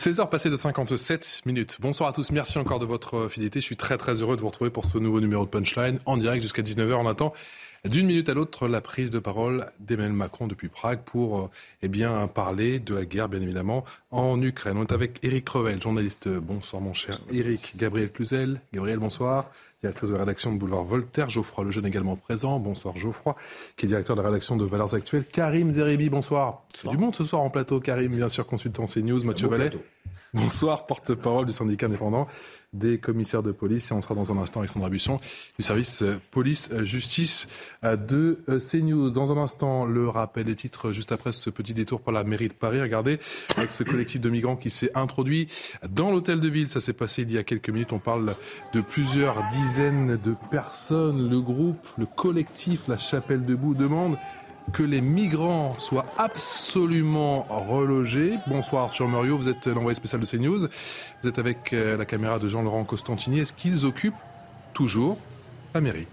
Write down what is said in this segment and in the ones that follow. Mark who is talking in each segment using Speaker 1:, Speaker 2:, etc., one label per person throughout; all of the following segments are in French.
Speaker 1: 16h passées de 57 minutes. Bonsoir à tous, merci encore de votre fidélité. Je suis très très heureux de vous retrouver pour ce nouveau numéro de Punchline en direct jusqu'à 19h. On attend d'une minute à l'autre la prise de parole d'Emmanuel Macron depuis Prague pour euh, eh bien, parler de la guerre, bien évidemment, en Ukraine. On est avec Eric Revel, journaliste. Bonsoir mon cher Eric. Gabriel Cluzel. Gabriel, bonsoir directrice de la rédaction de Boulevard Voltaire. Geoffroy Lejeune également présent. Bonsoir Geoffroy, qui est directeur de la rédaction de Valeurs Actuelles. Karim Zeribi, bonsoir. C'est du monde ce soir en plateau. Karim, bien sûr, consultant CNews. Mathieu Vallet. Bonsoir, porte-parole du syndicat indépendant des commissaires de police. Et on sera dans un instant avec Sandra Busson du service euh, police-justice de euh, CNews. Dans un instant, le rappel des titres juste après ce petit détour par la mairie de Paris. Regardez, avec ce collectif de migrants qui s'est introduit dans l'hôtel de ville. Ça s'est passé il y a quelques minutes. On parle de plusieurs dizaines de personnes. Le groupe, le collectif, la chapelle debout demande que les migrants soient absolument relogés. Bonsoir Arthur Muriot, vous êtes l'envoyé spécial de CNews. Vous êtes avec euh, la caméra de Jean-Laurent Costantini. Est-ce qu'ils occupent toujours la mairie?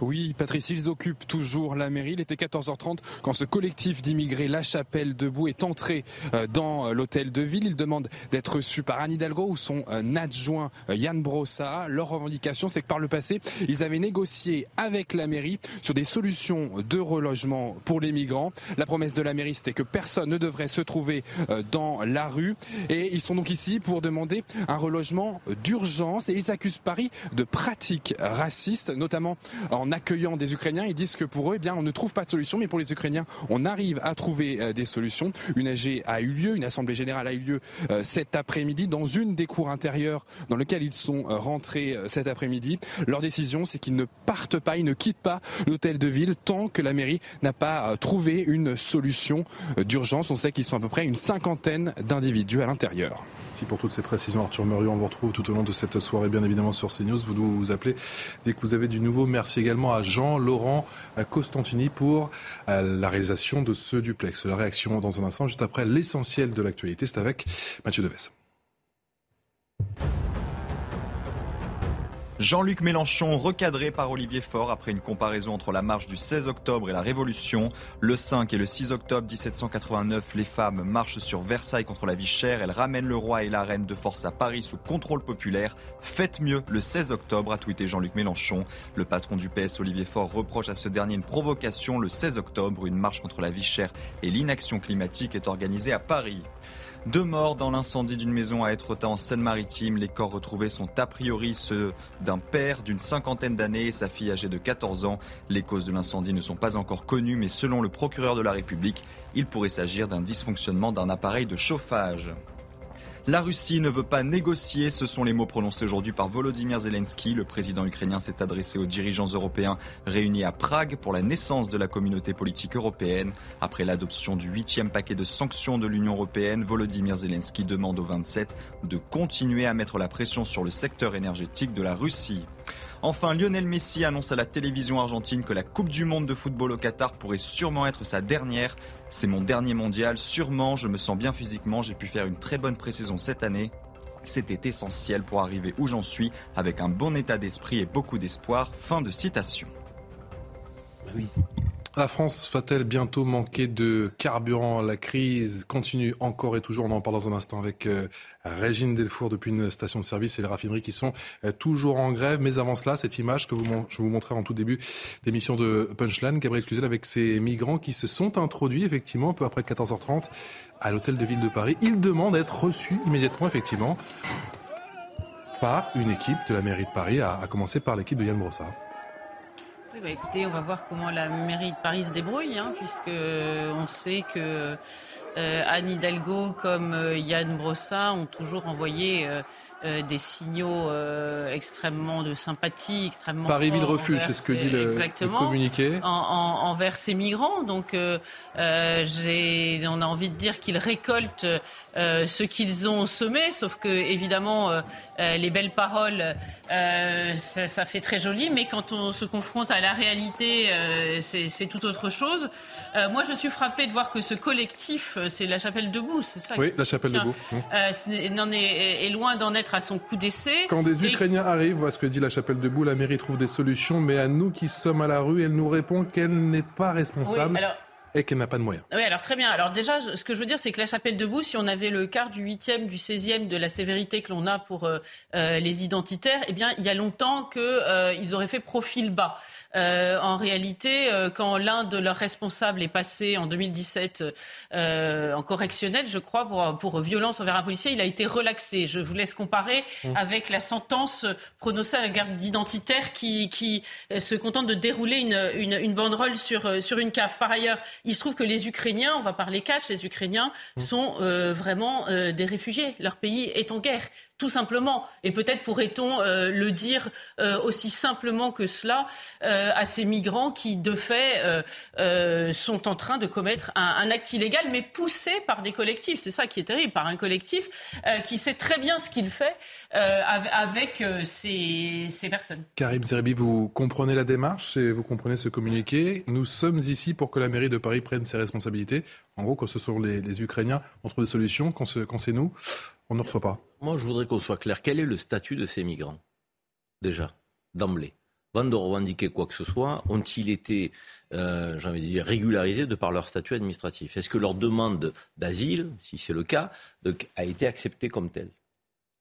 Speaker 2: Oui, Patrice, ils occupent toujours la mairie. Il était 14h30 quand ce collectif d'immigrés La Chapelle Debout est entré euh, dans euh, l'hôtel de ville. Ils demandent d'être reçus par Anne Hidalgo ou son euh, adjoint Yann Brossa. Leur revendication, c'est que par le passé, ils avaient négocié avec la mairie sur des solutions de relogement pour les migrants. La promesse de la mairie, c'était que personne ne devrait se trouver dans la rue. Et ils sont donc ici pour demander un relogement d'urgence. Et ils accusent Paris de pratiques racistes, notamment en accueillant des Ukrainiens. Ils disent que pour eux, eh bien, on ne trouve pas de solution, mais pour les Ukrainiens, on arrive à trouver euh, des solutions. Une AG a eu lieu, une assemblée générale a eu lieu euh, cet après-midi dans une des cours intérieures dans lesquelles ils sont euh, rentrés cet après-midi. Leur décision, c'est qu'ils ne partent pas, ils ne quittent pas l'hôtel de ville tant que la mairie n'a pas trouvé une solution d'urgence. On sait qu'ils sont à peu près une cinquantaine d'individus à l'intérieur.
Speaker 1: Merci pour toutes ces précisions, Arthur. On vous retrouve tout au long de cette soirée, bien évidemment, sur CNews. Vous vous appelez dès que vous avez du nouveau. Merci également à Jean-Laurent Costantini pour euh, la réalisation de ce duplex. La réaction dans un instant, juste après l'essentiel de l'actualité, c'est avec Mathieu Deves.
Speaker 3: Jean-Luc Mélenchon recadré par Olivier Faure après une comparaison entre la marche du 16 octobre et la Révolution. Le 5 et le 6 octobre 1789, les femmes marchent sur Versailles contre la vie chère. Elles ramènent le roi et la reine de force à Paris sous contrôle populaire. Faites mieux le 16 octobre, a tweeté Jean-Luc Mélenchon. Le patron du PS, Olivier Faure, reproche à ce dernier une provocation. Le 16 octobre, une marche contre la vie chère et l'inaction climatique est organisée à Paris. Deux morts dans l'incendie d'une maison à Étretat en Seine-Maritime. Les corps retrouvés sont a priori ceux d'un père d'une cinquantaine d'années et sa fille âgée de 14 ans. Les causes de l'incendie ne sont pas encore connues, mais selon le procureur de la République, il pourrait s'agir d'un dysfonctionnement d'un appareil de chauffage. La Russie ne veut pas négocier, ce sont les mots prononcés aujourd'hui par Volodymyr Zelensky. Le président ukrainien s'est adressé aux dirigeants européens réunis à Prague pour la naissance de la communauté politique européenne. Après l'adoption du huitième paquet de sanctions de l'Union européenne, Volodymyr Zelensky demande aux 27 de continuer à mettre la pression sur le secteur énergétique de la Russie. Enfin, Lionel Messi annonce à la télévision argentine que la Coupe du Monde de football au Qatar pourrait sûrement être sa dernière. C'est mon dernier mondial, sûrement, je me sens bien physiquement, j'ai pu faire une très bonne pré-saison cette année. C'était essentiel pour arriver où j'en suis, avec un bon état d'esprit et beaucoup d'espoir. Fin de citation.
Speaker 1: Oui. La France va-t-elle bientôt manquer de carburant? La crise continue encore et toujours. On en parle dans un instant avec euh, Régine Delfour depuis une station de service et les raffineries qui sont euh, toujours en grève. Mais avant cela, cette image que je vous montrais en tout début d'émission de Punchline, Gabriel Cluzel avec ces migrants qui se sont introduits effectivement un peu après 14h30 à l'hôtel de ville de Paris. Ils demandent d'être reçus immédiatement effectivement par une équipe de la mairie de Paris, à, commencer par l'équipe de Yann Brossard.
Speaker 4: Bah, écoutez, on va voir comment la mairie de Paris se débrouille, hein, puisque on sait que euh, Anne Hidalgo comme euh, Yann Brossa ont toujours envoyé euh, des signaux extrêmement de sympathie, extrêmement.
Speaker 1: Paris-Ville refuge, c'est ce que dit le, communiqué.
Speaker 4: envers ces migrants. Donc, j'ai, on a envie de dire qu'ils récoltent euh, ce qu'ils ont semé, sauf que évidemment euh, euh, les belles paroles, ça, ça, fait très joli, mais quand on se confronte à la réalité, c'est tout autre chose. moi, je suis frappée de voir que ce collectif, c'est la Chapelle debout, c'est ça
Speaker 1: Oui, la Chapelle debout.
Speaker 4: Mmh. Est, est, loin d'en être à son coup d'essai.
Speaker 1: Quand des Ukrainiens arrivent, voilà ce que dit la Chapelle debout, la mairie trouve des solutions, mais à nous qui sommes à la rue, elle nous répond qu'elle n'est pas responsable. alors et qu'elle n'a pas de moyens.
Speaker 4: Oui, alors très bien. Alors déjà, ce que je veux dire, c'est que la chapelle debout, si on avait le quart du huitième, du seizième de la sévérité que l'on a pour euh, euh, les identitaires, eh bien, il y a longtemps qu'ils euh, auraient fait profil bas. Euh, en réalité, euh, quand l'un de leurs responsables est passé en 2017 euh, en correctionnel, je crois, pour, pour, violence envers un policier, il a été relaxé. Je vous laisse comparer mmh. avec la sentence prononcée à la garde d'identitaire qui, qui se contente de dérouler une, une, une, banderole sur, sur une cave. Par ailleurs, il se trouve que les Ukrainiens, on va parler cash, les Ukrainiens mmh. sont vraiment des réfugiés. Leur pays est en guerre tout simplement. Et peut-être pourrait-on euh, le dire euh, aussi simplement que cela euh, à ces migrants qui, de fait, sont en train de commettre un, acte illégal, mais poussé par des collectifs. C'est ça qui est terrible, par un collectif qui sait très bien ce qu'il fait avec ces, ces, personnes.
Speaker 1: Karim Zerbi, vous comprenez la démarche et vous comprenez ce communiqué. Nous sommes ici pour que la mairie de Paris prenne ses responsabilités. En gros, quand ce sont les, Ukrainiens, on trouve des solutions. Quand c'est nous, on ne reçoit pas.
Speaker 5: Moi, je voudrais qu'on soit clair. Quel est le statut de ces migrants Déjà, d'emblée? Avant de revendiquer quoi que ce soit, ont-ils été, euh, j'ai envie de dire, régularisés de par leur statut administratif? Est-ce que leur demande d'asile, si c'est le cas, a été acceptée comme telle?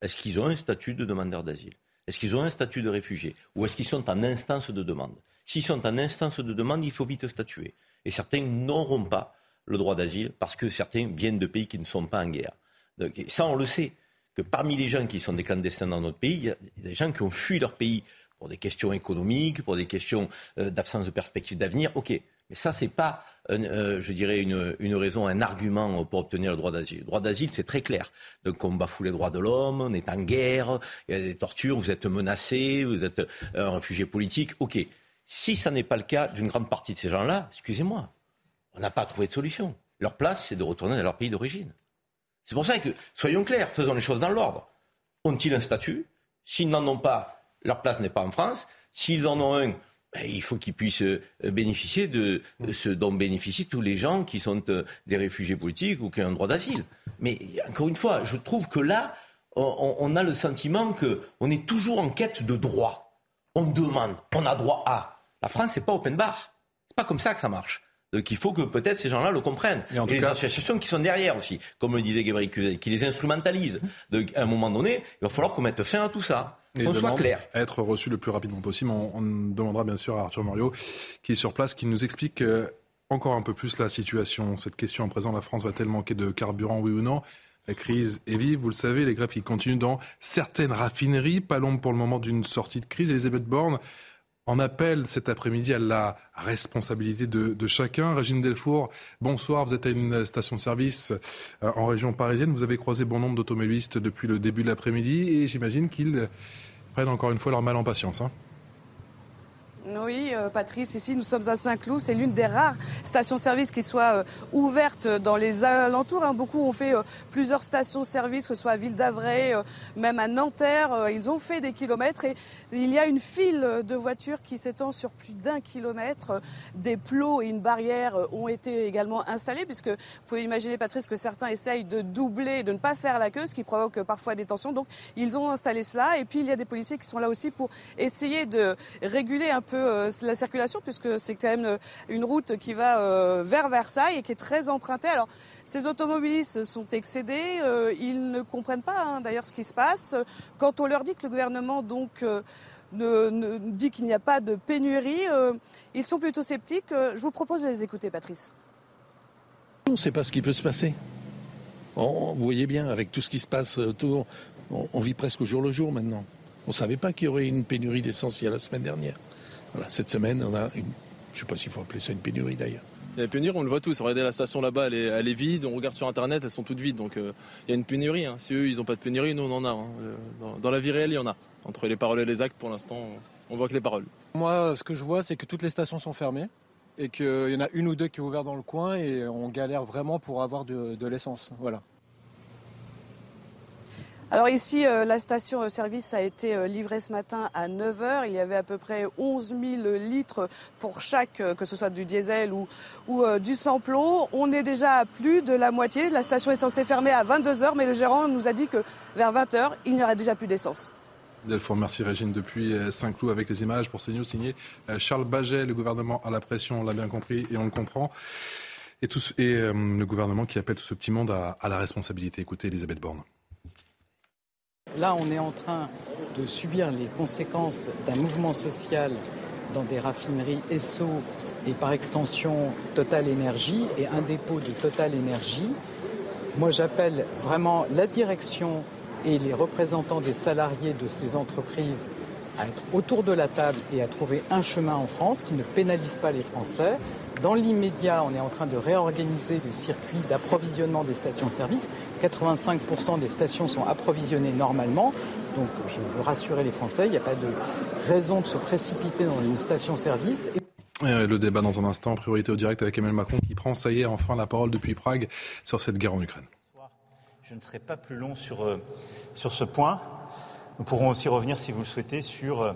Speaker 5: Est-ce qu'ils ont un statut de demandeur d'asile? Est-ce qu'ils ont un statut de réfugié? Ou est-ce qu'ils sont en instance de demande? S'ils sont en instance de demande, il faut vite statuer. Et certains n'auront pas le droit d'asile parce que certains viennent de pays qui ne sont pas en guerre. Ça, on le sait que parmi les gens qui sont des clandestins dans notre pays, il y a des gens qui ont fui leur pays pour des questions économiques, pour des questions euh, d'absence de perspective d'avenir. OK. Mais ça, ce n'est pas, euh, je dirais, une, raison, un argument pour obtenir le droit d'asile. Le droit d'asile, c'est très clair. Donc, on bafoue les droits de l'homme, on est en guerre, il y a des tortures, vous êtes menacé, vous êtes un réfugié politique. OK. Si ça n'est pas le cas d'une grande partie de ces gens-là, excusez-moi, on n'a pas trouvé de solution. Leur place, c'est de retourner dans leur pays d'origine. C'est pour ça que, soyons clairs, faisons les choses dans l'ordre. Ont-ils un statut? S'ils n'en ont pas, leur place n'est pas en France. S'ils en ont un, ben, il faut qu'ils puissent euh, bénéficier de ce dont bénéficient tous les gens qui sont euh, des réfugiés politiques ou qui ont un droit d'asile. Mais encore une fois, je trouve que là, on, a le sentiment qu'on est toujours en quête de droit. On demande, on a droit à. La France, n'est pas open bar. C'est pas comme ça que ça marche. Donc il faut que peut-être ces gens-là le comprennent. Et, les associations qui sont derrière aussi, comme le disait Gabriel Cuzet, qui les instrumentalisent. Donc à un moment donné, il va falloir qu'on mette fin à tout ça. Qu'on soit clair.
Speaker 1: Être reçu le plus rapidement possible. On, demandera bien sûr à Arthur Mario, qui est sur place, qui nous explique euh, encore un peu plus la situation. Cette question en présent, la France va-t-elle manquer de carburant, oui ou non? La crise est vive, vous le savez, les grèves qui continuent dans certaines raffineries, pas l'ombre pour le moment d'une sortie de crise. Elisabeth Borne en appel cet après-midi à la responsabilité de, chacun. Régine Delfour, bonsoir. Vous êtes à une station-service euh, en région parisienne. Vous avez croisé bon nombre d'automobilistes depuis le début de l'après-midi et j'imagine qu'ils prennent encore une fois leur mal en patience. Hein.
Speaker 6: Oui, euh, Patrice, ici nous sommes à Saint-Cloud. C'est l'une des rares stations-service qui soit euh, ouverte dans les alentours. Hein. Beaucoup ont fait plusieurs stations-service, que ce soit à Ville d'Avray, même à Nanterre. ils ont fait des kilomètres et il y a une file de voitures qui s'étend sur plus d'un kilomètre. Des plots et une barrière ont été également installés, puisque vous pouvez imaginer, Patrice, que certains essayent de doubler, de ne pas faire la queue, ce qui provoque parfois des tensions. Donc ils ont installé cela. Et puis il y a des policiers qui sont là aussi pour essayer de réguler un peu euh, la circulation puisque c'est quand même euh, une route qui va euh, vers Versailles et qui est très empruntée. Alors ces automobilistes sont excédés, ils ne comprennent pas hein, d'ailleurs ce qui se passe. Quand on leur dit que le gouvernement donc ne, dit qu'il n'y a pas de pénurie, ils sont plutôt sceptiques. Je vous propose de les écouter, Patrice.
Speaker 7: On ne sait pas ce qui peut se passer. vous voyez bien, avec tout ce qui se passe autour, on, vit presque au jour le jour maintenant. On ne savait pas qu'il y aurait une pénurie d'essentiel la semaine dernière cette semaine, on a une, je ne sais pas s'il faut appeler ça une pénurie d'ailleurs.
Speaker 8: Il y a une pénurie, on le voit tous. Regardez la station là-bas, elle est, vide. On regarde sur Internet, elles sont toutes vides. Donc euh, il y a une pénurie. Hein. Si eux, ils n'ont pas de pénurie, nous, on en a. Hein. Dans, dans, la vie réelle, il y en a. Entre les paroles et les actes, pour l'instant, on voit que les paroles.
Speaker 9: Moi, ce que je vois, c'est que toutes les stations sont fermées et qu'il y en a une ou deux qui est ouvert dans le coin et on galère vraiment pour avoir de, de l'essence. Voilà.
Speaker 6: Alors ici, euh, la station-service a été euh, livrée ce matin à 9h. Il y avait à peu près 11 000 litres pour chaque, euh, que ce soit du diesel ou, euh, du samplon. On est déjà à plus de la moitié. La station est censée fermer à 22h, mais le gérant nous a dit que vers 20h, il n'y aura déjà plus d'essence.
Speaker 1: Delphore, merci Régine depuis Saint-Cloud avec les images pour CNews signé Charles Baget. Le gouvernement à la pression, on l'a bien compris et on le comprend. Et, euh, le gouvernement qui appelle tout ce petit monde à, à la responsabilité. Écoutez Elisabeth Borne.
Speaker 10: Là, on est en train de subir les conséquences d'un mouvement social dans des raffineries Esso et par extension Total Énergie et un dépôt de Total Énergie. Moi, j'appelle vraiment la direction et les représentants des salariés de ces entreprises à être autour de la table et à trouver un chemin en France qui ne pénalise pas les Français. Dans l'immédiat, on est en train de réorganiser les circuits d'approvisionnement des stations-service. 85% des stations sont approvisionnées normalement. Donc je veux rassurer les Français, il n'y a pas de raison de se précipiter dans une station-service.
Speaker 1: Euh, le débat dans un instant, priorité au direct avec Emmanuel Macron qui prend, ça y est, enfin la parole depuis Prague sur cette guerre en Ukraine.
Speaker 11: Je ne serai pas plus long sur, euh, sur ce point. Nous pourrons aussi revenir, si vous le souhaitez, sur euh,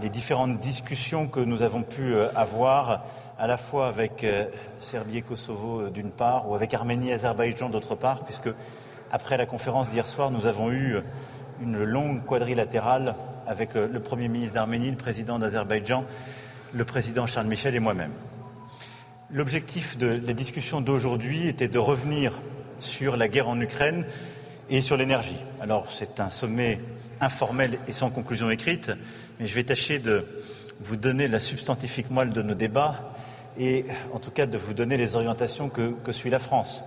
Speaker 11: les différentes discussions que nous avons pu avoir à la fois avec euh, Serbie et Kosovo euh, d'une part, ou avec Arménie et Azerbaïdjan d'autre part, puisque après la conférence d'hier soir, nous avons eu une longue quadrilatérale avec le Premier ministre d'Arménie, le président d'Azerbaïdjan, le président Charles Michel et moi-même. L'objectif de la discussion d'aujourd'hui était de revenir sur la guerre en Ukraine et sur l'énergie. Alors c'est un sommet informel et sans conclusion écrite, mais je vais tâcher de vous donner la substantifique moelle de nos débats et en tout cas de vous donner les orientations que, suit la France.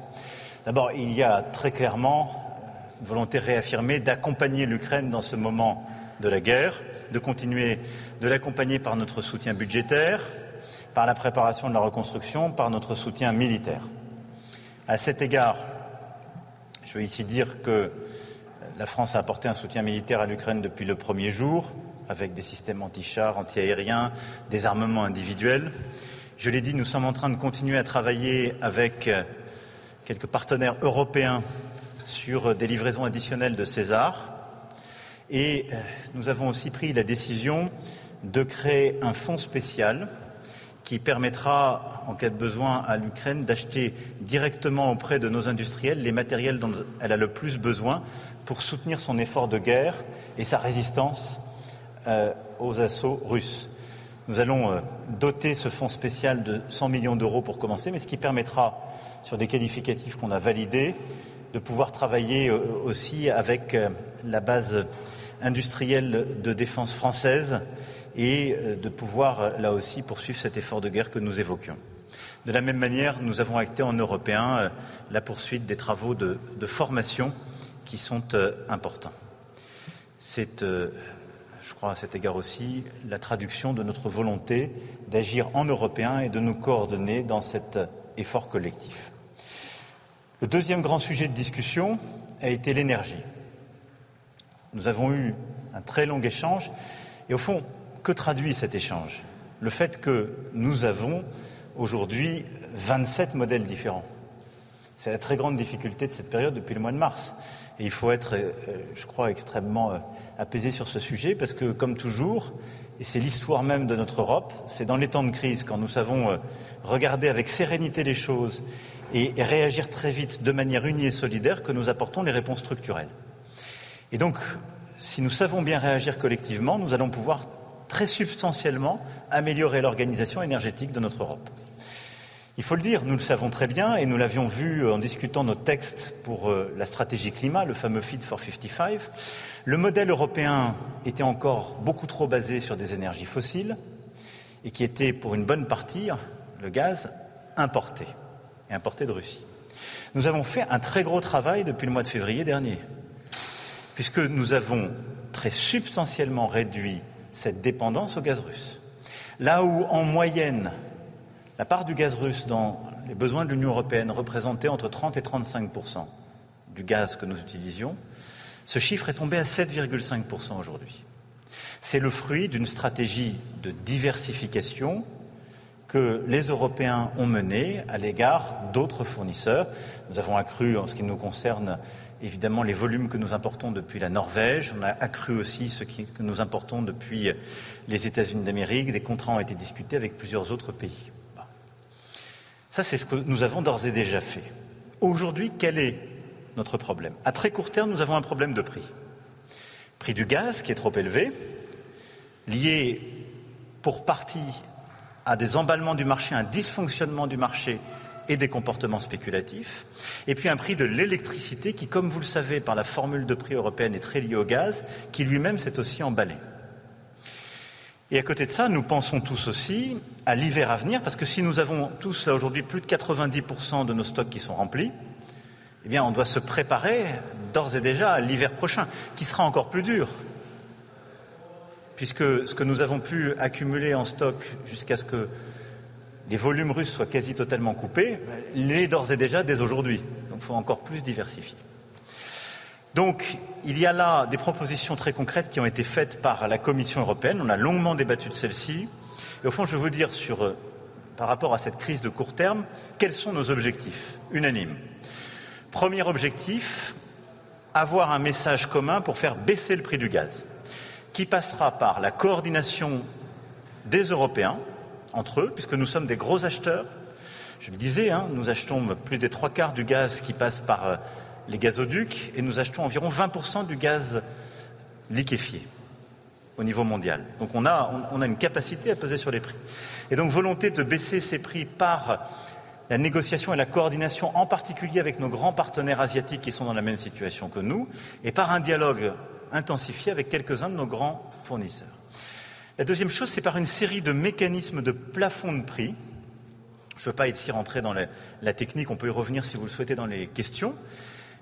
Speaker 11: D'abord, il y a très clairement une volonté réaffirmée d'accompagner l'Ukraine dans ce moment de la guerre, de continuer de l'accompagner par notre soutien budgétaire, par la préparation de la reconstruction, par notre soutien militaire. À cet égard, je veux ici dire que la France a apporté un soutien militaire à l'Ukraine depuis le premier jour, avec des systèmes anti-chars, anti-aériens, des armements individuels. Je l'ai dit, nous sommes en train de continuer à travailler avec euh, quelques partenaires européens sur des livraisons additionnelles de César. Et euh, nous avons aussi pris la décision de créer un fonds spécial qui permettra, en cas de besoin, à l'Ukraine d'acheter directement auprès de nos industriels les matériels dont elle a le plus besoin pour soutenir son effort de guerre et sa résistance euh, aux assauts russes. Nous allons euh, doter ce fonds spécial de 100 millions d'euros pour commencer, mais ce qui permettra, sur des qualificatifs qu'on a validés, de pouvoir travailler euh, aussi avec euh, la base industrielle de défense française et de pouvoir, là aussi, poursuivre cet effort de guerre que nous évoquions. De la même manière, nous avons acté en européen la poursuite des travaux de, de formation qui sont importants. C'est je crois à cet égard aussi, la traduction de notre volonté d'agir en européen et de nous coordonner dans cet effort collectif. Le deuxième grand sujet de discussion a été l'énergie. Nous avons eu un très long échange et au fond, que traduit cet échange? Le fait que nous avons aujourd'hui 27 modèles différents. C'est la très grande difficulté de cette période depuis le mois de mars. Il faut être, euh, je crois, extrêmement euh, apaisé sur ce sujet parce que, comme toujours, et c'est l'histoire même de notre Europe, c'est dans les temps de crise, quand nous savons euh, regarder avec sérénité les choses et réagir très vite de manière unie et solidaire, que nous apportons les réponses structurelles. Et donc, si nous savons bien réagir collectivement, nous allons pouvoir très substantiellement améliorer l'organisation énergétique de notre Europe. Il faut le dire, nous le savons très bien et nous l'avions vu en discutant nos textes pour euh, la stratégie climat, le fameux Fit for 55. Le modèle européen était encore beaucoup trop basé sur des énergies fossiles et qui était pour une bonne partie, le gaz, importé et importé de Russie. Nous avons fait un très gros travail depuis le mois de février dernier, puisque nous avons très substantiellement réduit cette dépendance au gaz russe. Là où, en moyenne, la part du gaz russe dans les besoins de l'Union européenne représentait entre 30 et 35 du gaz que nous utilisions. Ce chiffre est tombé à 7,5 aujourd'hui. C'est le fruit d'une stratégie de diversification que les Européens ont menée à l'égard d'autres fournisseurs. Nous avons accru, en ce qui nous concerne, évidemment les volumes que nous importons depuis la Norvège. On a accru aussi ce que nous importons depuis les États-Unis d'Amérique. Des contrats ont été discutés avec plusieurs autres pays. Ça, c'est ce que nous avons d'ores et déjà fait. Aujourd'hui, quel est notre problème? À très court terme, nous avons un problème de prix. Prix du gaz qui est trop élevé, lié pour partie à des emballements du marché, un dysfonctionnement du marché et des comportements spéculatifs, et puis un prix de l'électricité qui, comme vous le savez, par la formule de prix européenne est très lié au gaz, qui lui-même s'est aussi emballé. Et à côté de ça, nous pensons tous aussi à l'hiver à venir, parce que si nous avons tous aujourd'hui plus de 90% de nos stocks qui sont remplis, eh bien on doit se préparer d'ores et déjà à l'hiver prochain, qui sera encore plus dur. Puisque ce que nous avons pu accumuler en stock jusqu'à ce que les volumes russes soient quasi totalement coupés, l'est d'ores et déjà dès aujourd'hui. Donc il faut encore plus diversifier. Donc, il y a là des propositions très concrètes qui ont été faites par la Commission européenne. On a longuement débattu de celles-ci. Et au fond, je veux dire sur, euh, par rapport à cette crise de court terme, quels sont nos objectifs unanimes. Premier objectif, avoir un message commun pour faire baisser le prix du gaz, qui passera par la coordination des Européens entre eux, puisque nous sommes des gros acheteurs. Je le disais, hein, nous achetons plus des trois quarts du gaz qui passe par euh, les gazoducs et nous achetons environ 20% du gaz liquéfié au niveau mondial. Donc on a, on a une capacité à peser sur les prix. Et donc volonté de baisser ces prix par la négociation et la coordination, en particulier avec nos grands partenaires asiatiques qui sont dans la même situation que nous, et par un dialogue intensifié avec quelques-uns de nos grands fournisseurs. La deuxième chose, c'est par une série de mécanismes de plafond de prix. Je ne veux pas ici rentrer dans la, la technique, on peut y revenir si vous le souhaitez dans les questions,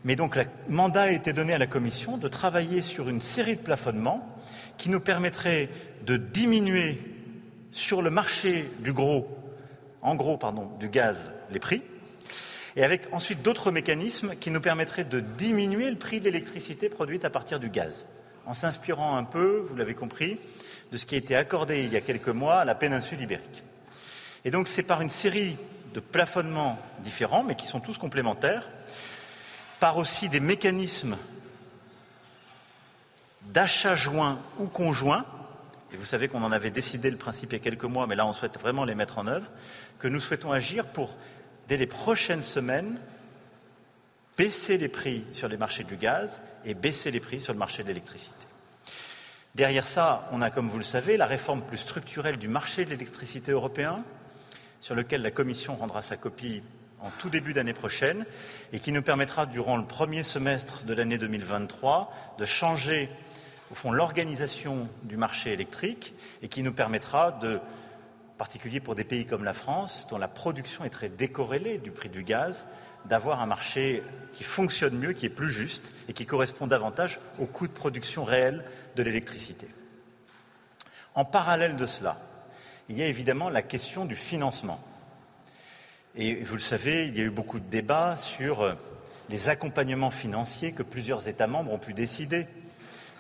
Speaker 11: mais donc, le mandat a été donné à la Commission de travailler sur une série de plafonnements qui nous permettraient de diminuer sur le marché du gros, en gros, pardon, du gaz, les prix, et avec ensuite d'autres mécanismes qui nous permettraient de diminuer le prix de l'électricité produite à partir du gaz, en s'inspirant un peu, vous l'avez compris, de ce qui a été accordé il y a quelques mois à la péninsule ibérique. Et donc, c'est par une série de plafonnements différents, mais qui sont tous complémentaires, par aussi des mécanismes d'achat joint ou conjoint, et vous savez qu'on en avait décidé le principe il y a quelques mois, mais là on souhaite vraiment les mettre en œuvre, que nous souhaitons agir pour, dès les prochaines semaines, baisser les prix sur les marchés du gaz et baisser les prix sur le marché de l'électricité. Derrière ça, on a, comme vous le savez, la réforme plus structurelle du marché de l'électricité européen, sur lequel la Commission rendra sa copie en tout début d'année prochaine et qui nous permettra, durant le premier semestre de l'année 2023, de changer, au fond, l'organisation du marché électrique et qui nous permettra de, en particulier pour des pays comme la France, dont la production est très décorrélée du prix du gaz, d'avoir un marché qui fonctionne mieux, qui est plus juste et qui correspond davantage au coût de production réel de l'électricité. En parallèle de cela, il y a évidemment la question du financement. Et vous le savez, il y a eu beaucoup de débats sur euh, les accompagnements financiers que plusieurs États membres ont pu décider,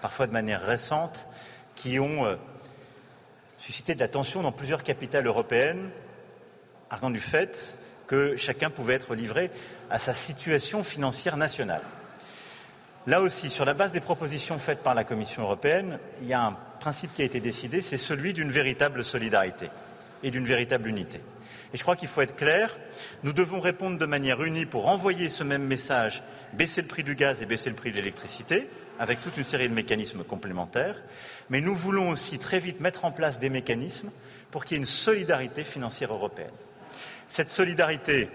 Speaker 11: parfois de manière récente, qui ont euh, suscité de la tension dans plusieurs capitales européennes, arguant du fait que chacun pouvait être livré à sa situation financière nationale. Là aussi, sur la base des propositions faites par la Commission européenne, il y a un principe qui a été décidé, c'est celui d'une véritable solidarité et d'une véritable unité. Et je crois qu'il faut être clair, nous devons répondre de manière unie pour envoyer ce même message, baisser le prix du gaz et baisser le prix de l'électricité, avec toute une série de mécanismes complémentaires, mais nous voulons aussi très vite mettre en place des mécanismes pour qu'il y ait une solidarité financière européenne. Cette solidarité,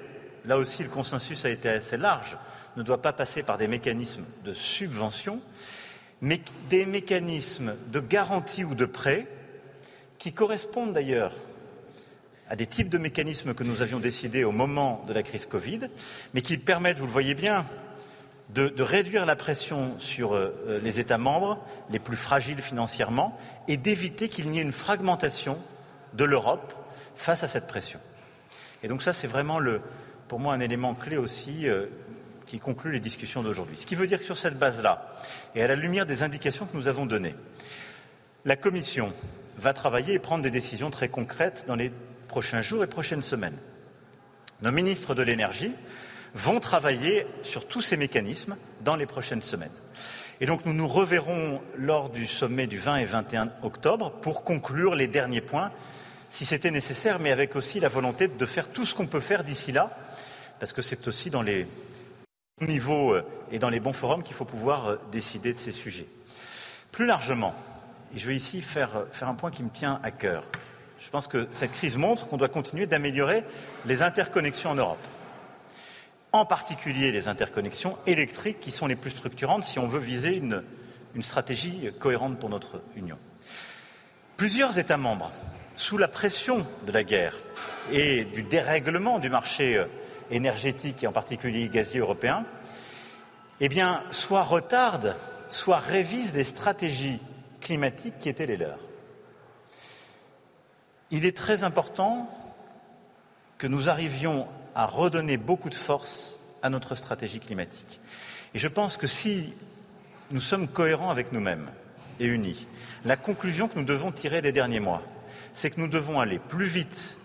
Speaker 11: là aussi le consensus a été assez large, ne doit pas passer par des mécanismes de subvention, mais des mécanismes de garantie ou de prêt qui correspondent d'ailleurs à des types de mécanismes que nous avions décidés au moment de la crise Covid, mais qui permettent, vous le voyez bien, de, réduire la pression sur euh, les États membres les plus fragiles financièrement et d'éviter qu'il n'y ait une fragmentation de l'Europe face à cette pression. Et donc ça, c'est vraiment le, pour moi un élément clé aussi euh, qui conclut les discussions d'aujourd'hui. Ce qui veut dire que sur cette base-là, et à la lumière des indications que nous avons données, la Commission va travailler et prendre des décisions très concrètes dans les prochains jours et prochaines semaines. Nos ministres de l'énergie vont travailler sur tous ces mécanismes dans les prochaines semaines. Et donc nous nous reverrons lors du sommet du 20 et 21 octobre pour conclure les derniers points, si c'était nécessaire, mais avec aussi la volonté de faire tout ce qu'on peut faire d'ici là, parce que c'est aussi dans les niveaux euh, et dans les bons forums qu'il faut pouvoir euh, décider de ces sujets. Plus largement, et je vais ici faire, euh, faire un point qui me tient à cœur, je pense que cette crise montre qu'on doit continuer d'améliorer les interconnexions en Europe en particulier les interconnexions électriques qui sont les plus structurantes si on veut viser une, stratégie cohérente pour notre Union. Plusieurs États membres, sous la pression de la guerre et du dérèglement du marché euh, énergétique et en particulier gazier européen, eh bien, soit retardent, soit révisent les stratégies climatiques qui étaient les leurs. Il est très important que nous arrivions à redonner beaucoup de force à notre stratégie climatique. Et je pense que si nous sommes cohérents avec nous-mêmes et unis, la conclusion que nous devons tirer des derniers mois, c'est que nous devons aller plus vite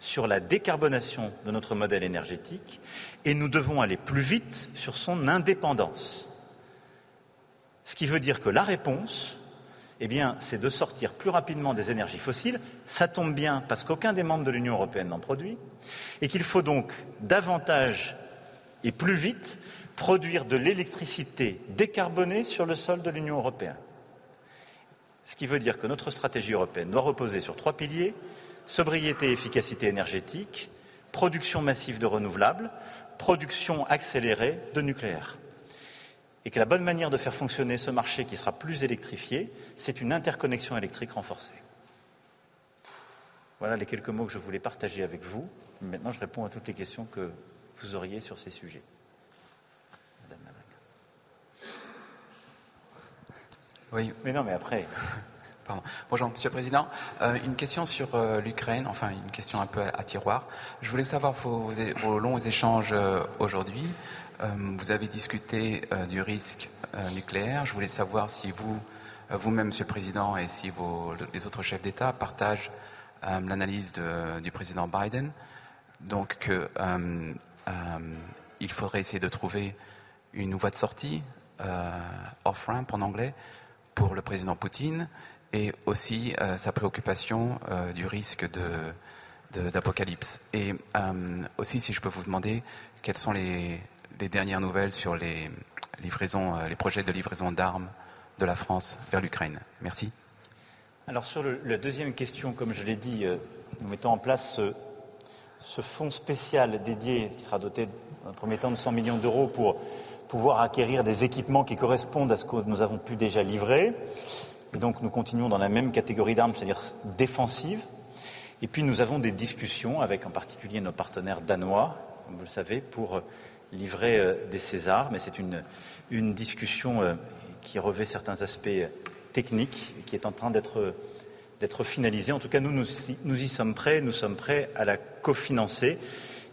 Speaker 11: sur la décarbonation de notre modèle énergétique et nous devons aller plus vite sur son indépendance. Ce qui veut dire que la réponse, eh bien, c'est de sortir plus rapidement des énergies fossiles. Ça tombe bien parce qu'aucun des membres de l'Union européenne n'en produit, et qu'il faut donc davantage et plus vite produire de l'électricité décarbonée sur le sol de l'Union européenne. Ce qui veut dire que notre stratégie européenne doit reposer sur trois piliers sobriété et efficacité énergétique, production massive de renouvelables, production accélérée de nucléaire et que la bonne manière de faire fonctionner ce marché qui sera plus électrifié, c'est une interconnexion électrique renforcée. Voilà les quelques mots que je voulais partager avec vous. Maintenant, je réponds à toutes les questions que vous auriez sur ces sujets. Madame
Speaker 12: Oui.
Speaker 11: Mais non, mais après.
Speaker 12: Pardon. Bonjour, Monsieur le Président. Euh, une question sur euh, l'Ukraine, enfin une question un peu à, tiroir. Je voulais savoir vos, vos longs échanges euh, aujourd'hui. Euh, vous avez discuté euh, du risque euh, nucléaire. Je voulais savoir si vous, vous-même, Monsieur le Président, et si les autres chefs d'État partagent l'analyse du président Biden, donc qu'il faudrait essayer de trouver une voie de sortie, off-ramp en anglais, pour le président Poutine, et aussi sa préoccupation du risque d'apocalypse. Et aussi, si je peux vous demander, quels sont les, les dernières nouvelles sur les, livraisons, euh, les projets de livraison d'armes de la France vers l'Ukraine Merci.
Speaker 11: Alors sur la deuxième question, comme je l'ai dit, euh, nous mettons en place ce, fonds spécial dédié qui sera doté en premier temps de 100 millions d'euros pour pouvoir acquérir des équipements qui correspondent à ce que nous avons pu déjà livrer. Et donc nous continuons dans la même catégorie d'armes, c'est-à-dire défensive. Et puis nous avons des discussions avec en particulier nos partenaires danois, comme vous le savez, pour livrer euh, des Césars, mais c'est une, une, discussion euh, qui revêt certains aspects techniques et qui est en train d'être d'être finalisée. En tout cas, nous, nous, nous, y sommes prêts, nous sommes prêts à la cofinancer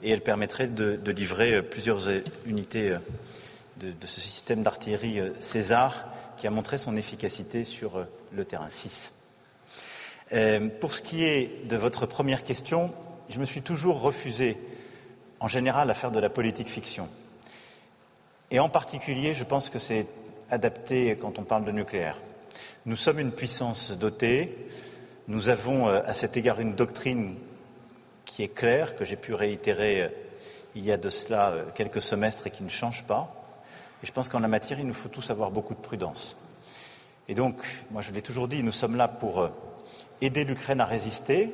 Speaker 11: et elle permettrait de, livrer plusieurs unités de, ce système d'artillerie César qui a montré son efficacité sur le terrain 6. Euh, pour ce qui est de votre première question, je me suis toujours refusé en général à faire de la politique fiction. Et en particulier, je pense que c'est adapté quand on parle de nucléaire. Nous sommes une puissance dotée, nous avons euh, à cet égard une doctrine qui est claire, que j'ai pu réitérer euh, il y a de cela euh, quelques semestres et qui ne change pas. Et je pense qu'en la matière, il nous faut tous avoir beaucoup de prudence. Et donc, moi je l'ai toujours dit, nous sommes là pour aider l'Ukraine à résister,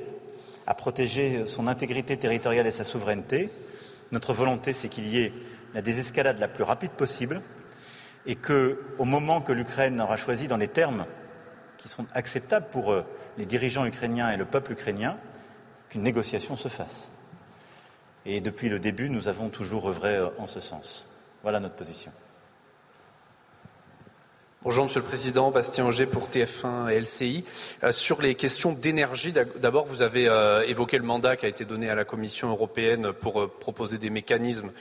Speaker 11: à protéger son intégrité territoriale et sa souveraineté, notre volonté, c'est qu'il y ait la désescalade la plus rapide possible et que, au moment que l'Ukraine aura choisi dans les termes qui sont acceptables pour euh, les dirigeants ukrainiens et le peuple ukrainien, qu'une négociation se fasse. Et depuis le début, nous avons toujours œuvré euh, en ce sens. Voilà notre position.
Speaker 1: Bonjour Monsieur le Président, Bastien Auger pour TF1 et LCI. Euh, sur les questions d'énergie, d'abord vous avez euh, évoqué le mandat qui a été donné à la Commission européenne pour euh, proposer des mécanismes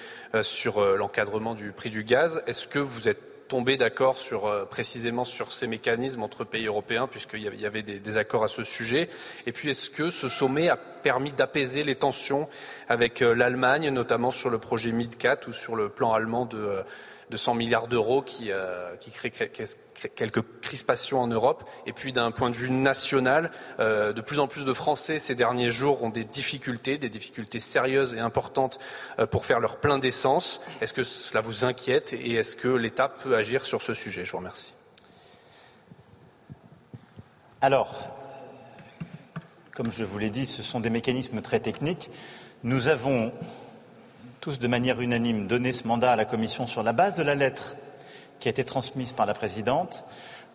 Speaker 1: sur l'encadrement du prix du gaz. Est-ce que vous êtes tombé d'accord sur, précisément sur ces mécanismes entre pays européens, puisqu'il y avait des, des, accords à ce sujet? Et puis est-ce que ce sommet a permis d'apaiser les tensions avec l'Allemagne, notamment sur le projet MidCat ou sur le plan allemand de de 100 milliards d'euros qui, euh, qui crée quelques crispations en Europe. Et puis d'un point de vue national, euh, de plus en plus de Français ces derniers jours ont des difficultés, des difficultés sérieuses et importantes euh, pour faire leur plein d'essence. Est-ce que cela vous inquiète et est-ce que l'État peut agir sur ce sujet? Je vous remercie.
Speaker 11: Alors, comme je vous l'ai dit, ce sont des mécanismes très techniques. Nous avons tous de manière unanime donné ce mandat à la Commission sur la base de la lettre qui a été transmise par la présidente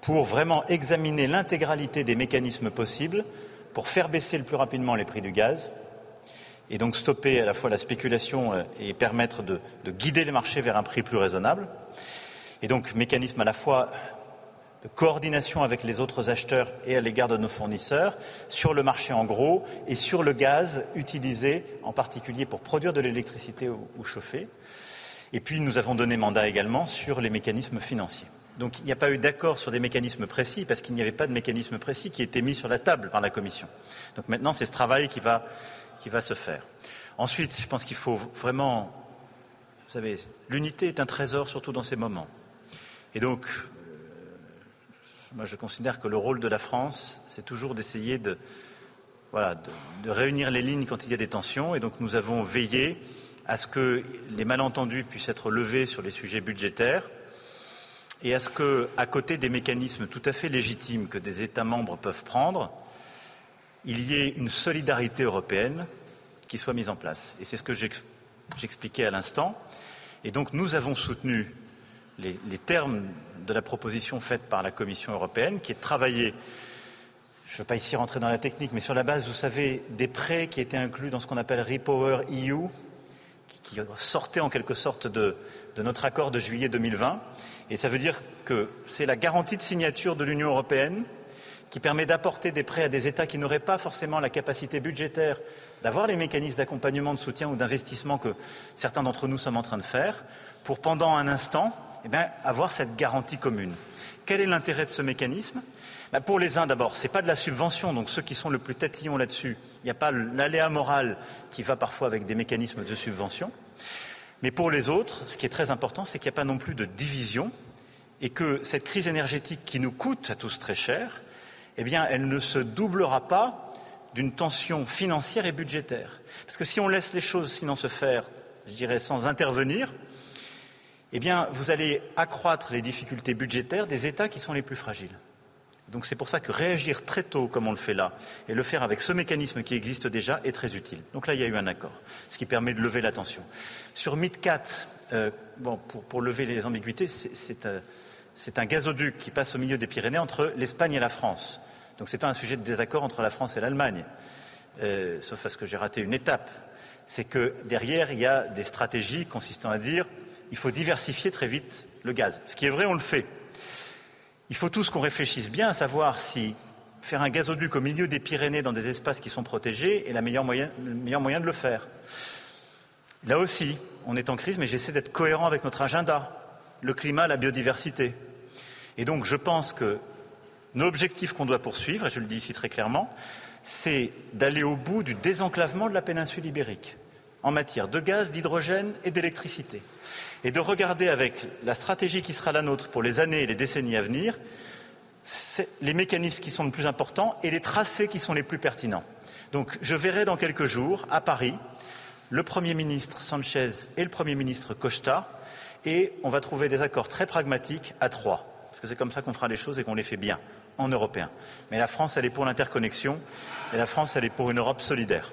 Speaker 11: pour vraiment examiner l'intégralité des mécanismes possibles pour faire baisser le plus rapidement les prix du gaz et donc stopper à la fois la spéculation euh, et permettre de, de guider les marchés vers un prix plus raisonnable. Et donc mécanisme à la fois coordination avec les autres acheteurs et à l'égard de nos fournisseurs sur le marché en gros et sur le gaz utilisé en particulier pour produire de l'électricité ou, chauffer. Et puis nous avons donné mandat également sur les mécanismes financiers. Donc il n'y a pas eu d'accord sur des mécanismes précis parce qu'il n'y avait pas de mécanisme précis qui était mis sur la table par la Commission. Donc maintenant c'est ce travail qui va, qui va se faire. Ensuite, je pense qu'il faut vraiment, vous savez, l'unité est un trésor surtout dans ces moments. Et donc moi, je considère que le rôle de la France, c'est toujours d'essayer de, réunir les lignes quand il y a des tensions. Et donc, nous avons veillé à ce que les malentendus puissent être levés sur les sujets budgétaires et à ce que, à côté des mécanismes tout à fait légitimes que des États membres peuvent prendre, il y ait une solidarité européenne qui soit mise en place. Et c'est ce que j'expliquais à l'instant. Et donc, nous avons soutenu les termes de la proposition faite par la Commission européenne, qui est de travailler, je ne veux pas ici rentrer dans la technique, mais sur la base, vous savez, des prêts qui étaient inclus dans ce qu'on appelle Repower EU, qui, sortait en quelque sorte de, de notre accord de juillet 2020. Et ça veut dire que c'est la garantie de signature de l'Union européenne qui permet d'apporter des prêts à des États qui n'auraient pas forcément la capacité budgétaire d'avoir les mécanismes d'accompagnement, de soutien ou d'investissement que certains d'entre nous sommes en train de faire, pour pendant un instant eh bien, avoir cette garantie commune. Quel est l'intérêt de ce mécanisme? Ben, Pour les uns, d'abord, ce n'est pas de la subvention, donc ceux qui sont le plus tatillons là-dessus, il n'y a pas l'aléa moral qui va parfois avec des mécanismes de subvention. Mais pour les autres, ce qui est très important, c'est qu'il n'y a pas non plus de division et que cette crise énergétique qui nous coûte à tous très cher, eh bien, elle ne se doublera pas d'une tension financière et budgétaire. Parce que si on laisse les choses sinon se faire, je dirais, sans intervenir, eh bien, vous allez accroître les difficultés budgétaires des États qui sont les plus fragiles. Donc c'est pour ça que réagir très tôt, comme on le fait là, et le faire avec ce mécanisme qui existe déjà, est très utile. Donc là, il y a eu un accord, ce qui permet de lever la tension. Sur MidCat, euh, pour, lever les ambiguïtés, euh, c'est un gazoduc qui passe au milieu des Pyrénées entre l'Espagne et la France. Donc ce n'est pas un sujet de désaccord entre la France et l'Allemagne, euh, sauf parce que j'ai raté une étape. C'est que derrière, il y a des stratégies consistant à dire il faut diversifier très vite le gaz. Ce qui est vrai, on le fait. Il faut tous qu'on réfléchisse bien à savoir si faire un gazoduc au milieu des Pyrénées dans des espaces qui sont protégés est le meilleur moyen de le faire. Là aussi, on est en crise, mais j'essaie d'être cohérent avec notre agenda, le climat, la biodiversité. Et donc, je pense que l'objectif qu'on doit poursuivre, et je le dis ici très clairement, c'est d'aller au bout du désenclavement de la péninsule ibérique en matière de gaz, d'hydrogène et d'électricité et de regarder avec la stratégie qui sera la nôtre pour les années et les décennies à venir, les mécanismes qui sont les plus importants et les tracés qui sont les plus pertinents. Donc je verrai dans quelques jours à Paris le Premier ministre Sanchez et le Premier ministre Costa et on va trouver des accords très pragmatiques à trois. Parce que c'est comme ça qu'on fera les choses et qu'on les fait bien, en européen. Mais la France, elle est pour l'interconnexion et la France, elle est pour une Europe solidaire.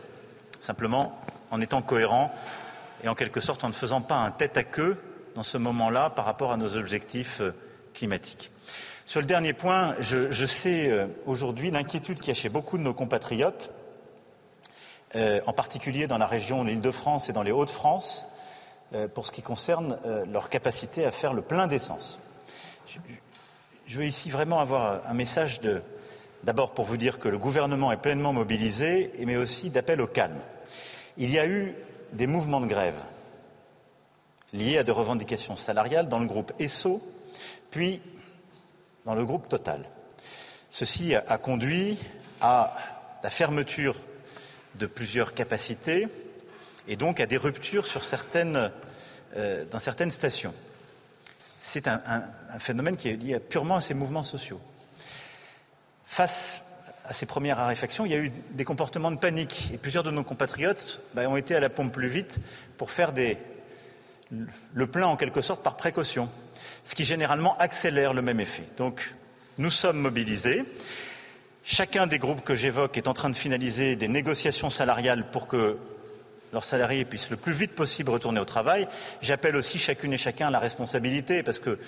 Speaker 11: Simplement en étant cohérent et en quelque sorte en ne faisant pas un tête à queue dans ce moment-là par rapport à nos objectifs euh, climatiques. Sur le dernier point, je, sais euh, aujourd'hui l'inquiétude qu'il y a chez beaucoup de nos compatriotes, euh, en particulier dans la région de l'Île-de-France et dans les Hauts-de-France, pour ce qui concerne leur capacité à faire le plein d'essence. je veux ici vraiment avoir un message de, d'abord pour vous dire que le gouvernement est pleinement mobilisé, mais aussi d'appel au calme. Il y a eu des mouvements de grève liés à des revendications salariales dans le groupe ESSO, puis dans le groupe Total. Ceci a conduit à la fermeture de plusieurs capacités et donc à des ruptures euh, dans certaines stations. C'est un, phénomène qui est lié purement à ces mouvements sociaux. Face à ces premières raréfactions, il y a eu des comportements de panique et plusieurs de nos compatriotes bah, ont été à la pompe plus vite pour faire le plein en quelque sorte par précaution, ce qui généralement accélère le même effet. Donc nous sommes mobilisés. Chacun des groupes que j'évoque est en train de finaliser des négociations salariales pour que leurs salariés puissent le plus vite possible retourner au travail. J'appelle aussi chacune et chacun à la responsabilité parce que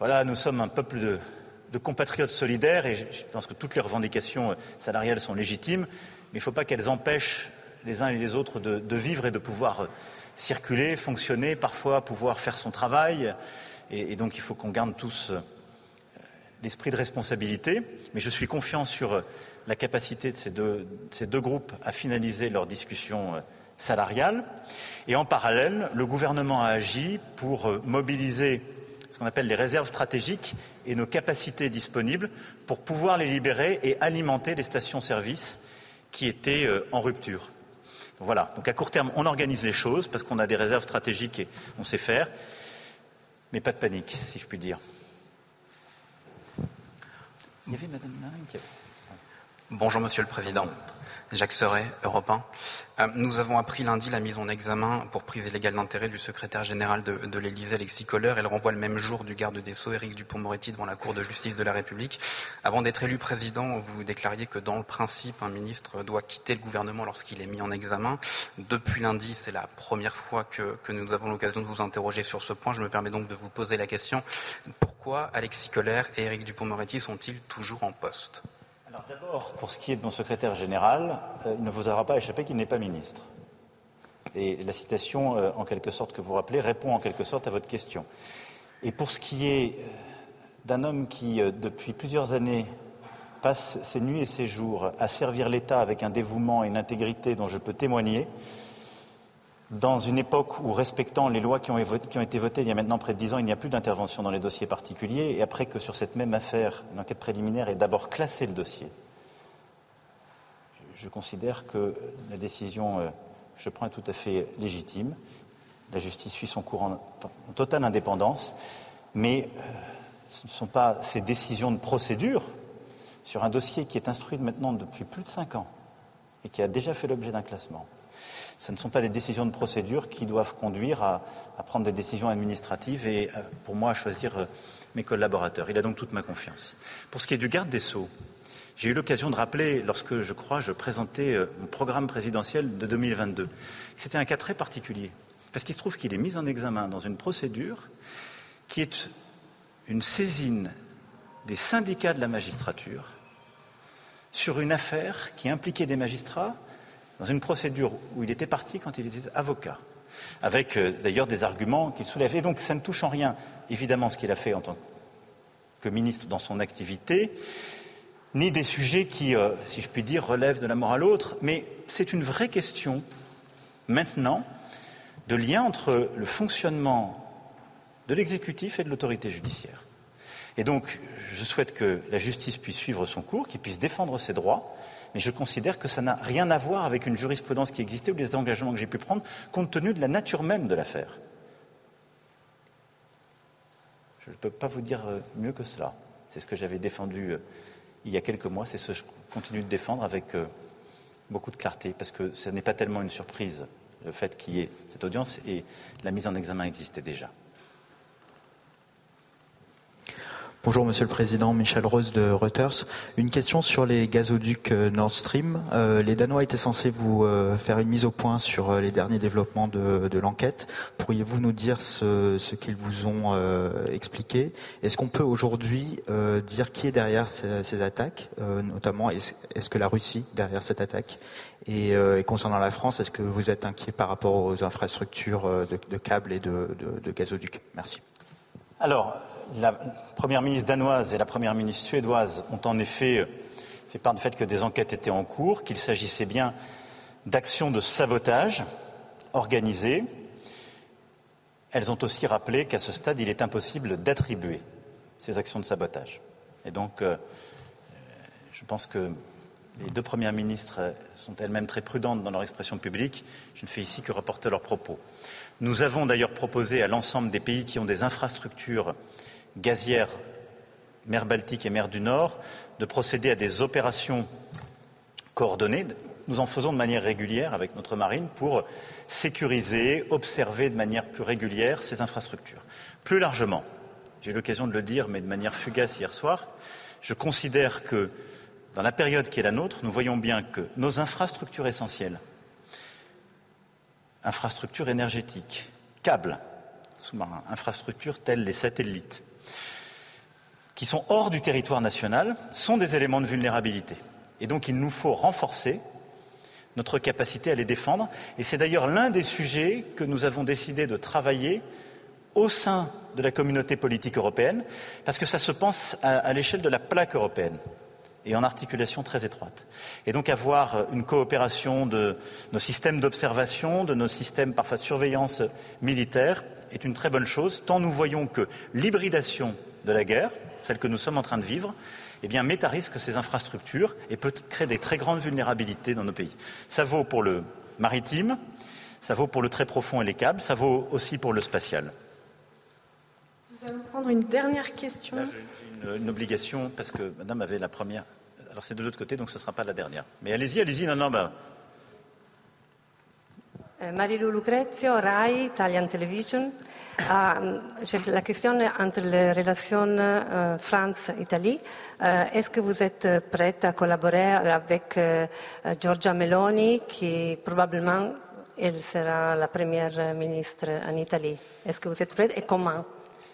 Speaker 11: voilà, nous sommes un peuple de, compatriotes solidaires et je pense que toutes les revendications salariales sont légitimes, mais il ne faut pas qu'elles empêchent les uns et les autres de, vivre et de pouvoir circuler, fonctionner, parfois pouvoir faire son travail. Et, donc il faut qu'on garde tous euh, l'esprit de responsabilité. Mais je suis confiant sur la capacité de ces deux, ces deux groupes à finaliser leurs discussions euh, salariale. Et en parallèle, le gouvernement a agi pour euh, mobiliser ce qu'on appelle les réserves stratégiques et nos capacités disponibles pour pouvoir les libérer et alimenter les stations-service qui étaient euh, en rupture. Voilà. Donc à court terme, on organise les choses parce qu'on a des réserves stratégiques et on sait faire. Mais pas de panique, si je puis dire.
Speaker 12: Il y avait Madame Bonjour Monsieur le Président. Jacques Serret, Europe 1. Euh, nous avons appris lundi la mise en examen pour prise illégale d'intérêt du secrétaire général de, l'Élysée, Alexis Kohler. Elle renvoie le même jour du garde des Sceaux, Éric Dupont-Moretti, devant la Cour de justice de la République. Avant d'être élu président, vous déclariez que dans le principe, un ministre doit quitter le gouvernement lorsqu'il est mis en examen. Depuis lundi, c'est la première fois que, que nous avons l'occasion de vous interroger sur ce point. Je me permets donc de vous poser la question. Pourquoi Alexis Kohler et Éric Dupont-Moretti sont-ils toujours en poste?
Speaker 11: D'abord, pour ce qui est de mon secrétaire général, euh, il ne vous aura pas échappé qu'il n'est pas ministre. Et la citation, euh, en quelque sorte, que vous rappelez, répond en quelque sorte à votre question. Et pour ce qui est euh, d'un homme qui, depuis plusieurs années, passe ses nuits et ses jours à servir l'État avec un dévouement et une intégrité dont je peux témoigner, dans une époque où, respectant les lois qui ont, été votées il y a maintenant près de dix ans, il n'y a plus d'intervention dans les dossiers particuliers, et après que sur cette même affaire, une enquête préliminaire ait d'abord classé le dossier, je considère que la décision euh, je prends est tout à fait légitime. La justice suit son cours en, totale indépendance, mais euh, ce ne sont pas ces décisions de procédure sur un dossier qui est instruit maintenant depuis plus de cinq ans et qui a déjà fait l'objet d'un classement ce ne sont pas des décisions de procédure qui doivent conduire à, prendre des décisions administratives et, euh, pour moi, à choisir euh, mes collaborateurs. Il a donc toute ma confiance. Pour ce qui est du garde des Sceaux, j'ai eu l'occasion de rappeler, lorsque je crois je présentais euh, mon programme présidentiel de 2022, que c'était un cas très particulier. Parce qu'il se trouve qu'il est mis en examen dans une procédure qui est une saisine des syndicats de la magistrature sur une affaire qui impliquait des magistrats dans une procédure où il était parti quand il était avocat, avec euh, d'ailleurs des arguments qu'il soulevait. donc ça ne touche en rien, évidemment, ce qu'il a fait en tant que ministre dans son activité, ni des sujets qui, euh, si je puis dire, relèvent de la morale autre, mais c'est une vraie question, maintenant, de lien entre le fonctionnement de l'exécutif et de l'autorité judiciaire. Et donc, je souhaite que la justice puisse suivre son cours, qu'il puisse défendre ses droits, mais je considère que ça n'a rien à voir avec une jurisprudence qui existait ou les engagements que j'ai pu prendre compte tenu de la nature même de l'affaire. Je ne peux pas vous dire euh, mieux que cela. C'est ce que j'avais défendu euh, il y a quelques mois, c'est ce que je continue de défendre avec euh, beaucoup de clarté, parce que ce n'est pas tellement une surprise le fait qu'il y ait cette audience et la mise en examen existait déjà.
Speaker 13: Bonjour Monsieur le Président, Michel Rose de Reuters. Une question sur les gazoducs euh, Nord Stream. Euh, les Danois étaient censés vous euh, faire une mise au point sur les derniers développements de, l'enquête. Pourriez-vous nous dire ce, qu'ils vous ont expliqué? Est-ce qu'on peut aujourd'hui dire qui est derrière ces, attaques Notamment, est-ce, que la Russie derrière cette attaque? Et, concernant la France, est-ce que vous êtes inquiet par rapport aux infrastructures de, câbles et de, de gazoducs? Merci.
Speaker 11: Alors, la première ministre danoise et la première ministre suédoise ont en effet fait part du fait que des enquêtes étaient en cours, qu'il s'agissait bien d'actions de sabotage organisées. Elles ont aussi rappelé qu'à ce stade, il est impossible d'attribuer ces actions de sabotage. Et donc, euh, je pense que les deux premières ministres sont elles-mêmes très prudentes dans leur expression publique. Je ne fais ici que reporter leurs propos. Nous avons d'ailleurs proposé à l'ensemble des pays qui ont des infrastructures gazières, mer Baltique et mer du Nord, de procéder à des opérations coordonnées. Nous en faisons de manière régulière avec notre marine pour sécuriser, observer de manière plus régulière ces infrastructures. Plus largement, j'ai eu l'occasion de le dire, mais de manière fugace hier soir, je considère que dans la période qui est la nôtre, nous voyons bien que nos infrastructures essentielles, infrastructures énergétiques, câbles sous-marins, infrastructures telles les satellites, qui sont hors du territoire national, sont des éléments de vulnérabilité. Et donc il nous faut renforcer notre capacité à les défendre. Et c'est d'ailleurs l'un des sujets que nous avons décidé de travailler au sein de la communauté politique européenne, parce que ça se pense à, l'échelle de la plaque européenne et en articulation très étroite. Et donc avoir une coopération de nos systèmes d'observation, de nos systèmes parfois de surveillance militaire est une très bonne chose, tant nous voyons que l'hybridation de la guerre, celle que nous sommes en train de vivre, eh bien, met à risque ces infrastructures et peut créer des très grandes vulnérabilités dans nos pays. Ça vaut pour le maritime, ça vaut pour le très profond et les câbles, ça vaut aussi pour le spatial.
Speaker 14: Nous allons prendre une dernière question.
Speaker 11: J'ai une, une, obligation parce que Madame avait la première. Alors c'est de l'autre côté, donc ce ne sera pas la dernière. Mais allez-y, allez-y. Non, non, ben...
Speaker 14: Marilu Lucrezio, RAI, Italian Television. Uh, la question entre les relations uh, France-Italie. Uh, Est-ce que vous êtes prête à collaborer avec Giorgia Meloni, qui probablement elle sera la première ministre en Italie? Est-ce que vous êtes prête et comment?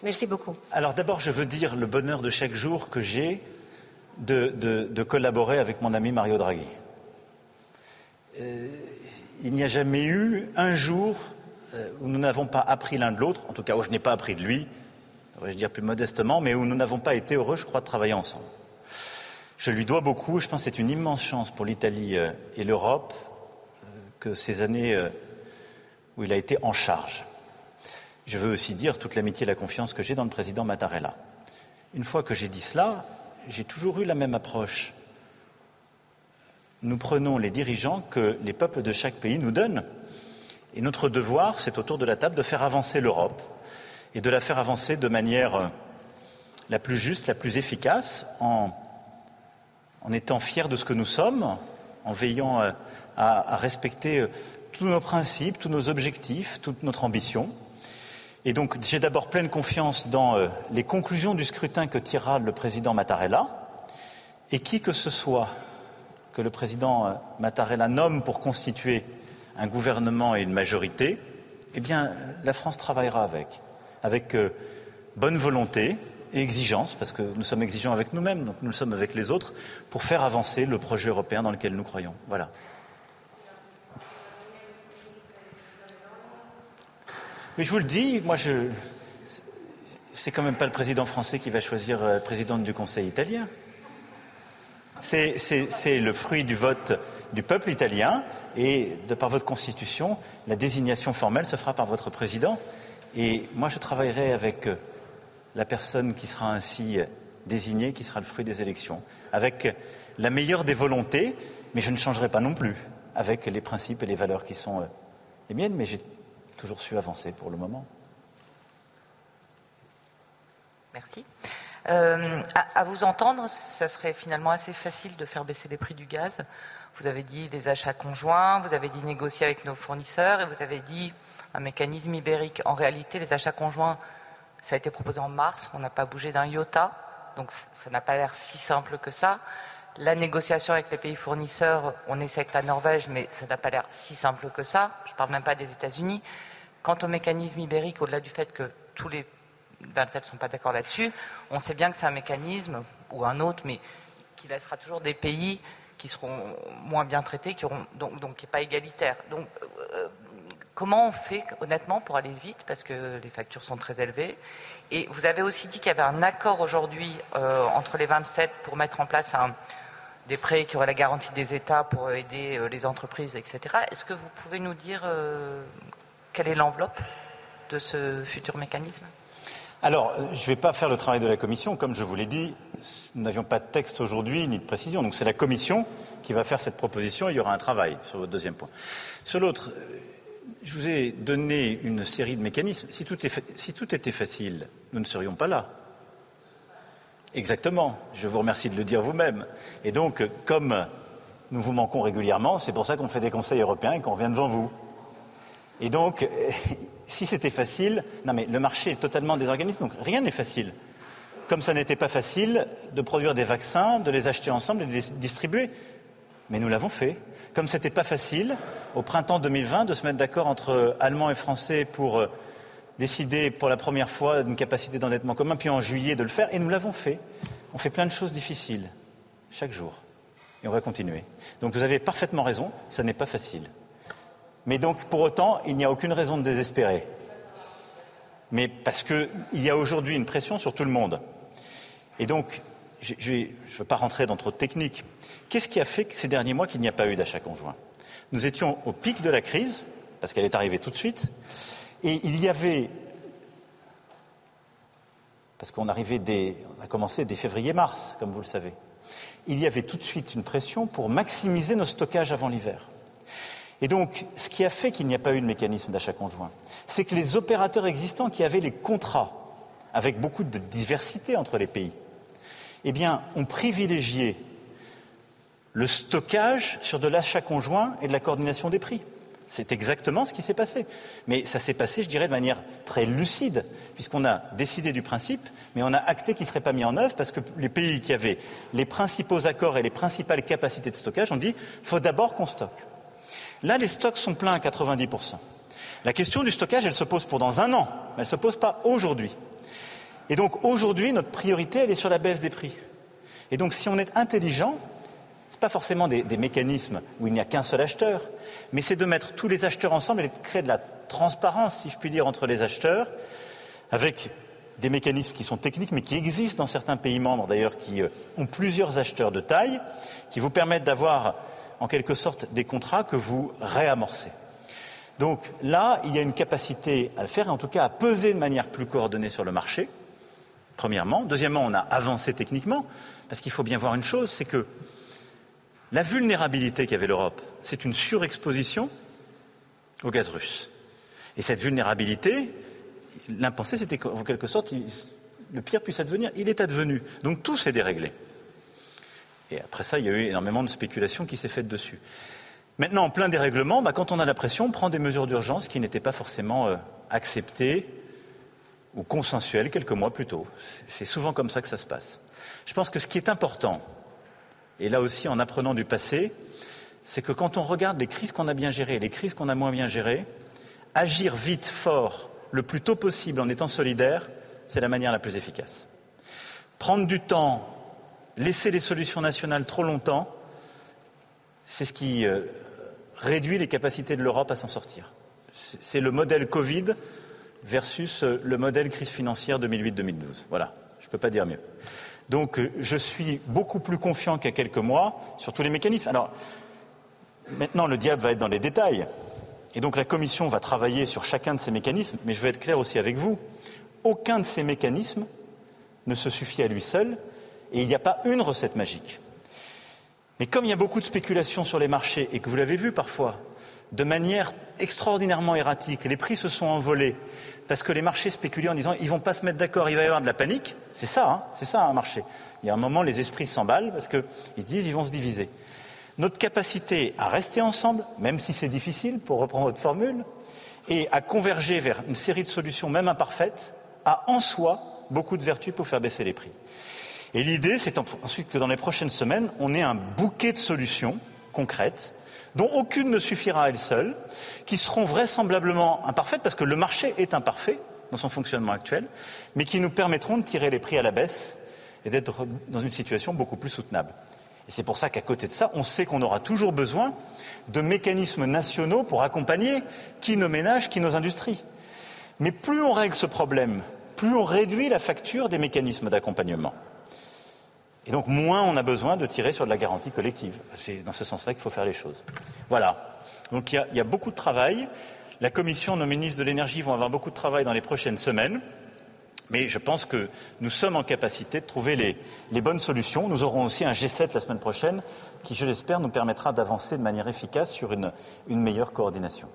Speaker 14: Merci beaucoup.
Speaker 11: Alors d'abord, je veux dire le bonheur de chaque jour que j'ai de, collaborer avec mon ami Mario Draghi. Euh, il n'y a jamais eu un jour où nous n'avons pas appris l'un de l'autre, en tout cas où je n'ai pas appris de lui, devrais-je dire plus modestement, mais où nous n'avons pas été heureux, je crois, de travailler ensemble. Je lui dois beaucoup, je pense que c'est une immense chance pour l'Italie et l'Europe que ces années où il a été en charge. Je veux aussi dire toute l'amitié et la confiance que j'ai dans le président Mattarella. Une fois que j'ai dit cela, j'ai toujours eu la même approche. Nous prenons les dirigeants que les peuples de chaque pays nous donnent. Et notre devoir, c'est autour de la table de faire avancer l'Europe et de la faire avancer de manière la plus juste, la plus efficace, en, étant fiers de ce que nous sommes, en veillant à, à respecter tous nos principes, tous nos objectifs, toute notre ambition. Et donc, j'ai d'abord pleine confiance dans euh, les conclusions du scrutin que tirera le président Mattarella. Et qui que ce soit que le président euh, Mattarella nomme pour constituer un gouvernement et une majorité, eh bien, la France travaillera avec, avec euh, bonne volonté et exigence, parce que nous sommes exigeants avec nous-mêmes, donc nous le sommes avec les autres, pour faire avancer le projet européen dans lequel nous croyons. Voilà. Mais je vous le dis, moi, je. C'est quand même pas le président français qui va choisir la présidente du Conseil italien. C'est le fruit du vote du peuple italien et, de par votre constitution, la désignation formelle se fera par votre président. Et moi, je travaillerai avec la personne qui sera ainsi désignée, qui sera le fruit des élections, avec la meilleure des volontés, mais je ne changerai pas non plus avec les principes et les valeurs qui sont les miennes, mais j'ai toujours su avancer pour le moment.
Speaker 15: Merci. Euh, à, vous entendre, ça serait finalement assez facile de faire baisser les prix du gaz. Vous avez dit des achats conjoints, vous avez dit négocier avec nos fournisseurs et vous avez dit un mécanisme ibérique. En réalité, les achats conjoints, ça a été proposé en mars, on n'a pas bougé d'un iota, donc ça n'a pas l'air si simple que ça. La négociation avec les pays fournisseurs, on essaie avec la Norvège, mais ça n'a pas l'air si simple que ça. Je ne parle même pas des États-Unis. Quant au mécanisme ibérique, au-delà du fait que tous les 27 ne sont pas d'accord là-dessus, on sait bien que c'est un mécanisme, ou un autre, mais qui laissera toujours des pays qui seront moins bien traités, qui auront, donc, n'est pas égalitaire. Donc, euh, Comment on fait honnêtement pour aller vite parce que les factures sont très élevées? Et vous avez aussi dit qu'il y avait un accord aujourd'hui euh, entre les 27 pour mettre en place des prêts qui auraient la garantie des États pour aider euh, les entreprises, etc. Est-ce que vous pouvez nous dire quelle est l'enveloppe de ce futur mécanisme?
Speaker 11: Alors, je ne vais pas faire le travail de la Commission. Comme je vous l'ai dit, nous n'avions pas de texte aujourd'hui ni de précision. Donc c'est la Commission qui va faire cette proposition. Il y aura un travail sur votre deuxième point. Sur l'autre, je vous ai donné une série de mécanismes. Si tout, était facile, nous ne serions pas là. Exactement. Je vous remercie de le dire vous-même. Et donc, comme nous vous manquons régulièrement, c'est pour ça qu'on fait des conseils européens et qu'on vient devant vous. Et donc, si c'était facile, non mais le marché est totalement désorganisé, donc rien n'est facile. Comme ça n'était pas facile de produire des vaccins, de les acheter ensemble et de les distribuer. Mais nous l'avons fait. Comme ce n'était pas facile, au printemps 2020, de se mettre d'accord entre Allemands et Français pour euh, décider pour la première fois d'une capacité d'endettement commun, puis en juillet de le faire, et nous l'avons fait. On fait plein de choses difficiles, chaque jour. Et on va continuer. Donc vous avez parfaitement raison, ce n'est pas facile. Mais donc, pour autant, il n'y a aucune raison de désespérer. Mais parce qu'il y a aujourd'hui une pression sur tout le monde. Et donc, je ne veux pas rentrer dans trop de techniques. Qu'est-ce qui a fait ces derniers mois qu'il n'y a pas eu d'achat conjoint? Nous étions au pic de la crise, parce qu'elle est arrivée tout de suite, et il y avait, parce qu'on arrivait on a commencé dès février-mars, comme vous le savez, il y avait tout de suite une pression pour maximiser nos stockages avant l'hiver. Et donc, ce qui a fait qu'il n'y a pas eu de mécanisme d'achat conjoint, c'est que les opérateurs existants qui avaient les contrats, avec beaucoup de diversité entre les pays, eh bien, ont privilégié le stockage sur de l'achat conjoint et de la coordination des prix. C'est exactement ce qui s'est passé. Mais ça s'est passé, je dirais, de manière très lucide, puisqu'on a décidé du principe, mais on a acté qu'il ne serait pas mis en œuvre, parce que les pays qui avaient les principaux accords et les principales capacités de stockage ont dit qu'il faut d'abord qu'on stocke. Là, les stocks sont pleins à 90%. La question du stockage, elle se pose pour dans un an, mais elle ne se pose pas aujourd'hui. Et donc aujourd'hui, notre priorité, elle est sur la baisse des prix. Et donc si on est intelligent, ce n'est pas forcément des, des, mécanismes où il n'y a qu'un seul acheteur, mais c'est de mettre tous les acheteurs ensemble et de créer de la transparence, si je puis dire, entre les acheteurs, avec des mécanismes qui sont techniques, mais qui existent dans certains pays membres, d'ailleurs, qui euh, ont plusieurs acheteurs de taille, qui vous permettent d'avoir en quelque sorte des contrats que vous réamorcez. Donc là, il y a une capacité à le faire, et en tout cas à peser de manière plus coordonnée sur le marché, premièrement. Deuxièmement, on a avancé techniquement, parce qu'il faut bien voir une chose, c'est que la vulnérabilité qu'avait l'Europe, c'est une surexposition au gaz russe. Et cette vulnérabilité, l'impensé, c'était qu'en quelque sorte, le pire puisse advenir. Il est advenu. Donc tout s'est déréglé. Et après ça, il y a eu énormément de spéculation qui s'est faite dessus. Maintenant, en plein dérèglement, bah, quand on a la pression, on prend des mesures d'urgence qui n'étaient pas forcément euh, acceptées ou consensuelles quelques mois plus tôt. C'est souvent comme ça que ça se passe. Je pense que ce qui est important, et là aussi en apprenant du passé, c'est que quand on regarde les crises qu'on a bien gérées et les crises qu'on a moins bien gérées, agir vite, fort, le plus tôt possible en étant solidaire, c'est la manière la plus efficace. Prendre du temps, laisser les solutions nationales trop longtemps, c'est ce qui euh, réduit les capacités de l'Europe à s'en sortir. C'est le modèle Covid versus euh, le modèle crise financière 2008-2012. Voilà, je ne peux pas dire mieux. Donc euh, je suis beaucoup plus confiant qu'il y a quelques mois sur tous les mécanismes. Alors maintenant, le diable va être dans les détails. Et donc la Commission va travailler sur chacun de ces mécanismes, mais je veux être clair aussi avec vous. Aucun de ces mécanismes ne se suffit à lui seul, et il n'y a pas une recette magique. Mais comme il y a beaucoup de spéculation sur les marchés, et que vous l'avez vu parfois, de manière extraordinairement erratique, les prix se sont envolés, parce que les marchés spéculaient en disant ils ne vont pas se mettre d'accord, il va y avoir de la panique. C'est ça, hein, c'est ça un marché. Il y a un moment, les esprits s'emballent parce qu'ils se disent ils vont se diviser. Notre capacité à rester ensemble, même si c'est difficile, pour reprendre votre formule, et à converger vers une série de solutions, même imparfaites, a en soi beaucoup de vertus pour faire baisser les prix. Et l'idée, c'est ensuite que dans les prochaines semaines, on ait un bouquet de solutions concrètes dont aucune ne suffira à elle seule, qui seront vraisemblablement imparfaites, parce que le marché est imparfait dans son fonctionnement actuel, mais qui nous permettront de tirer les prix à la baisse et d'être dans une situation beaucoup plus soutenable. Et c'est pour ça qu'à côté de ça, on sait qu'on aura toujours besoin de mécanismes nationaux pour accompagner qui nos ménages, qui nos industries. Mais plus on règle ce problème, plus on réduit la facture des mécanismes d'accompagnement. Et donc moins on a besoin de tirer sur de la garantie collective. C'est dans ce sens-là qu'il faut faire les choses. Voilà. Donc il y, a, beaucoup de travail. La Commission, nos ministres de l'énergie vont avoir beaucoup de travail dans les prochaines semaines. Mais je pense que nous sommes en capacité de trouver les, les, bonnes solutions. Nous aurons aussi un G7 la semaine prochaine qui, je l'espère, nous permettra d'avancer de manière efficace sur une, une, meilleure coordination.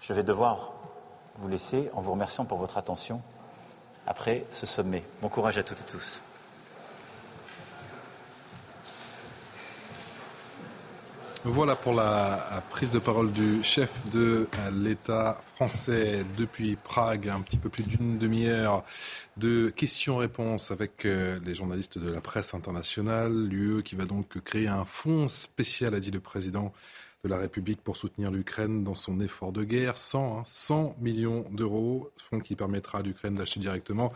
Speaker 11: Je vais devoir vous laisser en vous remerciant pour votre attention après ce sommet. Bon courage à toutes et tous.
Speaker 1: Voilà pour la prise de parole du chef de l'État français depuis Prague, un petit peu plus d'une demi-heure de questions-réponses avec euh, les journalistes de la presse internationale. L'UE qui va donc créer un fonds spécial, a dit le président de la République pour soutenir l'Ukraine dans son effort de guerre. 100, 100 hein, millions d'euros, fonds qui permettra à l'Ukraine d'acheter directement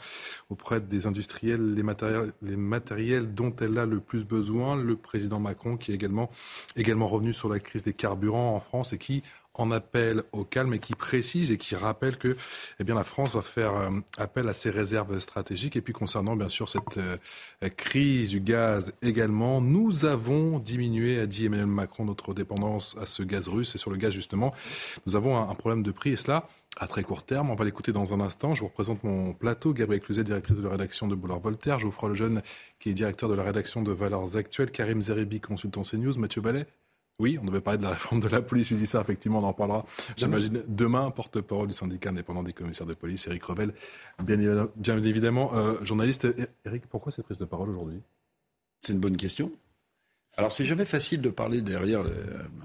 Speaker 1: auprès des industriels les matériels, les matériels dont elle a le plus besoin. Le président Macron qui est également, également revenu sur la crise des carburants en France et qui en appel au calme et qui précise et qui rappelle que eh bien, la France va faire euh, appel à ses réserves stratégiques. Et puis concernant bien sûr cette euh, crise du gaz également, nous avons diminué, a dit Emmanuel Macron, notre dépendance à ce gaz russe. Et sur le gaz justement, nous avons un, problème de prix et cela à très court terme. On va l'écouter dans un instant. Je vous représente mon plateau. Gabriel Cluzet, directrice de la rédaction de Boulevard Voltaire. Geoffroy Lejeune, qui est directeur de la rédaction de Valeurs Actuelles. Karim Zeribi, consultant CNews. Mathieu Ballet, oui, on devait parler de la réforme de la police. Je dis ça, effectivement, on en parlera. J'imagine demain, porte-parole du syndicat indépendant des commissaires de police, Eric Revel, bien, évidemment, euh, journaliste. Eric, pourquoi cette prise de parole aujourd'hui?
Speaker 16: C'est une bonne question. Alors, c'est jamais facile de parler derrière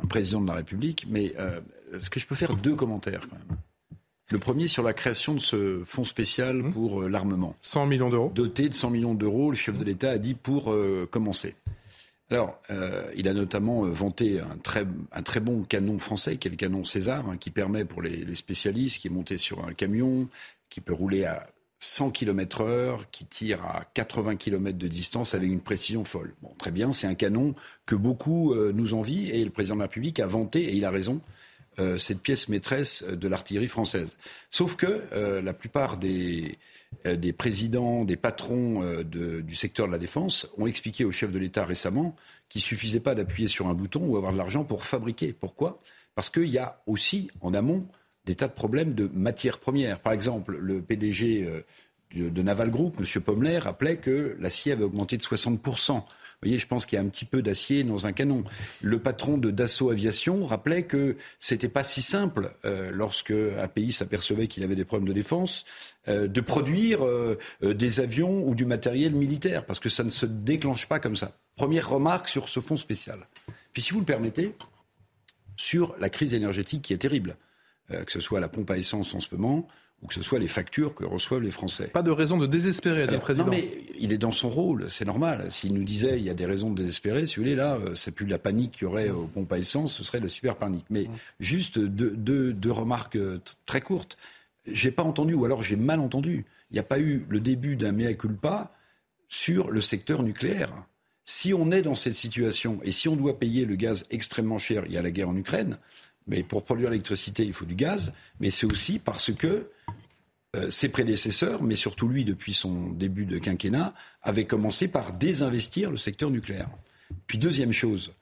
Speaker 16: un président de la République, mais euh, est-ce que je peux faire deux commentaires quand même le premier sur la création de ce fonds spécial mmh. pour euh, l'armement.
Speaker 1: 100 millions d'euros?
Speaker 16: Doté de 100 millions d'euros, le chef de l'État a dit pour commencer. Alors, euh, il a notamment euh, vanté un très, bon canon français, qui est le canon César, hein, qui permet pour les, spécialistes, qui est monté sur un camion, qui peut rouler à 100 km heure, qui tire à 80 km de distance avec une précision folle. Bon, très bien, c'est un canon que beaucoup euh, nous envient, et le président de la République a vanté, et il a raison, cette pièce maîtresse de l'artillerie française. Sauf que la plupart des des présidents, des patrons euh, du secteur de la défense ont expliqué au chef de l'État récemment qu'il ne suffisait pas d'appuyer sur un bouton ou avoir de l'argent pour fabriquer. Pourquoi? Parce qu'il y a aussi en amont des tas de problèmes de matières premières. Par exemple, le PDG euh, de Naval Group, M. Pommler, rappelait que l'acier avait augmenté de 60 vous voyez, je pense qu'il y a un petit peu d'acier dans un canon. Le patron de Dassault Aviation rappelait que c'était pas si simple euh, lorsque un pays s'apercevait qu'il avait des problèmes de défense euh, de produire euh, des avions ou du matériel militaire parce que ça ne se déclenche pas comme ça. Première remarque sur ce fonds spécial. Puis si vous le permettez, sur la crise énergétique qui est terrible, que ce soit la pompe à essence en ce moment, ou que ce soit les factures que reçoivent les Français.
Speaker 1: Pas de raison de désespérer, a dit le président.
Speaker 16: Non, mais il est dans son rôle, c'est normal. S'il nous disait il y a des raisons de désespérer, si vous voulez, là, euh, c'est plus de la panique qu'il y aurait au pompe à essence, ce serait de la super panique. Mais juste deux, deux, remarques euh, très courtes. J'ai pas entendu, ou alors j'ai mal entendu. Il n'y a pas eu le début d'un mea culpa sur le secteur nucléaire. Si on est dans cette situation et si on doit payer le gaz extrêmement cher, il y a la guerre en Ukraine, mais pour produire l'électricité, il faut du gaz, mais c'est aussi parce que ses prédécesseurs, mais surtout lui depuis son début de quinquennat, avaient commencé par désinvestir le secteur nucléaire. Puis deuxième chose,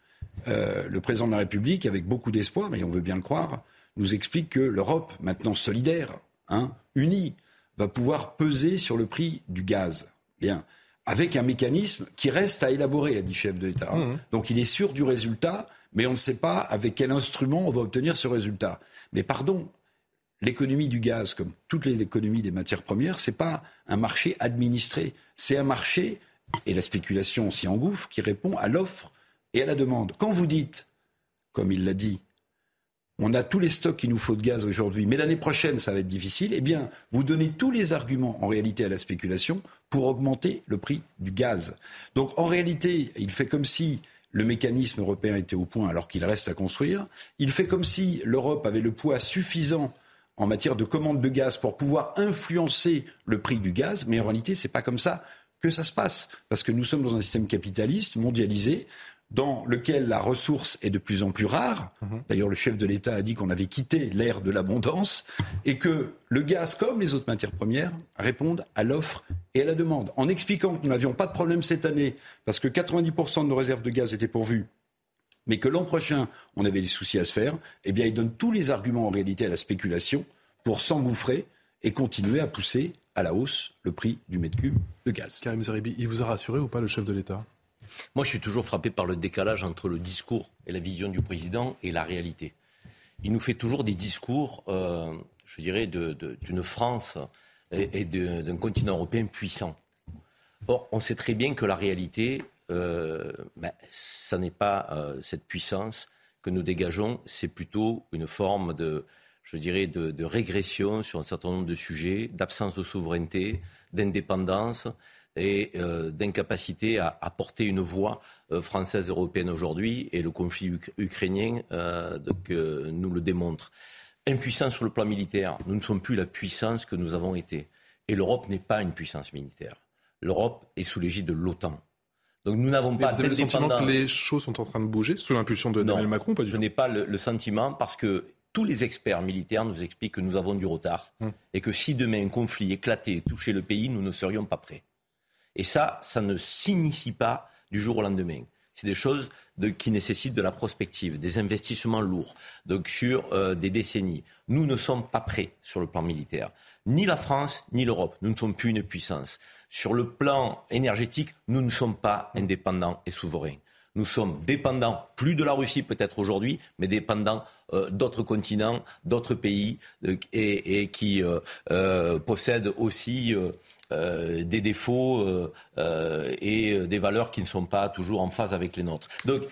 Speaker 16: euh, le président de la République, avec beaucoup d'espoir, et on veut bien le croire, nous explique que l'Europe, maintenant solidaire, hein, unie, va pouvoir peser sur le prix du gaz. Bien. Avec un mécanisme qui reste à élaborer, a dit chef de l'État. Mmh. Donc il est sûr du résultat, mais on ne sait pas avec quel instrument on va obtenir ce résultat. Mais pardon, l'économie du gaz, comme toutes les économies des matières premières, ce n'est pas un marché administré, c'est un marché, et la spéculation s'y engouffre, qui répond à l'offre et à la demande. Quand vous dites, comme il l'a dit, on a tous les stocks qu'il nous faut de gaz aujourd'hui, mais l'année prochaine, ça va être difficile, eh bien, vous donnez tous les arguments en réalité à la spéculation pour augmenter le prix du gaz. Donc, en réalité, il fait comme si le mécanisme européen était au point alors qu'il reste à construire. Il fait comme si l'Europe avait le poids suffisant en matière de commande de gaz pour pouvoir influencer le prix du gaz, mais en réalité, ce n'est pas comme ça que ça se passe. Parce que nous sommes dans un système capitaliste, mondialisé, dans lequel la ressource est de plus en plus rare.
Speaker 1: Mhm.
Speaker 16: D'ailleurs, le chef de l'État a dit qu'on avait quitté l'ère de l'abondance et que le gaz, comme les autres matières premières, répondent à l'offre et à la demande. En expliquant que nous n'avions pas de problème cette année parce que 90% de nos réserves de gaz étaient pourvues mais que l'an prochain, on avait des soucis à se faire, eh bien, il donne tous les arguments en réalité à la spéculation pour s'engouffrer et continuer à pousser à la hausse le prix du mètre cube de gaz.
Speaker 1: Karim Zeribi, il vous a rassuré ou pas le chef de l'État?
Speaker 5: Moi, je suis toujours frappé par le décalage entre le discours et la vision du président et la réalité. Il nous fait toujours des discours, euh, je dirais, d'une France et, et d'un continent européen puissant. Or, on sait très bien que la réalité, euh, ben, ça n'est pas euh, cette puissance que nous dégageons, c'est plutôt une forme de, je dirais, de, régression sur un certain nombre de sujets, d'absence de souveraineté, d'indépendance et euh, d'incapacité à, porter une voix euh, française européenne aujourd'hui. Et le conflit uk ukrainien nous le démontre. Impuissance sur le plan militaire, nous ne sommes plus la puissance que nous avons été. Et l'Europe n'est pas une puissance militaire. L'Europe est sous l'égide de l'OTAN. Donc nous n'avons pas
Speaker 1: vous avez le sentiment que les choses sont en train de bouger sous l'impulsion de Emmanuel Macron pas du
Speaker 5: Je n'ai pas le, le, sentiment parce que tous les experts militaires nous expliquent que nous avons du retard hum. et que si demain un conflit éclatait et touchait le pays, nous ne serions pas prêts. Et ça, ça ne s'initie pas du jour au lendemain. C'est des choses de, qui nécessitent de la prospective, des investissements lourds, donc sur euh, des décennies. Nous ne sommes pas prêts sur le plan militaire. Ni la France, ni l'Europe. Nous ne sommes plus une puissance. Sur le plan énergétique, nous ne sommes pas indépendants et souverains. Nous sommes dépendants, plus de la Russie peut-être aujourd'hui, mais dépendants euh, d'autres continents, d'autres pays euh, et, qui euh, possèdent aussi des défauts et des valeurs qui ne sont pas toujours en phase avec les nôtres. Donc,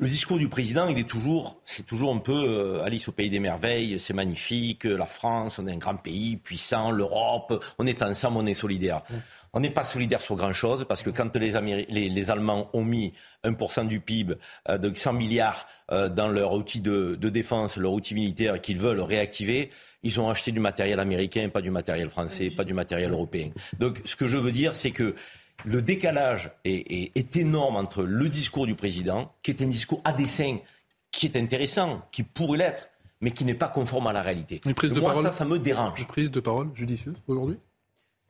Speaker 5: le discours du président, il est toujours, c'est toujours un peu euh, Alice au pays des merveilles, c'est magnifique, la France, on est un grand pays puissant, l'Europe, on est ensemble, on est solidaire. On n'est pas solidaire sur grand-chose parce que quand les, Améri les, les, Allemands ont mis 1% du PIB, euh, de 100 milliards euh, dans leur outil de, de défense, leur outil militaire qu'ils veulent réactiver, ils ont acheté du matériel américain, pas du matériel français, pas du matériel européen. Donc ce que je veux dire, c'est que le décalage est, est, est, énorme entre le discours du président, qui est un discours à dessein, qui est intéressant, qui pourrait l'être, mais qui n'est pas conforme à la réalité.
Speaker 1: Une prise de
Speaker 5: moi,
Speaker 1: parole,
Speaker 5: ça, ça me dérange.
Speaker 1: Une prise de parole judicieuse aujourd'hui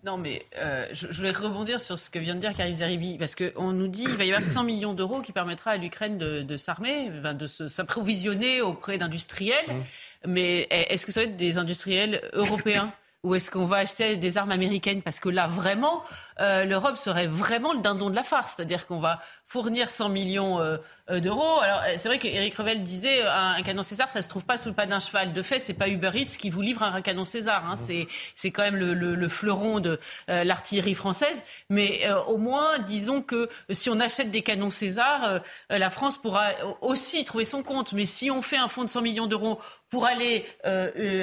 Speaker 4: non, mais euh, je, je, voulais rebondir sur ce que vient de dire Karim Zeribi, parce qu'on nous dit qu'il va y avoir 100 millions d'euros qui permettra à l'Ukraine de, de s'armer, de s'approvisionner auprès d'industriels. Mmh. Mais est-ce que ça va être des industriels européens? Ou est-ce qu'on va acheter des armes américaines? Parce que là, vraiment, euh, l'Europe serait vraiment le dindon de la farce. C'est-à-dire qu'on va fournir 100 millions euh, d'euros. Alors, c'est vrai qu'Éric Revel disait un, canon César, ça se trouve pas sous le pas d'un cheval. De fait, c'est pas Uber Eats qui vous livre un canon César. Hein. C'est, c'est quand même le, le, le fleuron de euh, l'artillerie française. Mais euh, au moins, disons que si on achète des canons César, euh, la France pourra aussi trouver son compte. Mais si on fait un fonds de 100 millions d'euros pour aller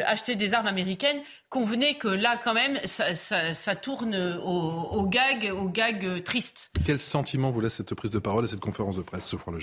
Speaker 4: acheter des armes américaines, convenez que là, quand même, ça, ça, ça tourne au, au, gag, au gag triste.
Speaker 1: Quel sentiment vous laisse cette prise de parole et cette conférence de presse, Geoffroy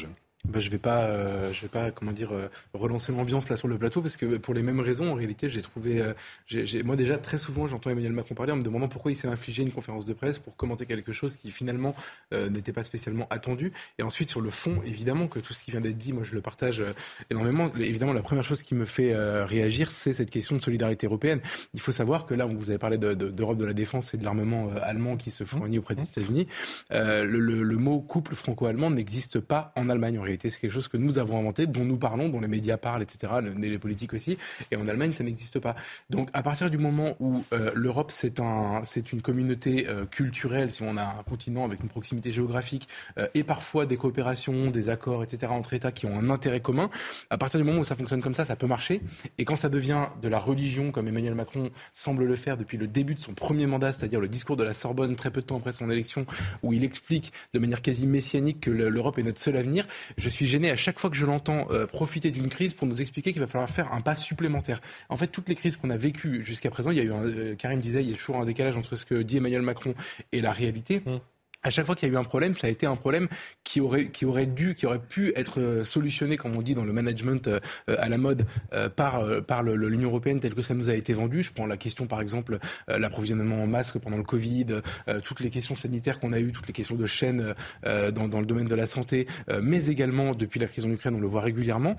Speaker 17: Ben, je vais euh, vais pas, comment dire, euh, relancer l'ambiance là sur le plateau parce que pour les mêmes raisons, en réalité, j'ai trouvé, euh, moi déjà très souvent, j'entends Emmanuel Macron parler en me demandant pourquoi il s'est infligé une conférence de presse pour commenter quelque chose qui finalement euh, n'était pas spécialement attendu. Et ensuite sur le fond, évidemment que tout ce qui vient d'être dit, moi je le partage énormément. Évidemment, la première chose qui me fait réagir, c'est cette question de solidarité européenne. Il faut savoir que là, vous avez parlé de, de, d'Europe de la défense et de l'armement allemand qui se fournit auprès des États-Unis. Le, le mot couple franco-allemand n'existe pas en Allemagne. En réalité, c'est quelque chose que nous avons inventé, dont nous parlons, dont les médias parlent, etc., les politiques aussi. Et en Allemagne, ça n'existe pas. Donc, à partir du moment où euh, l'Europe, c'est un, c'est une communauté euh, culturelle, si on a un continent avec une proximité géographique euh, et parfois des coopérations, des accords, etc., entre États qui ont un intérêt commun, à partir du moment où ça fonctionne comme ça, ça peut marcher. Et quand ça devient de la religion, comme Emmanuel Macron semble le faire depuis le début de son premier mandat, c'est-à-dire le discours de la Sorbonne très peu de temps après son élection, où il explique de manière quasi messianique que l'Europe est notre seul avenir, je suis gêné à chaque fois que je l'entends euh, profiter d'une crise pour nous expliquer qu'il va falloir faire un pas supplémentaire. En fait, toutes les crises qu'on a vécues jusqu'à présent, il y a eu un, euh, Karim disait, il y a toujours un décalage entre ce que dit Emmanuel Macron et la réalité. Mmh. À chaque fois qu'il y a eu un problème, ça a été un problème qui aurait, qui aurait dû, qui aurait pu être euh, solutionné, comme on dit dans le management euh, euh, à la mode, par, par l'Union européenne tel que ça nous a été vendu. Je prends la question, par exemple, l'approvisionnement en masques pendant le Covid, toutes les questions sanitaires qu'on a eues, toutes les questions de chaîne dans, dans, le domaine de la santé, mais également depuis la crise en Ukraine, on le voit régulièrement.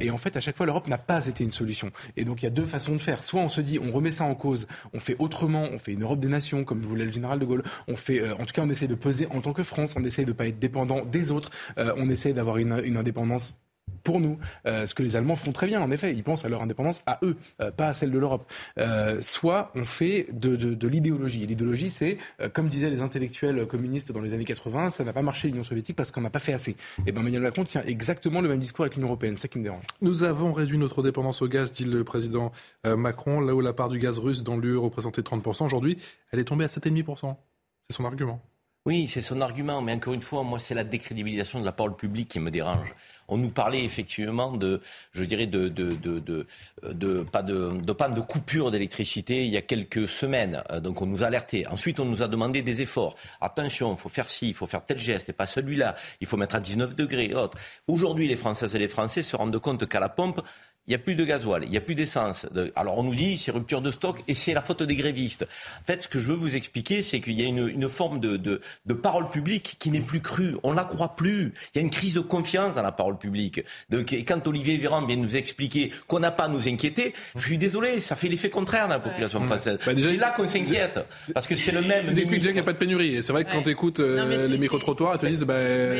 Speaker 17: et en fait, à chaque fois, l'Europe n'a pas été une solution. Et donc, il y a deux façons de faire. Soit on se dit, on remet ça en cause, on fait autrement, on fait une Europe des nations, comme voulait le général de Gaulle. On fait, en tout cas, on essaie de peser en tant que France. On essaye de ne pas être dépendant des autres. Euh, on essaye d'avoir une, indépendance pour nous, euh, ce que les Allemands font très bien, en effet, ils pensent à leur indépendance à eux, euh, pas à celle de l'Europe. soit on fait de, l'idéologie. L'idéologie, c'est, comme disaient les intellectuels communistes dans les années 80, ça n'a pas marché l'Union soviétique parce qu'on n'a pas fait assez. Et eh ben Emmanuel Macron tient exactement le même discours avec l'Union européenne, c'est ça qui me dérange.
Speaker 1: Nous avons réduit notre dépendance au gaz, dit le président Macron, là où la part du gaz russe dans l'UE représentait 30%, aujourd'hui, elle est tombée à 7,5%. C'est son argument.
Speaker 5: Oui, c'est son argument, mais encore une fois, moi, c'est la décrédibilisation de la parole publique qui me dérange. On nous parlait effectivement de, je dirais, de, de, de, de, pas de, de panne de coupure d'électricité il y a quelques semaines. Euh, donc on nous a alertés. Ensuite, on nous a demandé des efforts. Attention, il faut faire ci, il faut faire tel geste et pas celui-là. Il faut mettre à 19 degrés. Autre. Aujourd'hui, les Françaises et les Français se rendent compte qu'à la pompe, il n'y a plus de gasoil, il n'y a plus d'essence. Alors on nous dit c'est rupture de stock et c'est la faute des grévistes. En fait, ce que je veux vous expliquer, c'est qu'il y a une, une forme de, de, de, parole publique qui n'est plus crue. On ne la croit plus. Il y a une crise de confiance dans la parole publique. Donc, et quand Olivier Véran vient nous expliquer qu'on n'a pas à nous inquiéter, je suis désolé, ça fait l'effet contraire dans la population française. Bah, c'est là qu'on s'inquiète. Parce que c'est le même.
Speaker 1: Vous expliquez déjà qu'il n'y a pas de pénurie. Et c'est vrai que quand tu écoutes euh, les micro-trottoirs, ils te disent. Bah,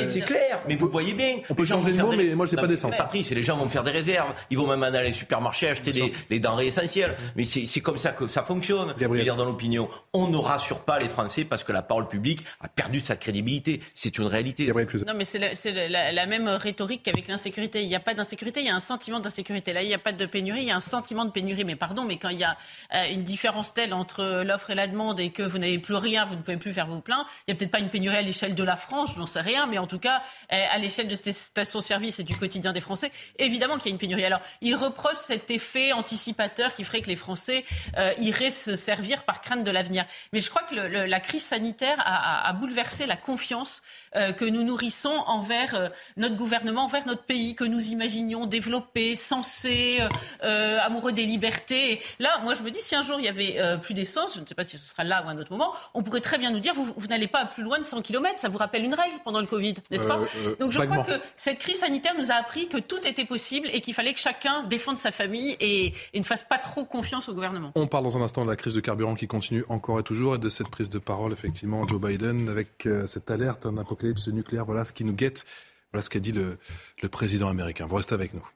Speaker 5: c'est clair, mais vous voyez bien.
Speaker 1: On peut changer de mot, mais moi, c'est pas d'essence.
Speaker 5: Patrice, les gens vont faire des réserves. Ils vont même aller dans les supermarchés acheter les, denrées essentielles. Mais c'est comme ça que ça fonctionne. Dire dans l'opinion, on ne rassure pas les Français parce que la parole publique a perdu sa crédibilité. C'est une réalité.
Speaker 4: Non, mais c'est la, même rhétorique qu'avec l'insécurité. Il n'y a pas d'insécurité, il y a un sentiment d'insécurité. Là, il n'y a pas de pénurie, il y a un sentiment de pénurie. Mais pardon, mais quand il y a euh, une différence telle entre l'offre et la demande et que vous n'avez plus rien, vous ne pouvez plus faire vos pleins, il n'y a peut-être pas une pénurie à l'échelle de la France, je n'en sais rien, mais en tout cas, euh, à l'échelle de ces stations-service et du quotidien des Français, évidemment qu'il y a une pénurie. Alors, il reproche cette effet anticipateur qui ferait que les Français euh, iraient se servir par crainte de l'avenir. Mais je crois que la crise sanitaire a, bouleversé la confiance euh, que nous nourrissons envers euh, notre gouvernement, envers notre pays, que nous imaginions développé, sensé, amoureux des libertés. Et là, moi, je me dis, si un jour il y avait plus d'essence, je ne sais pas si ce sera là ou à un autre moment, on pourrait très bien nous dire, vous, vous n'allez pas plus loin de 100 km. Ça vous rappelle une règle pendant le Covid, n'est-ce pas Donc je crois que cette crise sanitaire nous a appris que tout était possible et qu'il fallait que chacun défende sa famille et, et, ne fasse pas trop confiance au gouvernement.
Speaker 1: On parle dans un instant de la crise de carburant qui continue encore et toujours et de cette prise de parole, effectivement, Joe Biden avec euh, cette alerte d'un apocalypse nucléaire. Voilà ce qui nous guette. Voilà ce qu'a dit le, le président américain. Vous restez avec nous.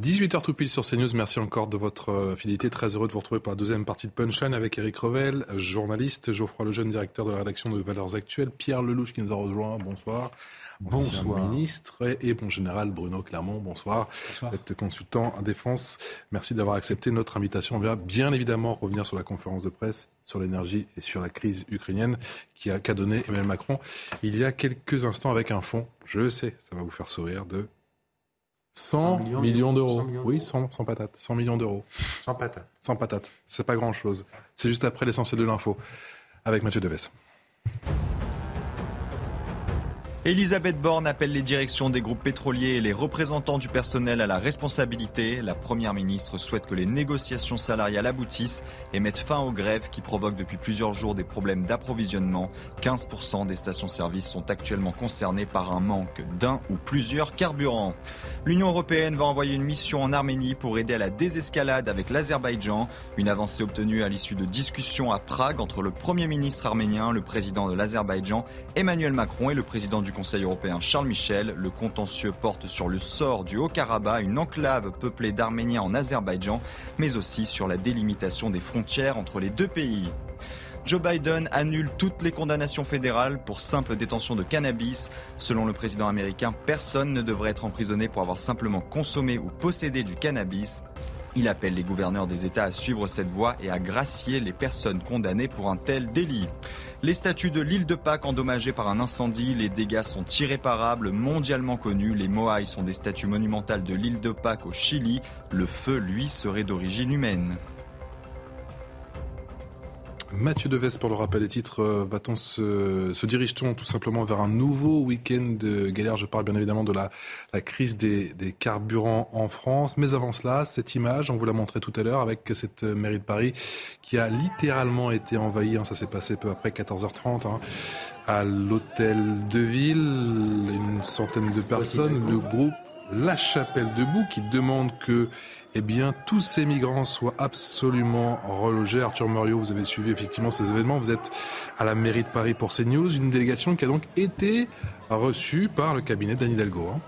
Speaker 1: 18h tout pile sur CNews. Merci encore de votre euh, fidélité. Très heureux de vous retrouver pour la deuxième partie de Punchline avec Eric Revel, journaliste, Geoffroy Lejeune, directeur de la rédaction de Valeurs Actuelles, Pierre Lelouch qui nous a rejoint. Bonsoir. Bonsoir. ministre et bon général Bruno Clermont, bonsoir. bonsoir. Vous êtes consultant en défense. Merci d'avoir accepté notre invitation. On va bien évidemment revenir sur la conférence de presse sur l'énergie et sur la crise ukrainienne qui a qu'a donné Emmanuel Macron il y a quelques instants avec un fonds, je sais, ça va vous faire sourire, de 100 millions, d'euros. oui, 100, 100 patates. 100 millions d'euros.
Speaker 18: 100 patates.
Speaker 1: 100 patates. C'est pas grand chose. C'est juste après l'essentiel de l'info avec Mathieu Deves.
Speaker 3: Elisabeth Borne appelle les directions des groupes pétroliers et les représentants du personnel à la responsabilité. La Première ministre souhaite que les négociations salariales aboutissent et mettent fin aux grèves qui provoquent depuis plusieurs jours des problèmes d'approvisionnement. 15% des stations-service sont actuellement concernées par un manque d'un ou plusieurs carburants. L'Union européenne va envoyer une mission en Arménie pour aider à la désescalade avec l'Azerbaïdjan. Une avancée obtenue à l'issue de discussions à Prague entre le Premier ministre arménien, le président de l'Azerbaïdjan, Emmanuel Macron et le président du Conseil européen Charles Michel. Le contentieux porte sur le sort du Haut-Karabakh, une enclave peuplée d'Arméniens en Azerbaïdjan, mais aussi sur la délimitation des frontières entre les deux pays. Joe Biden annule toutes les condamnations fédérales pour simple détention de cannabis. Selon le président américain, personne ne devrait être emprisonné pour avoir simplement consommé ou possédé du cannabis. Il appelle les gouverneurs des États à suivre cette voie et à gracier les personnes condamnées pour un tel délit. Les statues de l'île de Pâques endommagées par un incendie, les dégâts sont irréparables, mondialement connus. Les Moai sont des statues monumentales de l'île de Pâques au Chili. Le feu, lui, serait d'origine humaine.
Speaker 1: Mathieu Deves pour le rappel des titres. Euh, va-t-on se, se dirige-t-on tout simplement vers un nouveau week-end de galère? Je parle bien évidemment de la, la crise des, des, carburants en France. Mais avant cela, cette image, on vous l'a montré tout à l'heure avec cette mairie de Paris qui a littéralement été envahie. Hein, ça s'est passé peu après 14h30 hein, à l'hôtel de ville. Une centaine de personnes. Le groupe La Chapelle debout qui demande que eh bien, tous ces migrants soient absolument relogés. Arthur Muriot, vous avez suivi effectivement ces événements. Vous êtes à la mairie de Paris pour CNews, une délégation qui a donc été reçue par le cabinet d'Anne Hidalgo. Hein.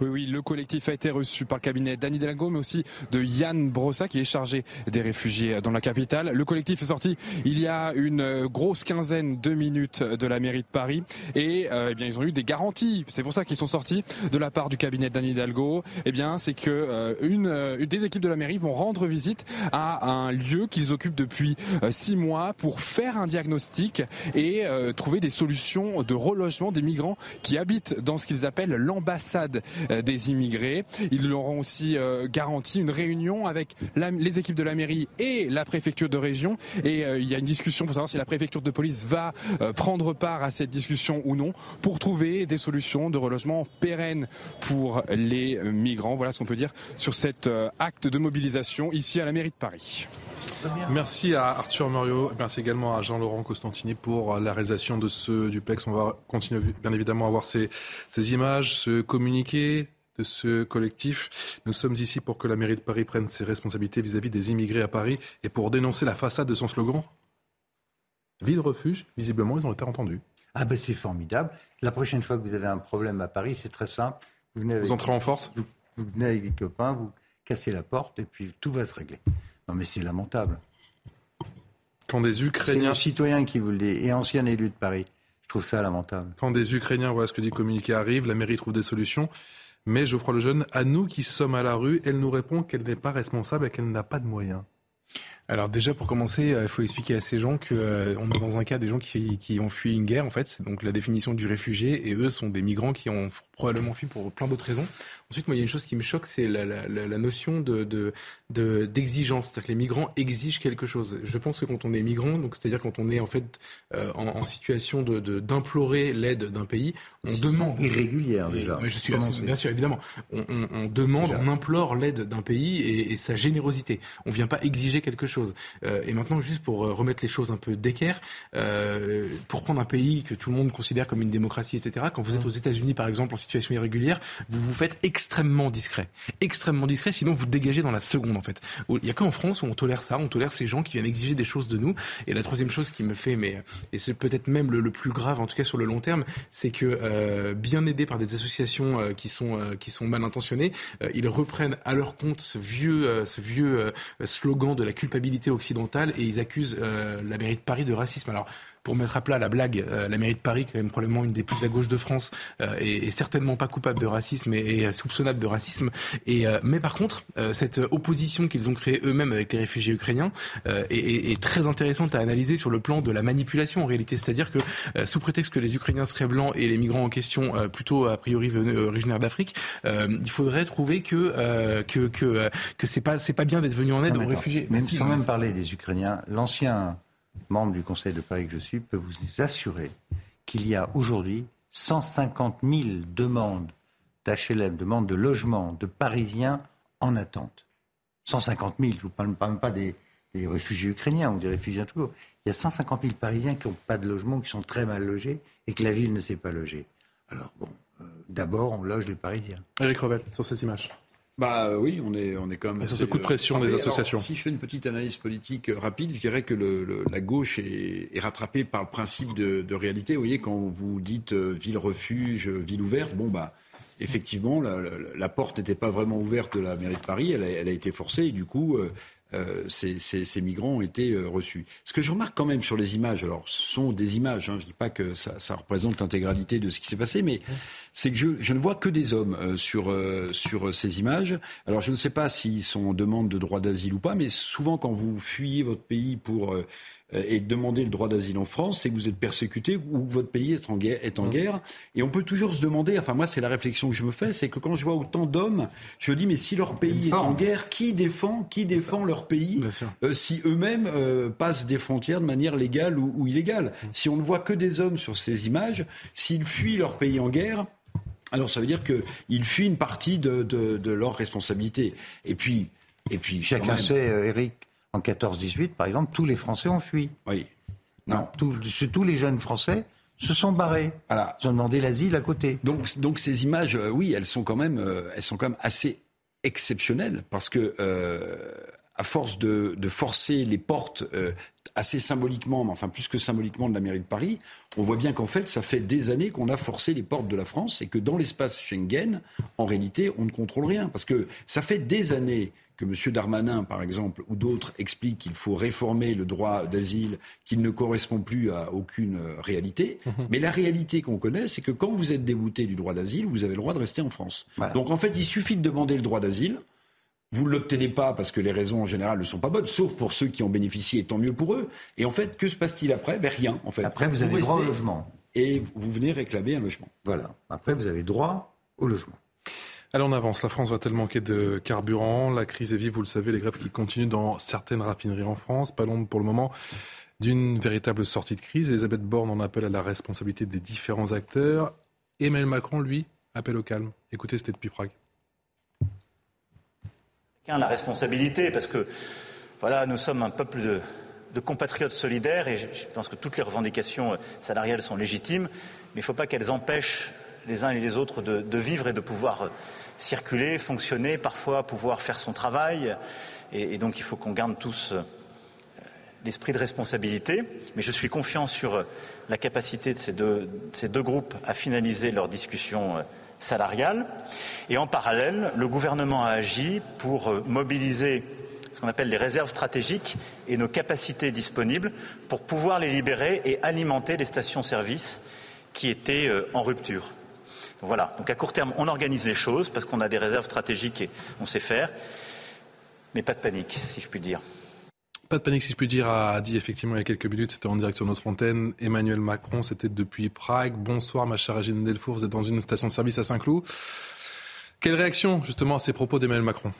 Speaker 2: Oui, oui, le collectif a été reçu par le cabinet d'Annie Hidalgo, mais aussi de Yann Brossa, qui est chargé des réfugiés dans la capitale. Le collectif est sorti il y a une grosse quinzaine de minutes de la mairie de Paris, et euh, eh bien ils ont eu des garanties. C'est pour ça qu'ils sont sortis de la part du cabinet d'Annie Hidalgo. Eh bien, c'est que euh, une, euh, des équipes de la mairie vont rendre visite à un lieu qu'ils occupent depuis six mois pour faire un diagnostic et trouver des solutions de relogement des migrants qui habitent dans ce qu'ils appellent l'ambassade des immigrés. Ils leur ont aussi euh, garanti une réunion avec les équipes de la mairie et la préfecture de région. Et euh, il y a une discussion pour savoir si la préfecture de police va prendre part à cette discussion ou non pour trouver des solutions de relogement pérennes pour les migrants. Voilà ce qu'on peut dire sur cet acte de mobilisation ici à la mairie de Paris.
Speaker 1: Merci à Arthur Muriot, merci également à Jean-Laurent Costantini pour la réalisation de ce duplex. On va continuer bien évidemment à voir ces, ces images, ce communiqué de ce collectif. Nous sommes ici pour que la mairie de Paris prenne ses responsabilités vis-à-vis des immigrés à Paris et pour dénoncer la façade de son slogan. Ville refuge, visiblement, ils ont été entendus.
Speaker 18: Ah ben c'est formidable. La prochaine fois que vous avez un problème à Paris, c'est très simple.
Speaker 1: Vous, venez vous entrez en force
Speaker 18: vous, vous venez avec des copains, vous cassez la porte et puis tout va se régler. Non, mais c'est lamentable.
Speaker 1: Quand des Ukrainiens.
Speaker 18: C'est citoyen qui vous le dit, et ancien élu de Paris. Je trouve ça lamentable.
Speaker 1: Quand des Ukrainiens, voilà ce que dit communiqué, arrive, la mairie trouve des solutions. Mais Geoffroy Lejeune, à nous qui sommes à la rue, elle nous répond qu'elle n'est pas responsable et qu'elle n'a pas de moyens.
Speaker 17: Alors déjà pour commencer, euh, il faut expliquer à ces gens que euh, on est dans un cas des gens qui, qui ont fui une guerre en fait, c'est donc la définition du réfugié et eux sont des migrants qui ont probablement fui pour plein d'autres raisons. Ensuite, moi il y a une chose qui me choque, c'est la, la, la, notion de d'exigence, de, c'est-à-dire que les migrants exigent quelque chose. Je pense que quand on est migrant, donc c'est-à-dire quand on est en fait euh, en, en, situation de d'implorer l'aide d'un pays, on demande
Speaker 18: irrégulière déjà.
Speaker 17: je suis bien sûr évidemment, on, on, on demande, on implore l'aide d'un pays et, et sa générosité. On vient pas exiger quelque chose euh, et maintenant, juste pour euh, remettre les choses un peu d'équerre, euh, pour prendre un pays que tout le monde considère comme une démocratie, etc., quand vous êtes aux États-Unis, par exemple, en situation irrégulière, vous vous faites extrêmement discret. Extrêmement discret, sinon vous dégagez dans la seconde, en fait. Il n'y a qu'en France où on tolère ça, on tolère ces gens qui viennent exiger des choses de nous. Et la troisième chose qui me fait, mais, et c'est peut-être même le, plus grave, en tout cas sur le long terme, c'est que, bien aidés par des associations qui, sont, qui sont mal intentionnées, ils reprennent à leur compte ce vieux, ce vieux slogan de la culpabilité occidentale et ils accusent euh, la mairie de Paris de racisme. Alors, pour mettre à plat la blague, euh, la mairie de Paris, quand même probablement une des plus à gauche de France, euh, est, certainement pas coupable de racisme et, soupçonnable de racisme. Et, mais par contre, cette opposition qu'ils ont créée eux-mêmes avec les réfugiés ukrainiens est, très intéressante à analyser sur le plan de la manipulation en réalité. C'est-à-dire que sous prétexte que les Ukrainiens seraient blancs et les migrants en question plutôt a priori originaires d'Afrique, il faudrait trouver que que que, que c'est pas c'est pas bien d'être venu en aide aux réfugiés.
Speaker 18: Même sans même parler des Ukrainiens, l'ancien membre du Conseil de Paris que je suis, peut vous assurer qu'il y a aujourd'hui 150 000 demandes d'HLM, demandes de logement de Parisiens en attente. 150 000, je ne vous parle même pas des, réfugiés ukrainiens ou des réfugiés tout court. Il y a 150 000 Parisiens qui n'ont pas de logement, qui sont très mal logés et que la ville ne sait pas loger. Alors bon, euh, d'abord on loge les Parisiens.
Speaker 1: Eric Revel, sur ces images.
Speaker 16: Bah euh, oui, on est, on est quand même.
Speaker 1: C'est ce coup de pression des associations.
Speaker 16: si je fais une petite analyse politique euh, rapide, je dirais que le, la gauche est, est, rattrapée par le principe de, de, réalité. Vous voyez, quand vous dites euh, ville refuge, ville ouverte, bon bah effectivement, la, la, la porte n'était pas vraiment ouverte de la mairie de Paris, elle a, elle a été forcée et du coup. Euh, ces, ces, ces, migrants ont été reçus. Ce que je remarque quand même sur les images, alors ce sont des images, hein, je ne dis pas que ça, ça représente l'intégralité de ce qui s'est passé, mais c'est que je, je, ne vois que des hommes euh, sur, euh, sur ces images. Alors je ne sais pas s'ils sont en demande de droit d'asile ou pas, mais souvent quand vous fuyez votre pays pour euh, et demander le droit d'asile en France, c'est que vous êtes persécuté ou que votre pays est en guerre. Est en mmh. guerre. Et on peut toujours se demander, enfin moi c'est la réflexion que je me fais, c'est que quand je vois autant d'hommes, je me dis mais si leur pays est en guerre, qui défend, qui défend leur pays euh, si eux-mêmes euh, passent des frontières de manière légale ou, ou illégale? Mmh. Si on ne voit que des hommes sur ces images, s'ils fuient leur pays en guerre, alors ça veut dire qu'ils fuient une partie de, de, de, leur responsabilité. Et puis, et puis
Speaker 18: chacun sait, euh, Eric, en 14-18, par exemple, tous les Français ont fui.
Speaker 16: Oui.
Speaker 18: Non. Tous, tous les jeunes Français se sont barrés. Voilà. Ils ont demandé l'asile à côté.
Speaker 16: Donc, donc ces images, euh, oui, elles sont quand même, euh, elles sont quand même assez exceptionnelles parce que euh, à force de, de, forcer les portes assez symboliquement, mais enfin plus que symboliquement de la mairie de Paris, on voit bien qu'en fait, ça fait des années qu'on a forcé les portes de la France et que dans l'espace Schengen, en réalité, on ne contrôle rien parce que ça fait des années que M. Darmanin, par exemple, ou d'autres expliquent qu'il faut réformer le droit d'asile, qu'il ne correspond plus à aucune euh, réalité. Mhm. Mais la réalité qu'on connaît, c'est que quand vous êtes débouté du droit d'asile, vous avez le droit de rester en France. Donc en fait, il suffit de demander le droit d'asile. Vous ne l'obtenez pas parce que les raisons en général ne sont pas bonnes, sauf pour ceux qui ont bénéficié, et tant mieux pour eux. Et en fait, que se passe-t-il après? Ben, Rien, en fait.
Speaker 18: Après, vous, avez droit au logement.
Speaker 16: Et vous venez réclamer un logement.
Speaker 18: Voilà. Après, vous avez droit au logement.
Speaker 1: Allez, on avance. La France va-t-elle manquer de carburant La crise est vive, vous le savez, les grèves qui continuent dans certaines raffineries en France. Pas long pour le moment d'une véritable sortie de crise. Elisabeth Borne en appelle à la responsabilité des différents acteurs. Emmanuel Macron, lui, appelle au calme. Écoutez, c'était depuis Prague.
Speaker 11: La responsabilité, parce que voilà, nous sommes un peuple de, compatriotes solidaires et je, pense que toutes les revendications salariales sont légitimes, mais il ne faut pas qu'elles empêchent les uns et les autres de, de vivre et de pouvoir circuler, fonctionner, parfois pouvoir faire son travail. Et, donc il faut qu'on garde tous euh, l'esprit de responsabilité. Mais je suis confiant sur euh, la capacité de ces deux, ces deux groupes à finaliser leur discussion euh, salariale. Et en parallèle, le gouvernement a agi pour mobiliser ce qu'on appelle les réserves stratégiques et nos capacités disponibles pour pouvoir les libérer et alimenter les stations-service qui étaient en rupture. Voilà. Donc à court terme, on organise les choses parce qu'on a des réserves stratégiques et on sait faire. Mais pas de panique, si je puis dire.
Speaker 1: Pas de panique, si je puis dire, a dit effectivement il y a quelques minutes, c'était en direct sur notre antenne, Emmanuel Macron, c'était depuis Prague. Bonsoir ma chère Régine Delfour, vous êtes dans une station de service à Saint-Cloud. Quelle réaction justement à ces propos d'Emmanuel Macron?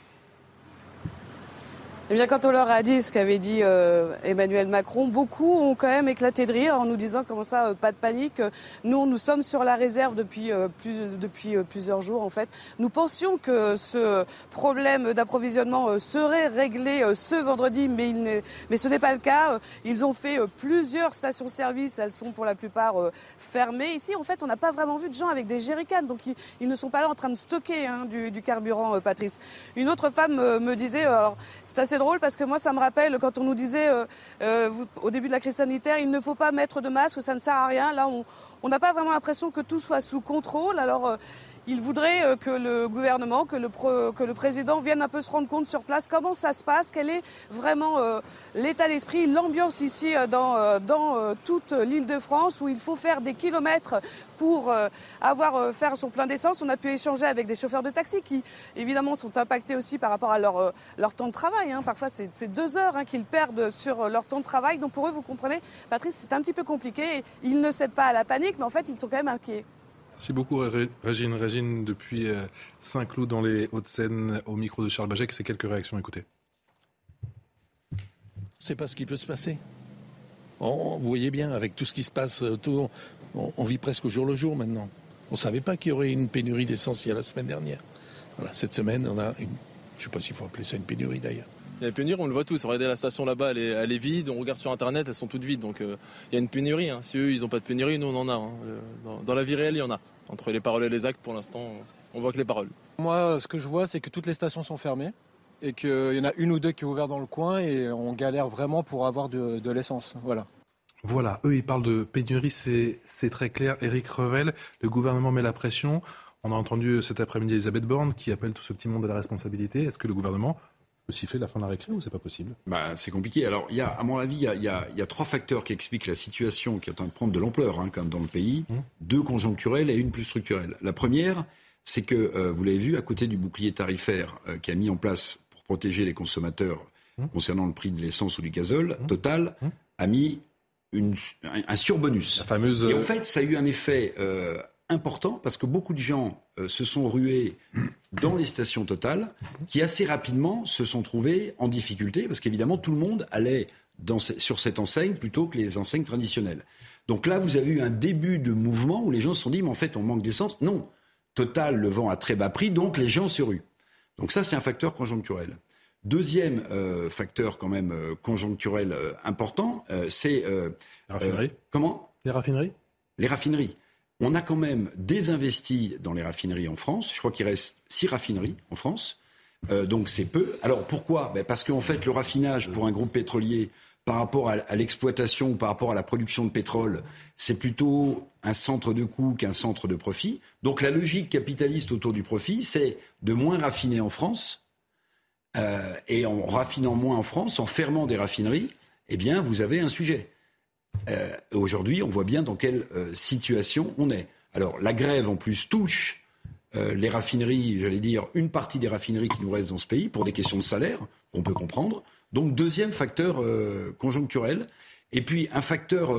Speaker 6: Eh bien, quand on leur a dit ce qu'avait dit euh, Emmanuel Macron, beaucoup ont quand même éclaté de rire en nous disant comment ça, euh, pas de panique. Nous, nous sommes sur la réserve depuis, euh, plus, depuis plusieurs jours, en fait. Nous pensions que ce problème d'approvisionnement serait réglé ce vendredi, mais ce n'est pas le cas. Ils ont fait plusieurs stations-service. Elles sont pour la plupart fermées. Ici, en fait, on n'a pas vraiment vu de gens avec des jerrycans. Donc, ils, ne sont pas là en train de stocker hein, du, du, carburant, Patrice. Une autre femme me disait, alors, c'est assez c'est drôle parce que moi, ça me rappelle quand on nous disait euh, euh, au début de la crise sanitaire, il ne faut pas mettre de masque, ça ne sert à rien. Là, on n'a pas vraiment l'impression que tout soit sous contrôle. Alors, euh, il voudrait que le gouvernement, que le, que le président vienne un peu se rendre compte sur place comment ça se passe, quel est vraiment l'état d'esprit, l'ambiance ici dans, dans toute l'île de France où il faut faire des kilomètres pour euh, avoir euh, faire son plein d'essence? On a pu échanger avec des chauffeurs de taxi qui, évidemment, sont impactés aussi par rapport à leur, euh, leur temps de travail. Hein. Parfois, c'est deux heures hein, qu'ils perdent sur leur temps de travail. Donc pour eux, vous comprenez, Patrice, c'est un petit peu compliqué. Ils ne cèdent pas à la panique, mais en fait, ils sont quand même inquiets.
Speaker 1: Merci beaucoup Régine. Régine, depuis Saint-Cloud dans les Hauts-de-Seine, au micro de Charles Bajek, c'est quelques réactions, écoutez.
Speaker 7: C'est pas ce qui peut se passer. vous voyez bien, avec tout ce qui se passe autour, on, vit presque au jour le jour maintenant. On ne savait pas qu'il y aurait une pénurie d'essence la semaine dernière. Voilà, cette semaine, on a une, je ne sais pas s'il faut appeler ça une pénurie d'ailleurs.
Speaker 8: Il y a une pénurie, on le voit tous. Regardez la station là-bas, elle, elle est, vide. On regarde sur Internet, elles sont toutes vides. Donc euh, il y a une pénurie. Hein. Si eux, ils n'ont pas de pénurie, nous, on en a. Hein. Euh, dans, la vie réelle, il y en a. Entre les paroles et les actes, pour l'instant, on voit que les paroles.
Speaker 9: Moi, ce que je vois, c'est que toutes les stations sont fermées et qu'il y en a une ou deux qui est ouvert dans le coin et on galère vraiment pour avoir de, de l'essence. Voilà.
Speaker 1: Voilà, eux, ils parlent de pénurie, c'est très clair. Éric Revel, le gouvernement met la pression. On a entendu cet après-midi Elisabeth Borne qui appelle tout ce petit monde à la responsabilité. Est-ce que le gouvernement peut siffler la fin de la récré ou c'est pas possible?
Speaker 16: Bah, C'est compliqué. Alors, il y a, à mon avis, il y, a, il, y a, il y, a, trois facteurs qui expliquent la situation qui est en train de prendre de l'ampleur, hein, comme dans le pays. Mmh. Deux conjoncturelles et une plus structurelle. La première, c'est que, euh, vous l'avez vu, à côté du bouclier tarifaire euh, qui a mis en place pour protéger les consommateurs mmh. concernant le prix de l'essence ou du gazole, mmh. Total a mis une, un, un surbonus.
Speaker 1: La fameuse...
Speaker 16: Et en fait, ça a eu un effet euh, important parce que beaucoup de gens euh, se sont rués dans les stations Total qui assez rapidement se sont trouvés en difficulté parce qu'évidemment tout le monde allait dans, sur cette enseigne plutôt que les enseignes traditionnelles. Donc là, vous avez eu un début de mouvement où les gens se sont dit mais en fait on manque d'essence. Non, Total le vend à très bas prix, donc les gens se ruent. Donc ça, c'est un facteur conjoncturel. Deuxième euh, facteur quand même euh, conjoncturel euh, important, c'est...
Speaker 1: les raffineries
Speaker 16: Comment?
Speaker 1: Les raffineries?
Speaker 16: Les raffineries. On a quand même désinvesti dans les raffineries en France. Je crois qu'il reste six raffineries en France. donc c'est peu. Alors pourquoi? Ben Parce qu'en fait, le raffinage pour un groupe pétrolier, par rapport à, à l'exploitation ou par rapport à la production de pétrole, c'est plutôt un centre de coût qu'un centre de profit. Donc la logique capitaliste autour du profit, c'est de moins raffiner en France euh, et en raffinant moins en France, en fermant des raffineries, eh bien, vous avez un sujet. Euh, Aujourd'hui, on voit bien dans quelle euh, situation on est. Alors, la grève, en plus, touche euh, les raffineries, j'allais dire, une partie des raffineries qui nous restent dans ce pays, pour des questions de salaire, on peut comprendre. Donc, deuxième facteur conjoncturel. Et puis, un facteur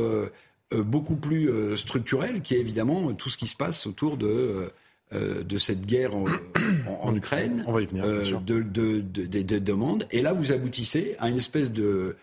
Speaker 16: beaucoup plus structurel, qui est évidemment tout ce qui se passe autour de euh, de cette guerre en, en, en Ukraine,
Speaker 1: On va y venir,
Speaker 16: euh, de, de, de, des demandes. Et là, vous aboutissez à une espèce de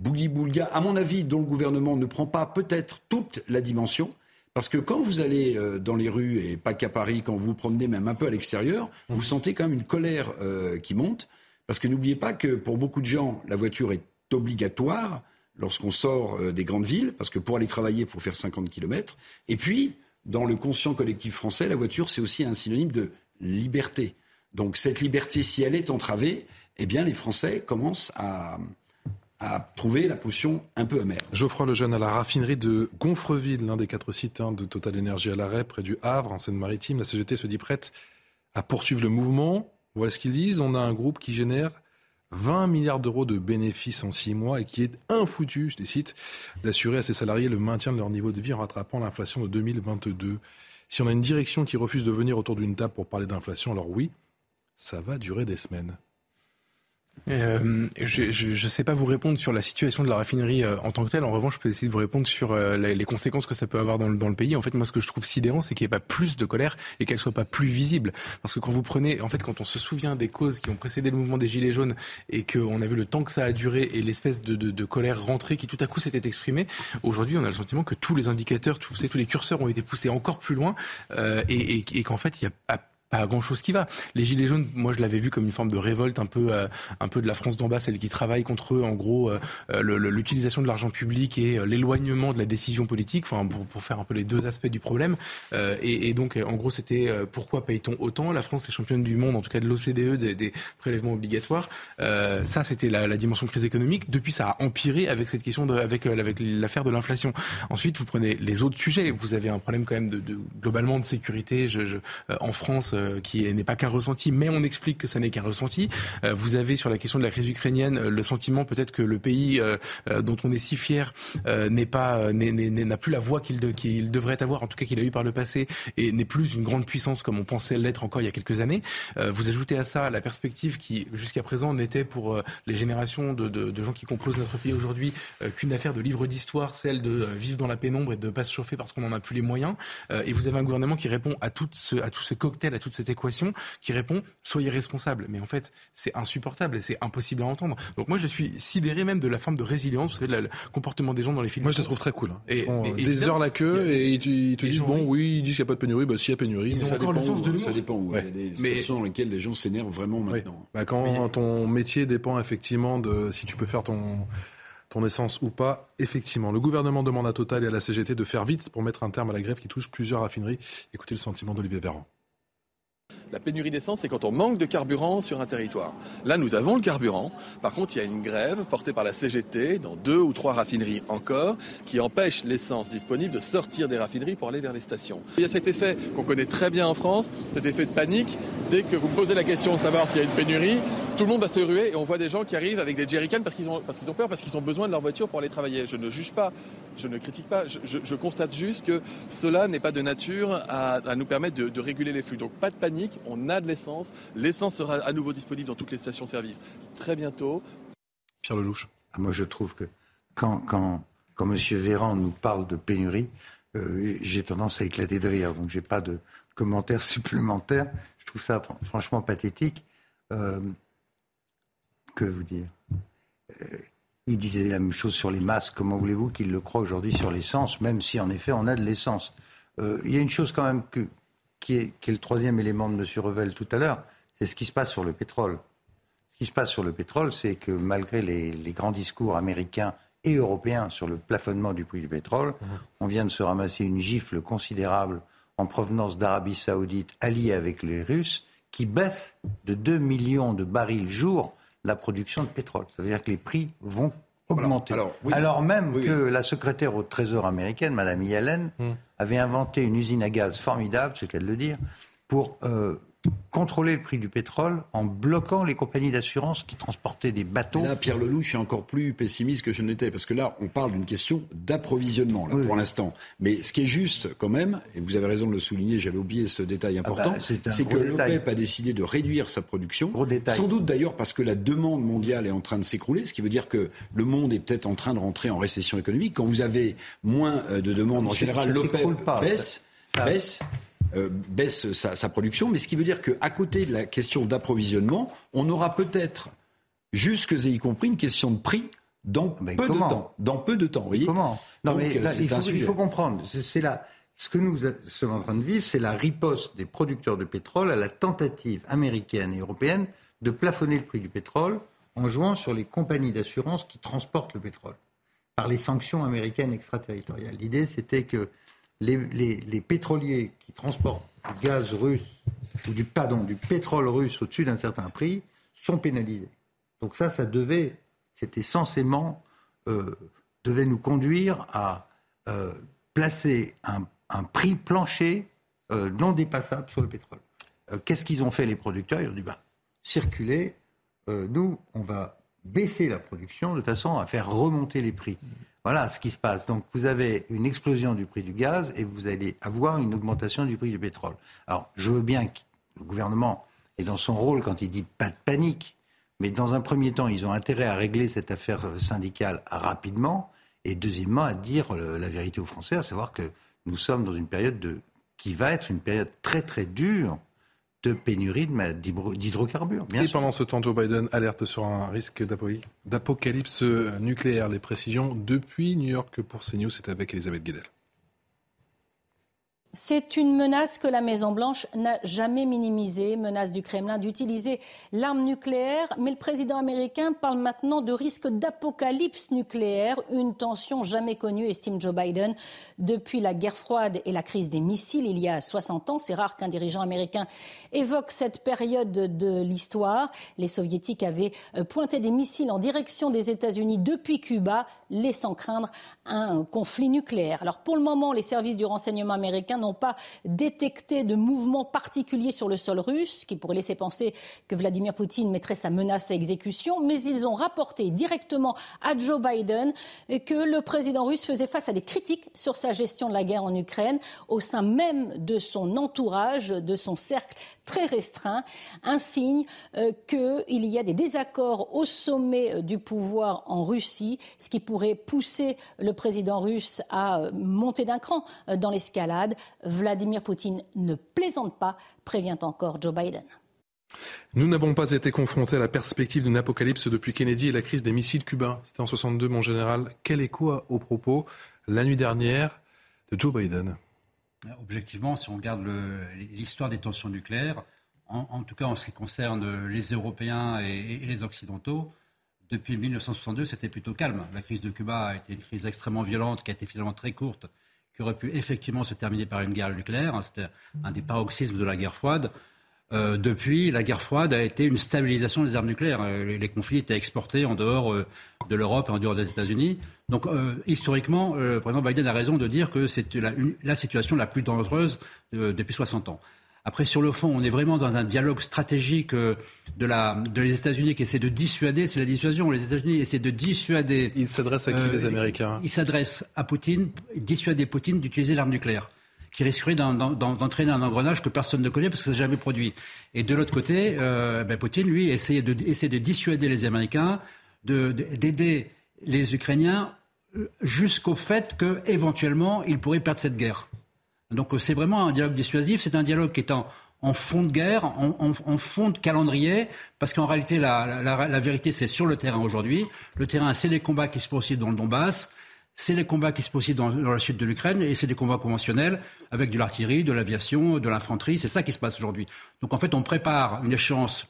Speaker 16: boogie-boulga, à mon avis, dont le gouvernement ne prend pas peut-être toute la dimension. Parce que quand vous allez euh, dans les rues, et pas qu'à Paris, quand vous vous promenez même un peu à l'extérieur, vous sentez quand même une colère euh, qui monte. Parce que n'oubliez pas que pour beaucoup de gens, la voiture est obligatoire lorsqu'on sort euh, des grandes villes, parce que pour aller travailler, il faut faire 50 km. Et puis, dans le conscient collectif français, la voiture, c'est aussi un synonyme de liberté. Donc cette liberté, si elle est entravée, eh bien les Français commencent à, à trouver la potion un peu amère.
Speaker 1: Geoffroy Lejeune à la raffinerie de Gonfreville, l'un des quatre sites hein, de Total Énergie à l'arrêt, près du Havre, en Seine-Maritime. La CGT se dit prête à poursuivre le mouvement. Voilà ce qu'ils disent. On a un groupe qui génère 20 milliards d'euros de bénéfices en 6 mois et qui est infoutu, je les cite, d'assurer à ses salariés le maintien de leur niveau de vie en rattrapant l'inflation de 2022. Si on a une direction qui refuse de venir autour d'une table pour parler d'inflation, alors oui, ça va durer des semaines.
Speaker 17: Euh, je ne sais pas vous répondre sur la situation de la raffinerie euh, en tant que telle. En revanche, je peux essayer de vous répondre sur euh, les, conséquences que ça peut avoir dans le, dans le pays. En fait, moi, ce que je trouve sidérant, c'est qu'il n'y ait pas plus de colère et qu'elle soit pas plus visible. Parce que quand vous prenez, en fait, quand on se souvient des causes qui ont précédé le mouvement des Gilets jaunes et qu'on a vu le temps que ça a duré et l'espèce de, de, de, colère rentrée qui tout à coup s'était exprimée, aujourd'hui, on a le sentiment que tous les indicateurs, tous, tous les curseurs ont été poussés encore plus loin et, et, et qu'en fait, il y a pas grand chose qui va. Les gilets jaunes, moi je l'avais vu comme une forme de révolte un peu, euh, un peu de la France d'en bas, celle qui travaille contre eux, en gros euh, l'utilisation de l'argent public et euh, l'éloignement de la décision politique, enfin pour, faire un peu les deux aspects du problème. Euh, et, donc en gros c'était euh, pourquoi paye-t-on autant? La France est championne du monde, en tout cas de l'OCDE, des, des, prélèvements obligatoires. ça c'était la, dimension crise économique. Depuis ça a empiré avec cette question avec avec l'affaire de l'inflation. Ensuite vous prenez les autres sujets. Vous avez un problème quand même de, globalement de sécurité en France euh, qui n'est pas qu'un ressenti, mais on explique que ça n'est qu'un ressenti. Euh, vous avez sur la question de la crise ukrainienne euh, le sentiment peut-être que le pays dont on est si fier n'est pas n'a plus la voix qu'il de, qu devrait avoir, en tout cas qu'il a eu par le passé, et n'est plus une grande puissance comme on pensait l'être encore il y a quelques années. vous ajoutez à ça la perspective qui jusqu'à présent n'était pour les générations de, de, de, gens qui composent notre pays aujourd'hui qu'une affaire de livre d'histoire, celle de vivre dans la pénombre et de ne pas se chauffer parce qu'on n'en a plus les moyens. et vous avez un gouvernement qui répond à tout ce, à tout ce cocktail, à toute cette équation qui répond soyez responsable. Mais en fait, c'est insupportable et c'est impossible à entendre. Donc moi, je suis sidéré même de la forme de résilience, vous savez, le comportement des gens dans les films.
Speaker 1: Moi, je le trouve très cool. Hein. Et, et, des heures la queue et ils te, disent bon, oui, ils disent qu'il n'y a pas de pénurie. Bah, s'il y a pénurie,
Speaker 16: ils ont encore le sens de. Ça dépend. Ouais. Il y a des situations dans lesquelles les gens s'énervent vraiment maintenant.
Speaker 1: Bah, quand Mais... ton métier dépend effectivement de si tu peux faire ton ton essence ou pas. Effectivement, le gouvernement demande à Total et à la CGT de faire vite pour mettre un terme à la grève qui touche plusieurs raffineries. Écoutez le sentiment d'Olivier Véran.
Speaker 19: La pénurie d'essence, c'est quand on manque de carburant sur un territoire. Là, nous avons le carburant. Par contre, il y a une grève portée par la CGT dans deux ou trois raffineries encore qui empêche l'essence disponible de sortir des raffineries pour aller vers les stations. Il y a cet effet qu'on connaît très bien en France, cet effet de panique. Dès que vous posez la question de savoir s'il y a une pénurie, tout le monde va se ruer et on voit des gens qui arrivent avec des jerrycans parce qu'ils ont, parce qu'ils ont peur, parce qu'ils ont besoin de leur voiture pour aller travailler. Je ne juge pas, je ne critique pas, je, constate juste que cela n'est pas de nature à, à nous permettre de, de réguler les flux. Donc pas de panique, on a de l'essence. L'essence sera à nouveau disponible dans toutes les stations-service très bientôt.
Speaker 1: Pierre Lelouch.
Speaker 18: Moi, je trouve que quand, quand, quand M. Véran nous parle de pénurie, euh, j'ai tendance à éclater de rire. Donc, j'ai pas de commentaires supplémentaires. Je trouve ça fran- franchement pathétique. Euh, que vous dire? Euh, Il disait la même chose sur les masques. Comment voulez-vous qu'il le croit aujourd'hui sur l'essence, même si en effet on a de l'essence? Euh, Il y a une chose quand même que, qui, est, le troisième élément de M. Revel tout à l'heure, c'est ce qui se passe sur le pétrole. Ce qui se passe sur le pétrole, c'est que malgré les, les grands discours américains et européens sur le plafonnement du prix du pétrole, on vient de se ramasser une gifle considérable en provenance d'Arabie saoudite alliée avec les Russes, qui baisse de 2 millions de barils jour la production de pétrole. Ça veut dire que les prix vont augmenter.
Speaker 16: alors, oui.
Speaker 18: Alors même
Speaker 16: Oui,
Speaker 18: que
Speaker 16: oui.
Speaker 18: la secrétaire au Trésor américaine, Madame Yellen, avait inventé une usine à gaz formidable, c'est le cas de le dire, pour euh, contrôler le prix du pétrole en bloquant les compagnies d'assurance qui transportaient des bateaux.
Speaker 16: Là, Pierre Lelouch est encore plus pessimiste que je n'étais, parce que là, on parle d'une question d'approvisionnement, pour l'instant. Mais ce qui est juste, quand même, et vous avez raison de le souligner, j'avais oublié ce détail important,
Speaker 18: bah, c'est un
Speaker 16: c'est
Speaker 18: gros
Speaker 16: que l'OPEP a décidé de réduire sa production.
Speaker 18: détail.
Speaker 16: Sans doute d'ailleurs parce que la demande mondiale est en train de s'écrouler, ce qui veut dire que le monde est peut-être en train de rentrer en récession économique. Quand vous avez moins euh, de demandes, en
Speaker 18: Ça-
Speaker 16: général, l'OPEP
Speaker 18: Ça-
Speaker 16: baisse euh, baisse sa, sa production, mais ce qui veut dire qu'à côté de la question d'approvisionnement, on aura peut-être, jusque et y compris, une question de prix dans peu
Speaker 18: comment
Speaker 16: de temps. Dans peu de temps, vous voyez
Speaker 18: Comment Non,
Speaker 16: Donc,
Speaker 18: mais
Speaker 16: euh,
Speaker 18: là, il, faut, il
Speaker 16: sujet.
Speaker 18: faut comprendre. C'est là. Ce que nous sommes en train de vivre, c'est la riposte des producteurs de pétrole à la tentative américaine et européenne de plafonner le prix du pétrole en jouant sur les compagnies d'assurance qui transportent le pétrole par les sanctions américaines extraterritoriales. L'idée, c'était que les, pétroliers qui transportent du gaz russe ou du du pétrole russe au-dessus d'un certain prix sont pénalisés. Donc ça, ça devait, c'était censément euh, devait nous conduire à euh, placer un, prix plancher euh, non dépassable sur le pétrole. Qu'est-ce qu'ils ont fait les producteurs? Ils ont dit bah, circulez, euh, nous, on va baisser la production de façon à faire remonter les prix. Voilà ce qui se passe. Donc vous avez une explosion du prix du gaz et vous allez avoir une augmentation du prix du pétrole. Alors je veux bien que le gouvernement est dans son rôle quand il dit pas de panique, mais dans un premier temps, ils ont intérêt à régler cette affaire syndicale rapidement et deuxièmement à dire la vérité aux Français, à savoir que nous sommes dans une période de, qui va être une période très très dure de pénurie d'hydrocarbures.
Speaker 1: Et
Speaker 18: sûr.
Speaker 1: pendant ce temps, Joe Biden alerte sur un risque d'apo- d'apocalypse nucléaire. Les précisions depuis New York pour CNews, c'est avec Elisabeth Guedel.
Speaker 20: C'est une menace que la Maison-Blanche n'a jamais minimisée, menace du Kremlin d'utiliser l'arme nucléaire. Mais le président américain parle maintenant de risque d'apocalypse nucléaire, une tension jamais connue, estime Joe Biden, depuis la guerre froide et la crise des missiles il y a 60 ans. C'est rare qu'un dirigeant américain évoque cette période de l'histoire. Les soviétiques avaient euh, pointé des missiles en direction des États-Unis depuis Cuba, laissant craindre un conflit nucléaire. Alors pour le moment, les services du renseignement américain n'ont pas détecté de mouvement particulier sur le sol russe, qui pourrait laisser penser que Vladimir Poutine mettrait sa menace à exécution, mais ils ont rapporté directement à Joe Biden que le président russe faisait face à des critiques sur sa gestion de la guerre en Ukraine au sein même de son entourage, de son cercle très restreint, un signe euh, qu'il y a des désaccords au sommet euh, du pouvoir en Russie, ce qui pourrait pousser le président russe à euh, monter d'un cran dans l'escalade. Vladimir Poutine ne plaisante pas, prévient encore Joe Biden.
Speaker 1: Nous n'avons pas été confrontés à la perspective d'une apocalypse depuis Kennedy et la crise des missiles cubains. C'était en 62, mon général. Quel écho au propos la nuit dernière de Joe Biden?
Speaker 21: Objectivement, si on regarde l'histoire des tensions nucléaires, en, en tout cas en ce qui concerne les Européens et, et les Occidentaux, depuis 1962, c'était plutôt calme. La crise de Cuba a été une crise extrêmement violente, qui a été finalement très courte, qui aurait pu effectivement se terminer par une guerre nucléaire. C'était un des paroxysmes de la guerre froide. Euh, depuis, la guerre froide a été une stabilisation des armes nucléaires. Euh, Les, conflits étaient exportés en dehors euh, de l'Europe et en dehors des États-Unis. Donc, historiquement, le président Biden a raison de dire que c'est la, situation la plus dangereuse depuis 60 ans. Après, sur le fond, on est vraiment dans un dialogue stratégique euh, de, la, de les États-Unis qui essaie de dissuader, c'est la dissuasion. Les États-unis essaient de dissuader.
Speaker 1: Ils s'adressent à qui les Américains?
Speaker 21: Ils s'adressent à Poutine, dissuader Poutine d'utiliser l'arme nucléaire qui risquerait d'entraîner un engrenage que personne ne connaît parce que ça n'a jamais produit. Et de l'autre côté, euh, ben Poutine, lui, essaie de, essaie de dissuader les Américains, d'aider les Ukrainiens euh, jusqu'au fait qu'éventuellement, ils pourraient perdre cette guerre. Donc c'est vraiment un dialogue dissuasif, c'est un dialogue qui est en, fond de guerre, en, fond de calendrier, parce qu'en réalité, la, la vérité, c'est sur le terrain aujourd'hui. Le terrain, c'est les combats qui se poursuivent dans le Donbass, c'est les combats qui se poursuivent dans, dans, la sud de l'Ukraine, et c'est des combats conventionnels, avec de l'artillerie, de l'aviation, de l'infanterie, c'est ça qui se passe aujourd'hui. Donc en fait, on prépare une échéance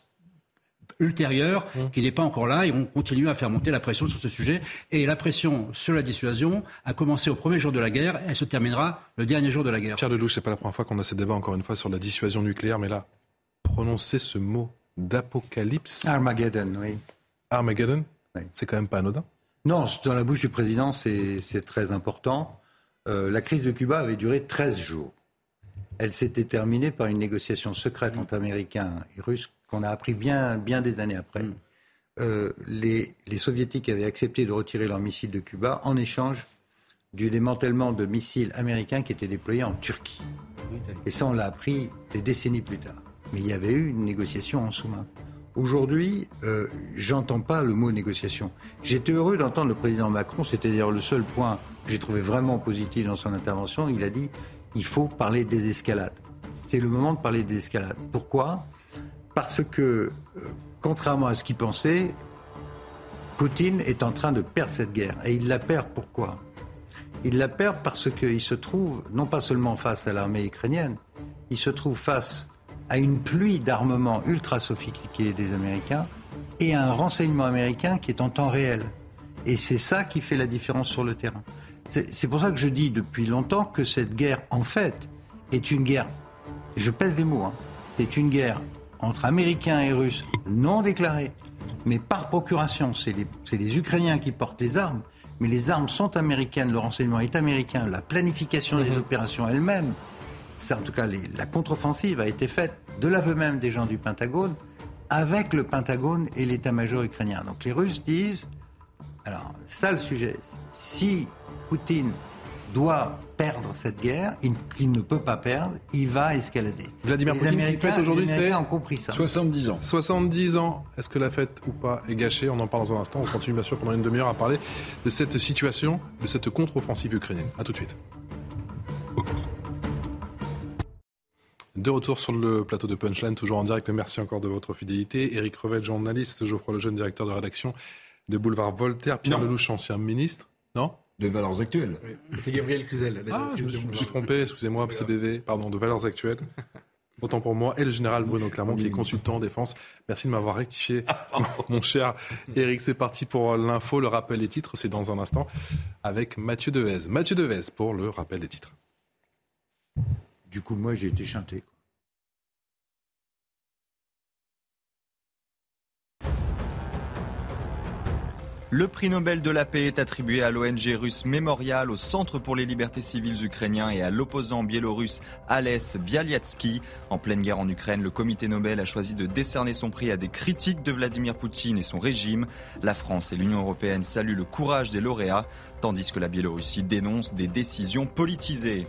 Speaker 21: ultérieure mmh. qui n'est pas encore là et on continue à faire monter la pression sur ce sujet. Et la pression sur la dissuasion a commencé au premier jour de la guerre et elle se terminera le dernier jour de la guerre.
Speaker 1: Pierre Lelouch, c'est pas la première fois qu'on a ce débat encore une fois sur la dissuasion nucléaire, mais là, prononcer ce mot d'apocalypse.
Speaker 18: Armageddon, oui.
Speaker 1: Armageddon? Oui. C'est quand même pas anodin.
Speaker 18: Non, dans la bouche du président, c'est très important. Euh, la crise de Cuba avait duré 13 jours. Elle s'était terminée par une négociation secrète entre Américains et Russes qu'on a appris bien, bien des années après. Mm. Euh, les, les, Soviétiques avaient accepté de retirer leurs missiles de Cuba en échange du démantèlement de missiles américains qui étaient déployés en Turquie. Et ça, on l'a appris des décennies plus tard. Mais il y avait eu une négociation en sous-main. Aujourd'hui, euh, j'entends pas le mot négociation. J'étais heureux d'entendre le président Macron, d'ailleurs le seul point que j'ai trouvé vraiment positif dans son intervention. Il a dit il faut parler des escalades. C'est le moment de parler des escalades. Pourquoi? Parce que, euh, contrairement à ce qu'il pensait, Poutine est en train de perdre cette guerre. Et il la perd pourquoi? Il la perd parce qu'il se trouve non pas seulement face à l'armée ukrainienne, il se trouve face à une pluie d'armements ultra sophistiqués des Américains et à un renseignement américain qui est en temps réel. Et c'est ça qui fait la différence sur le terrain. C'est pour ça que je dis depuis longtemps que cette guerre, en fait, est une guerre, je pèse les mots, hein, c'est une guerre entre Américains et Russes non déclarés, mais par procuration. C'est les, Ukrainiens qui portent les armes, mais les armes sont américaines, le renseignement est américain, la planification des mhm. opérations elle-même, en tout cas la contre-offensive a été faite de l'aveu même des gens du Pentagone avec le Pentagone et l'état-major ukrainien. Donc les Russes disent, alors ça le sujet, si Poutine doit perdre cette guerre, il, ne peut pas perdre, il va escalader.
Speaker 1: Vladimir Poutine, fête aujourd'hui, c'est
Speaker 18: ont compris ça.
Speaker 1: 70 ans. 70 ans. Est-ce que la fête ou pas est gâchée? On en parle dans un instant. On continue bien sûr pendant une demi-heure à parler de cette situation, de cette contre-offensive ukrainienne. A tout de suite. De retour sur le plateau de Punchline, toujours en direct. Merci encore de votre fidélité. Éric Revel, journaliste, Geoffroy Lejeune, directeur de rédaction de Boulevard Voltaire, Pierre Lelouch, ancien ministre. Non?
Speaker 22: De valeurs actuelles.
Speaker 17: C'était Gabriel Cluzel.
Speaker 1: Ah, je, me suis trompé, excusez-moi, CBV, pardon, de valeurs actuelles. Autant pour moi, et le général Bruno Clermont, qui est consultant en défense. Merci de m'avoir rectifié, mon cher Eric. C'est parti pour l'info, le rappel des titres. C'est dans un instant avec Mathieu Devez. Mathieu Devez pour le rappel des titres.
Speaker 18: Du coup, moi, j'ai été chanté.
Speaker 3: Le prix Nobel de la paix est attribué à l'ONG russe Memorial, au Centre pour les libertés civiles ukrainien et à l'opposant biélorusse Alès Bialyatsky. En pleine guerre en Ukraine, le comité Nobel a choisi de décerner son prix à des critiques de Vladimir Poutine et son régime. La France et l'Union européenne saluent le courage des lauréats, tandis que la Biélorussie dénonce des décisions politisées.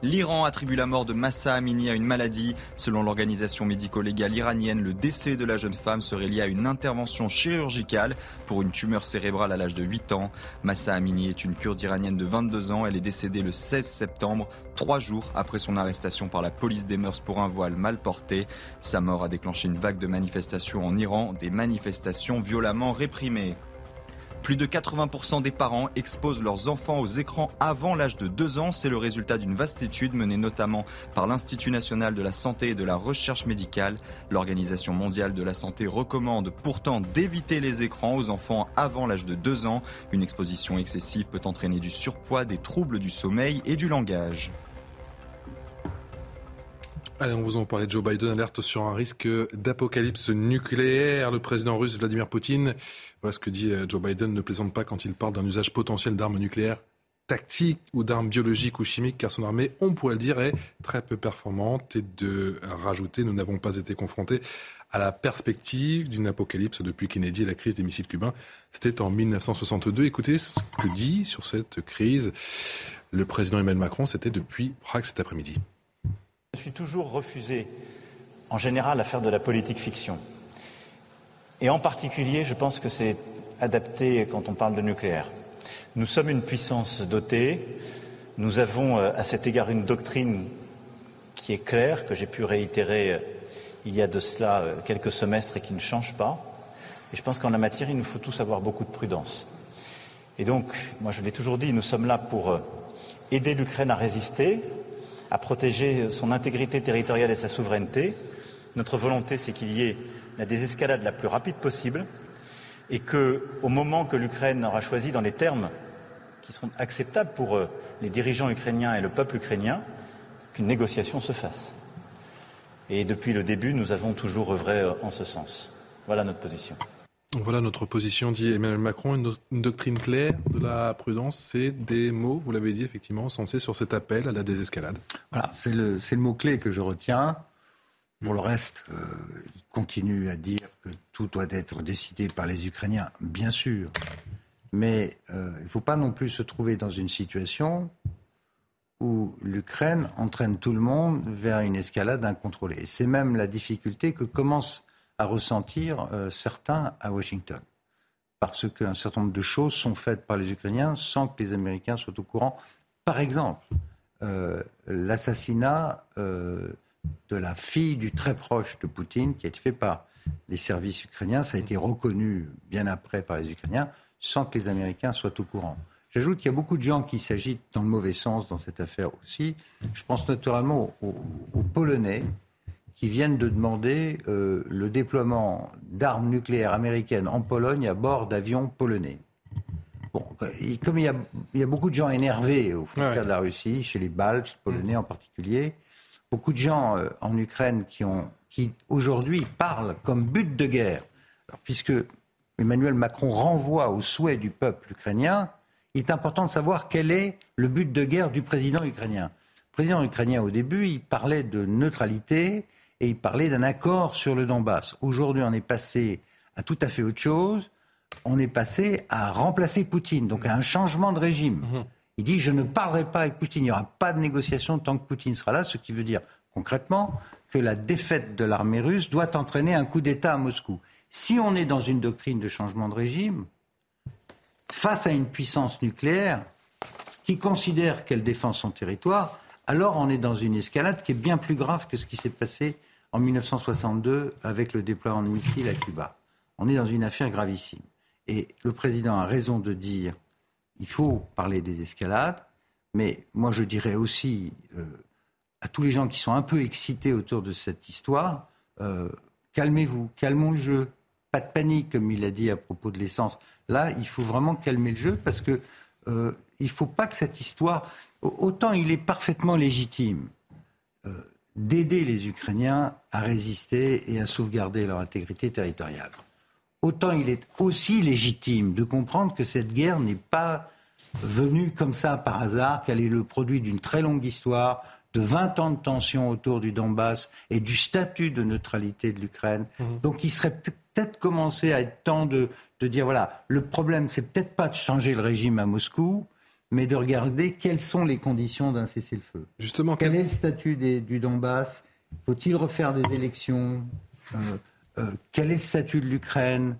Speaker 3: L'Iran attribue la mort de Massa Amini à une maladie. Selon l'organisation médico-légale iranienne, le décès de la jeune femme serait lié à une intervention chirurgicale pour une tumeur cérébrale à l'âge de 8 ans. Massa Amini est une kurde iranienne de 22 ans. Elle est décédée le 16 septembre, trois jours après son arrestation par la police des mœurs pour un voile mal porté. Sa mort a déclenché une vague de manifestations en Iran, des manifestations violemment réprimées. Plus de 80% des parents exposent leurs enfants aux écrans avant l'âge de 2 ans. C'est le résultat d'une vaste étude menée notamment par l'Institut national de la santé et de la recherche médicale. L'Organisation mondiale de la santé recommande pourtant d'éviter les écrans aux enfants avant l'âge de 2 ans. Une exposition excessive peut entraîner du surpoids, des troubles du sommeil et du langage.
Speaker 1: Allez, on vous en parlait. Joe Biden alerte sur un risque d'apocalypse nucléaire. Le président russe Vladimir Poutine, voilà ce que dit euh, Joe Biden, ne plaisante pas quand il parle d'un usage potentiel d'armes nucléaires tactique ou d'armes biologiques ou chimiques, car son armée, on pourrait le dire, est très peu performante. Et de rajouter, nous n'avons pas été confrontés à la perspective d'une apocalypse depuis Kennedy et la crise des missiles cubains. C'était en 1962. Écoutez ce que dit sur cette crise le président Emmanuel Macron, c'était depuis Prague cet après-midi.
Speaker 11: Je suis toujours refusé, en général, à faire de la politique fiction. Et en particulier, je pense que c'est adapté quand on parle de nucléaire. Nous sommes une puissance dotée. Nous avons euh, à cet égard une doctrine qui est claire, que j'ai pu réitérer euh, il y a de cela euh, quelques semestres et qui ne change pas. Et je pense qu'en la matière, il nous faut tous avoir beaucoup de prudence. Et donc, moi je l'ai toujours dit, nous sommes là pour aider l'Ukraine à résister, à protéger son intégrité territoriale et sa souveraineté. Notre volonté, c'est qu'il y ait la désescalade la plus rapide possible et que, au moment que l'Ukraine aura choisi dans les termes qui seront acceptables pour euh, les dirigeants ukrainiens et le peuple ukrainien, qu'une négociation se fasse. Et depuis le début, nous avons toujours œuvré euh, en ce sens. Voilà notre position.
Speaker 1: Voilà notre position, dit Emmanuel Macron. Une, doctrine claire de la prudence, c'est des mots, vous l'avez dit effectivement, censés sur cet appel à la désescalade.
Speaker 18: Voilà, c'est le, le mot-clé que je retiens. Pour le reste, euh, il continue à dire que tout doit être décidé par les Ukrainiens, bien sûr. Mais euh, il ne faut pas non plus se trouver dans une situation où l'Ukraine entraîne tout le monde vers une escalade incontrôlée. C'est même la difficulté que commencent à ressentir euh, certains à Washington. Parce qu'un certain nombre de choses sont faites par les Ukrainiens sans que les Américains soient au courant. Par exemple, l'assassinat de la fille du très proche de Poutine, qui a été fait par les services ukrainiens. Ça a été reconnu bien après par les Ukrainiens, sans que les Américains soient au courant. J'ajoute qu'il y a beaucoup de gens qui s'agitent dans le mauvais sens dans cette affaire aussi. Je pense naturellement aux, Polonais qui viennent de demander euh, le déploiement d'armes nucléaires américaines en Pologne à bord d'avions polonais. Bon, comme il y, a, beaucoup de gens énervés au frontières de la Russie, chez les Baltes, les Polonais en particulier, beaucoup de gens euh, en Ukraine qui, ont, qui aujourd'hui parlent comme but de guerre. Alors, puisque Emmanuel Macron renvoie au souhait du peuple ukrainien, il est important de savoir quel est le but de guerre du président ukrainien. Le président ukrainien, au début, il parlait de neutralité et il parlait d'un accord sur le Donbass. Aujourd'hui, on est passé à tout à fait autre chose. On est passé à remplacer Poutine, donc à un changement de régime. Mmh. Il dit je ne parlerai pas avec Poutine, il n'y aura pas de négociation tant que Poutine sera là, ce qui veut dire concrètement que la défaite de l'armée russe doit entraîner un coup d'État à Moscou. Si on est dans une doctrine de changement de régime, face à une puissance nucléaire qui considère qu'elle défend son territoire, alors on est dans une escalade qui est bien plus grave que ce qui s'est passé en 1962 avec le déploiement de missiles à Cuba. On est dans une affaire gravissime. Et le président a raison de dire il faut parler des escalades, mais moi je dirais aussi euh, à tous les gens qui sont un peu excités autour de cette histoire, euh, calmez-vous, calmons le jeu, pas de panique comme il a dit à propos de l'essence. Là, il faut vraiment calmer le jeu parce que euh, il ne faut pas que cette histoire, autant il est parfaitement légitime d'aider les Ukrainiens à résister et à sauvegarder leur intégrité territoriale autant il est aussi légitime de comprendre que cette guerre n'est pas venue comme ça par hasard, qu'elle est le produit d'une très longue histoire, de 20 ans de tension autour du Donbass et du statut de neutralité de l'Ukraine. Mhm. Donc il serait peut-être commencé à être temps de, dire, voilà, le problème, c'est peut-être pas de changer le régime à Moscou, mais de regarder quelles sont les conditions d'un cessez-le-feu. Justement, quel... est le statut du Donbass? Faut-il refaire des élections? Euh, euh, quel est le statut de l'Ukraine?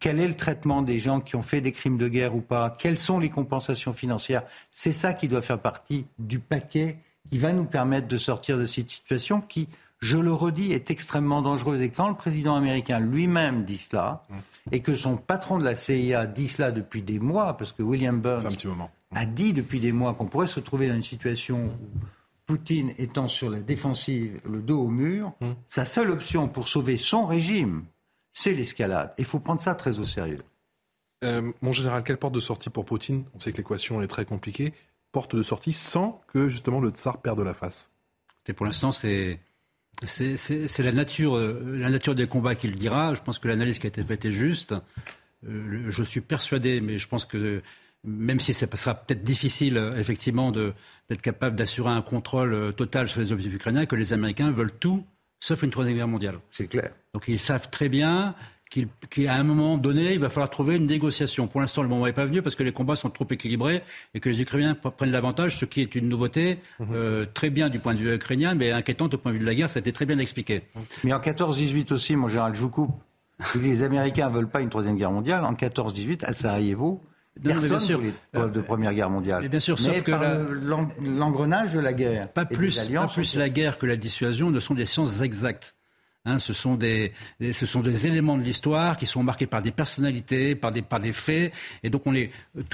Speaker 18: Quel est le traitement des gens qui ont fait des crimes de guerre ou pas? Quelles sont les compensations financières? C'est ça qui doit faire partie du paquet qui va nous permettre de sortir de cette situation qui, je le redis, est extrêmement dangereuse. Et quand le président américain lui-même dit cela, et que son patron de la CIA dit cela depuis des mois, parce que William Burns a dit depuis des mois qu'on pourrait se trouver dans une situation où Poutine étant sur la défensive, le dos au mur, hum. sa seule option pour sauver son régime, c'est l'escalade. Il faut prendre ça très au sérieux.
Speaker 1: Euh, mon général, quelle porte de sortie pour Poutine? On sait que l'équation est très compliquée. Porte de sortie sans que justement le tsar perde la face.
Speaker 21: Et pour l'instant, c'est c'est la nature, la nature des combats qui le dira. Je pense que l'analyse qui a été faite est juste. Euh, je suis persuadé, mais je pense que même si ce sera peut-être difficile, euh, effectivement, d'être capable d'assurer un contrôle euh, total sur les objectifs ukrainiens, que les Américains veulent tout, sauf une troisième guerre mondiale.
Speaker 18: C'est clair.
Speaker 21: Donc ils savent très bien qu'à un moment donné, il va falloir trouver une négociation. Pour l'instant, le moment n'est pas venu parce que les combats sont trop équilibrés et que les Ukrainiens prennent l'avantage, ce qui est une nouveauté mhm. euh, très bien du point de vue ukrainien, mais inquiétante au point de vue de la guerre. Ça a été très bien expliqué.
Speaker 18: Mais en 14-18 aussi, mon général, je vous coupe. Les Américains ne veulent pas une troisième guerre mondiale. En 14-18, à Sarajevo, Personne sûr. les de Première Guerre mondiale.
Speaker 21: Mais bien sûr, sauf que
Speaker 18: l'engrenage de la guerre.
Speaker 21: Pas plus, pas plus la guerre que la dissuasion ne sont des sciences exactes. Hein, ce, sont des, ce sont des éléments de l'histoire qui sont marqués par des personnalités, par des, par des faits. Et donc, on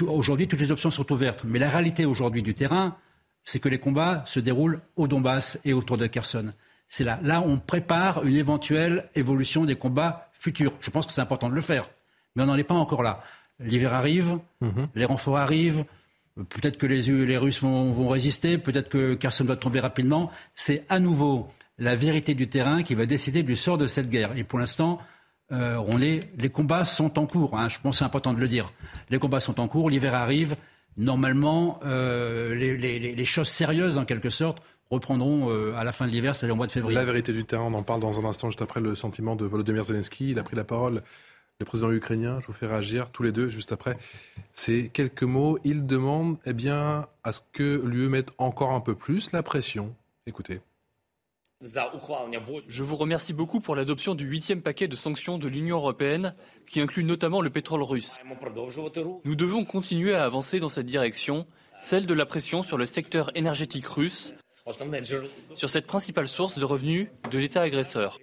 Speaker 21: aujourd'hui, toutes les options sont ouvertes. Mais la réalité aujourd'hui du terrain, c'est que les combats se déroulent au Donbass et autour de Kherson. C'est là. Là, on prépare une éventuelle évolution des combats futurs. Je pense que c'est important de le faire. Mais on n'en est pas encore là. L'hiver arrive, mhm. les renforts arrivent. Peut-être que les, les Russes vont, vont résister, peut-être que Kherson va tomber rapidement. C'est à nouveau la vérité du terrain qui va décider du sort de cette guerre. Et pour l'instant, euh, on les combats sont en cours. Hein. je pense que c'est important de le dire. Les combats sont en cours, l'hiver arrive. Normalement, euh, les, choses sérieuses, en quelque sorte, reprendront euh, à la fin de l'hiver, c'est le mois de février.
Speaker 1: La vérité du terrain, on en parle dans un instant, juste après le sentiment de Volodymyr Zelensky. Il a pris la parole, le président ukrainien. Je vous fais réagir tous les deux juste après. C'est quelques mots. Il demande eh bien, à ce que l'UE mette encore un peu plus la pression. Écoutez.
Speaker 22: Je vous remercie beaucoup pour l'adoption du huitième paquet de sanctions de l'Union européenne, qui inclut notamment le pétrole russe. Nous devons continuer à avancer dans cette direction, celle de la pression sur le secteur énergétique russe, sur cette principale source de revenus de l'État agresseur.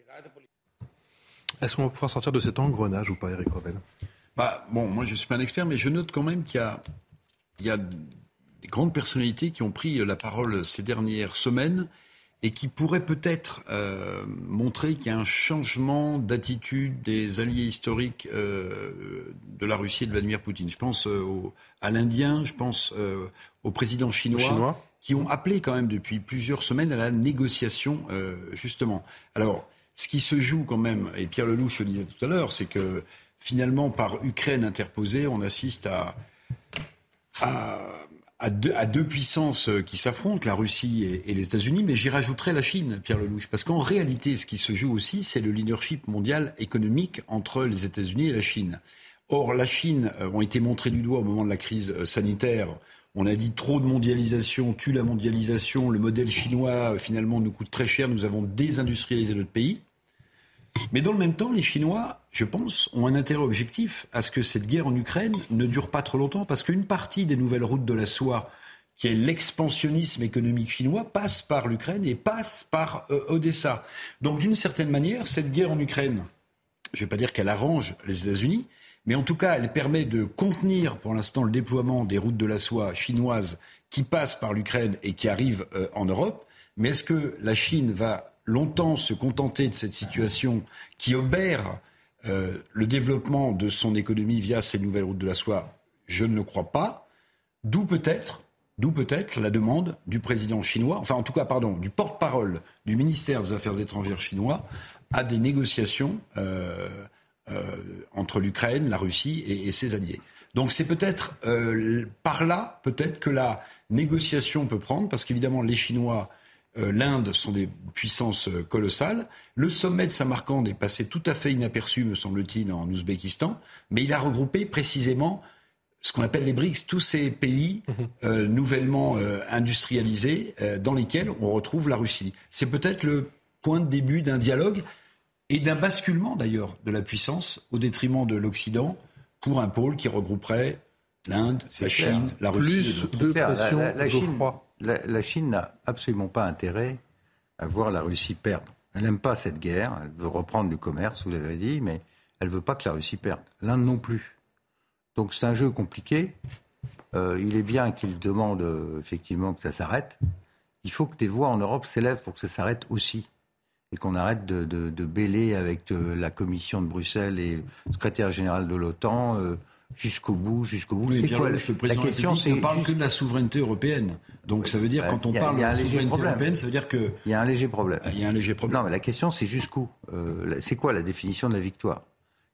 Speaker 1: Est-ce qu'on va pouvoir sortir de cet engrenage ou pas, Eric Revel?
Speaker 16: Bah, Bon, moi je ne suis pas un expert, mais je note quand même qu'il y, y a des grandes personnalités qui ont pris la parole ces dernières semaines et qui pourrait peut-être euh, montrer qu'il y a un changement d'attitude des alliés historiques euh, de la Russie et de Vladimir Poutine. Je pense euh, à l'Indien, je pense au président chinois, qui ont appelé quand même depuis plusieurs semaines à la négociation, justement. Alors, ce qui se joue quand même, et Pierre Lelouch le disait tout à l'heure, c'est que finalement, par Ukraine interposée, on assiste à, à deux, puissances euh, qui s'affrontent, la Russie et, les États-Unis, mais j'y rajouterai la Chine, Pierre Lelouch, parce qu'en réalité, ce qui se joue aussi, c'est le leadership mondial économique entre les États-Unis et la Chine. Or, la Chine euh, ont été montrés du doigt au moment de la crise euh, sanitaire. On a dit trop de mondialisation tue la mondialisation. Le modèle chinois, finalement, nous coûte très cher. Nous avons désindustrialisé notre pays. Mais dans le même temps, les Chinois, je pense, ont un intérêt objectif à ce que cette guerre en Ukraine ne dure pas trop longtemps, parce qu'une partie des nouvelles routes de la soie, qui est l'expansionnisme économique chinois, passe par l'Ukraine et passe par euh, Odessa. Donc d'une certaine manière, cette guerre en Ukraine, je ne vais pas dire qu'elle arrange les États-Unis, mais en tout cas, elle permet de contenir pour l'instant le déploiement des routes de la soie chinoises qui passent par l'Ukraine et qui arrivent euh, en Europe. Mais est-ce que la Chine va longtemps se contenter de cette situation qui obère euh, le développement de son économie via ces nouvelles routes de la soie Je ne le crois pas. D'où peut-être, d'où peut-être la demande du président chinois, enfin en tout cas pardon, du porte-parole du ministère des Affaires étrangères chinois à des négociations euh, euh, entre l'Ukraine, la Russie et, et, ses alliés. Donc c'est peut-être par là, peut-être que la négociation peut prendre, parce qu'évidemment les Chinois l'Inde sont des puissances euh, colossales. Le sommet de Samarkand est passé tout à fait inaperçu, me semble-t-il, en Ouzbékistan, mais il a regroupé précisément ce qu'on appelle les BRICS, tous ces pays mhm. euh, nouvellement industrialisés dans lesquels on retrouve la Russie. C'est peut-être le point de début d'un dialogue et d'un basculement d'ailleurs de la puissance au détriment de l'Occident pour un pôle qui regrouperait l'Inde, la Chine, la Russie.
Speaker 1: Plus de pression, la, Chine,
Speaker 18: la, Chine n'a absolument pas intérêt à voir la Russie perdre. Elle n'aime pas cette guerre, elle veut reprendre du commerce, vous l'avez dit, mais elle ne veut pas que la Russie perde. L'Inde non plus. Donc c'est un jeu compliqué. Euh, il est bien qu'il demande euh, effectivement que ça s'arrête. Il faut que des voix en Europe s'élèvent pour que ça s'arrête aussi. Et qu'on arrête de, bêler avec euh, la Commission de Bruxelles et le secrétaire général de l'OTAN jusqu'au bout, jusqu'au bout.
Speaker 16: c'est quoi la question c'est on parle que de la souveraineté européenne. Donc ça veut dire quand on parle de la souveraineté européenne, ça veut dire que
Speaker 18: il y a un léger problème.
Speaker 16: Il y a un léger problème.
Speaker 18: Non, mais la question c'est jusqu'où. Euh, c'est quoi la définition de la victoire?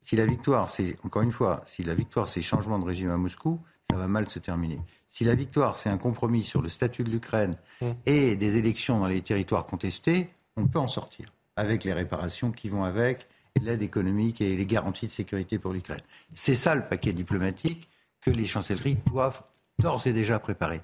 Speaker 18: Si la victoire, c'est, encore une fois, si la victoire, c'est changement de régime à Moscou, ça va mal se terminer. Si la victoire, c'est un compromis sur le statut de l'Ukraine
Speaker 1: Mmh.
Speaker 18: et des élections dans les territoires contestés, on peut en sortir, avec les réparations qui vont avec, l'aide économique et les garanties de sécurité pour l'Ukraine. C'est ça le paquet diplomatique que les chancelleries doivent d'ores et déjà préparer.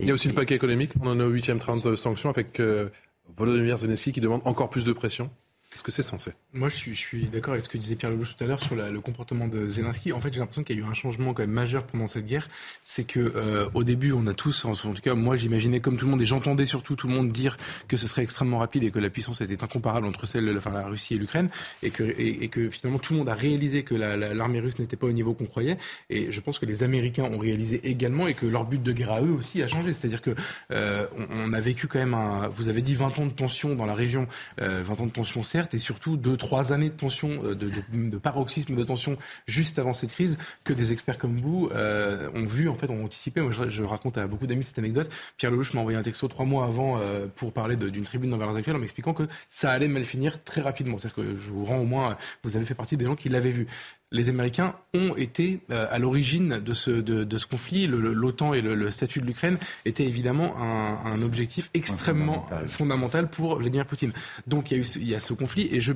Speaker 1: Il y a aussi le paquet économique. On en est au huitième train de sanctions avec euh, Volodymyr Zelensky qui demande encore plus de pression. Est-ce que c'est censé
Speaker 17: Moi, je suis, d'accord avec ce que disait Pierre Lelouch tout à l'heure sur le comportement de Zelensky. En fait, j'ai l'impression qu'il y a eu un changement quand même majeur pendant cette guerre. C'est que euh, au début, on a tous, en, tout cas, moi, j'imaginais comme tout le monde, et j'entendais surtout tout le monde dire que ce serait extrêmement rapide et que la puissance était incomparable entre celle, enfin, la Russie et l'Ukraine, et que, finalement tout le monde a réalisé que la- la- l'armée russe n'était pas au niveau qu'on croyait. Et je pense que les Américains ont réalisé également et que leur but de guerre à eux aussi a changé. C'est-à-dire que euh, a vécu quand même un, vous avez dit 20 ans de tension dans la région, euh, 20 ans de tension et surtout deux, trois années de tension, euh, de, de, de paroxysme de tension juste avant cette crise que des experts comme vous euh, ont vu, en fait, ont anticipé. Moi, je, raconte à beaucoup d'amis cette anecdote. Pierre Lelouch m'a envoyé un texto trois mois avant euh, pour parler d'une tribune dans Valeurs Actuelles en m'expliquant que ça allait mal finir très rapidement. C'est-à-dire que je vous rends au moins, vous avez fait partie des gens qui l'avaient vu les Américains ont été euh, à l'origine de ce, de, de ce conflit. L'OTAN et le, le statut de l'Ukraine étaient évidemment un, un objectif extrêmement fondamental. pour Vladimir Poutine. Donc il y, a eu ce, il y a ce conflit et je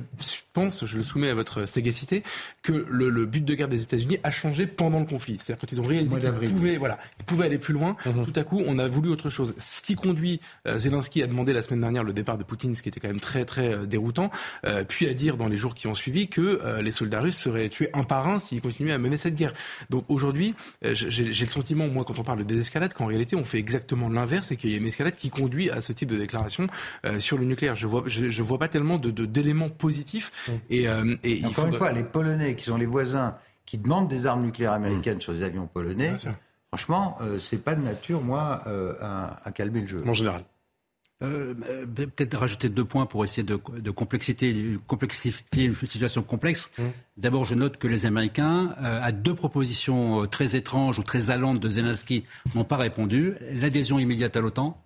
Speaker 17: pense, je le soumets à votre sagacité, que le, le but de guerre des États-Unis a changé pendant le conflit. C'est-à-dire quand ils ont réalisé qu'ils pouvaient, voilà, ils pouvaient aller plus loin, tout à coup on a voulu autre chose. Ce qui conduit euh, Zelensky à demander la semaine dernière le départ de Poutine, ce qui était quand même très très euh, déroutant, euh, puis à dire dans les jours qui ont suivi que euh, les soldats russes seraient tués un par un s'ils continuaient à mener cette guerre. Donc aujourd'hui, euh, j'ai le sentiment, moi, quand on parle de désescalade, qu'en réalité on fait exactement l'inverse et qu'il y a une escalade qui conduit à ce type de déclaration euh, sur le nucléaire. Je vois, je, je vois pas tellement de de- d'éléments positifs. Et, euh, et
Speaker 18: Encore une fois, les Polonais, qui sont les voisins, qui demandent des armes nucléaires américaines sur les avions polonais, franchement, euh, c'est pas de nature, moi, euh, à, à calmer le jeu.
Speaker 1: En général.
Speaker 21: Euh, euh, Peut-être rajouter deux points pour essayer de, de complexité, complexifier une situation complexe. D'abord, je note que les Américains, euh, à deux propositions euh, très étranges ou très allantes de Zelensky, n'ont pas répondu. L'adhésion immédiate à l'OTAN,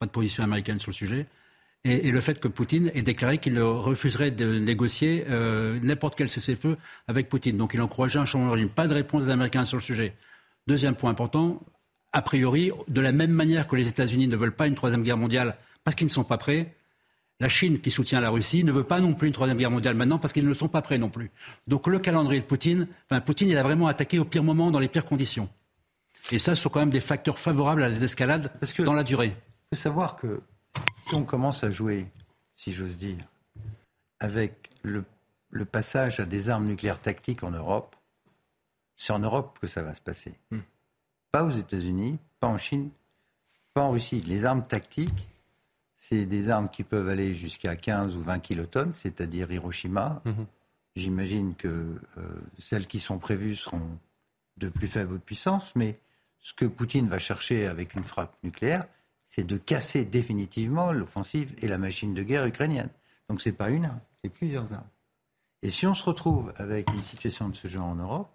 Speaker 21: pas de position américaine sur le sujet, et, et le fait que Poutine ait déclaré qu'il refuserait de négocier euh, n'importe quel cessez-le-feu avec Poutine. Donc il encourageait un changement de régime. Pas de réponse des Américains sur le sujet. Deuxième point important, a priori, de la même manière que les États-Unis ne veulent pas une troisième guerre mondiale parce qu'ils ne sont pas prêts, la Chine, qui soutient la Russie, ne veut pas non plus une troisième guerre mondiale maintenant parce qu'ils ne sont pas prêts non plus. Donc le calendrier de Poutine, enfin Poutine, il a vraiment attaqué au pire moment, dans les pires conditions. Et ça, ce sont quand même des facteurs favorables à la désescalade dans la durée.
Speaker 18: Il faut savoir que si on commence à jouer, si j'ose dire, avec le, le passage à des armes nucléaires tactiques en Europe, c'est en Europe que ça va se passer.
Speaker 17: Hmm.
Speaker 18: Pas aux États-Unis, pas en Chine, pas en Russie. Les armes tactiques, c'est des armes qui peuvent aller jusqu'à 15 ou 20 kilotonnes, c'est-à-dire Hiroshima. J'imagine que euh, celles qui sont prévues seront de plus faible puissance, mais ce que Poutine va chercher avec une frappe nucléaire, c'est de casser définitivement l'offensive et la machine de guerre ukrainienne. Donc c'est pas une arme, c'est plusieurs armes. Et si on se retrouve avec une situation de ce genre en Europe,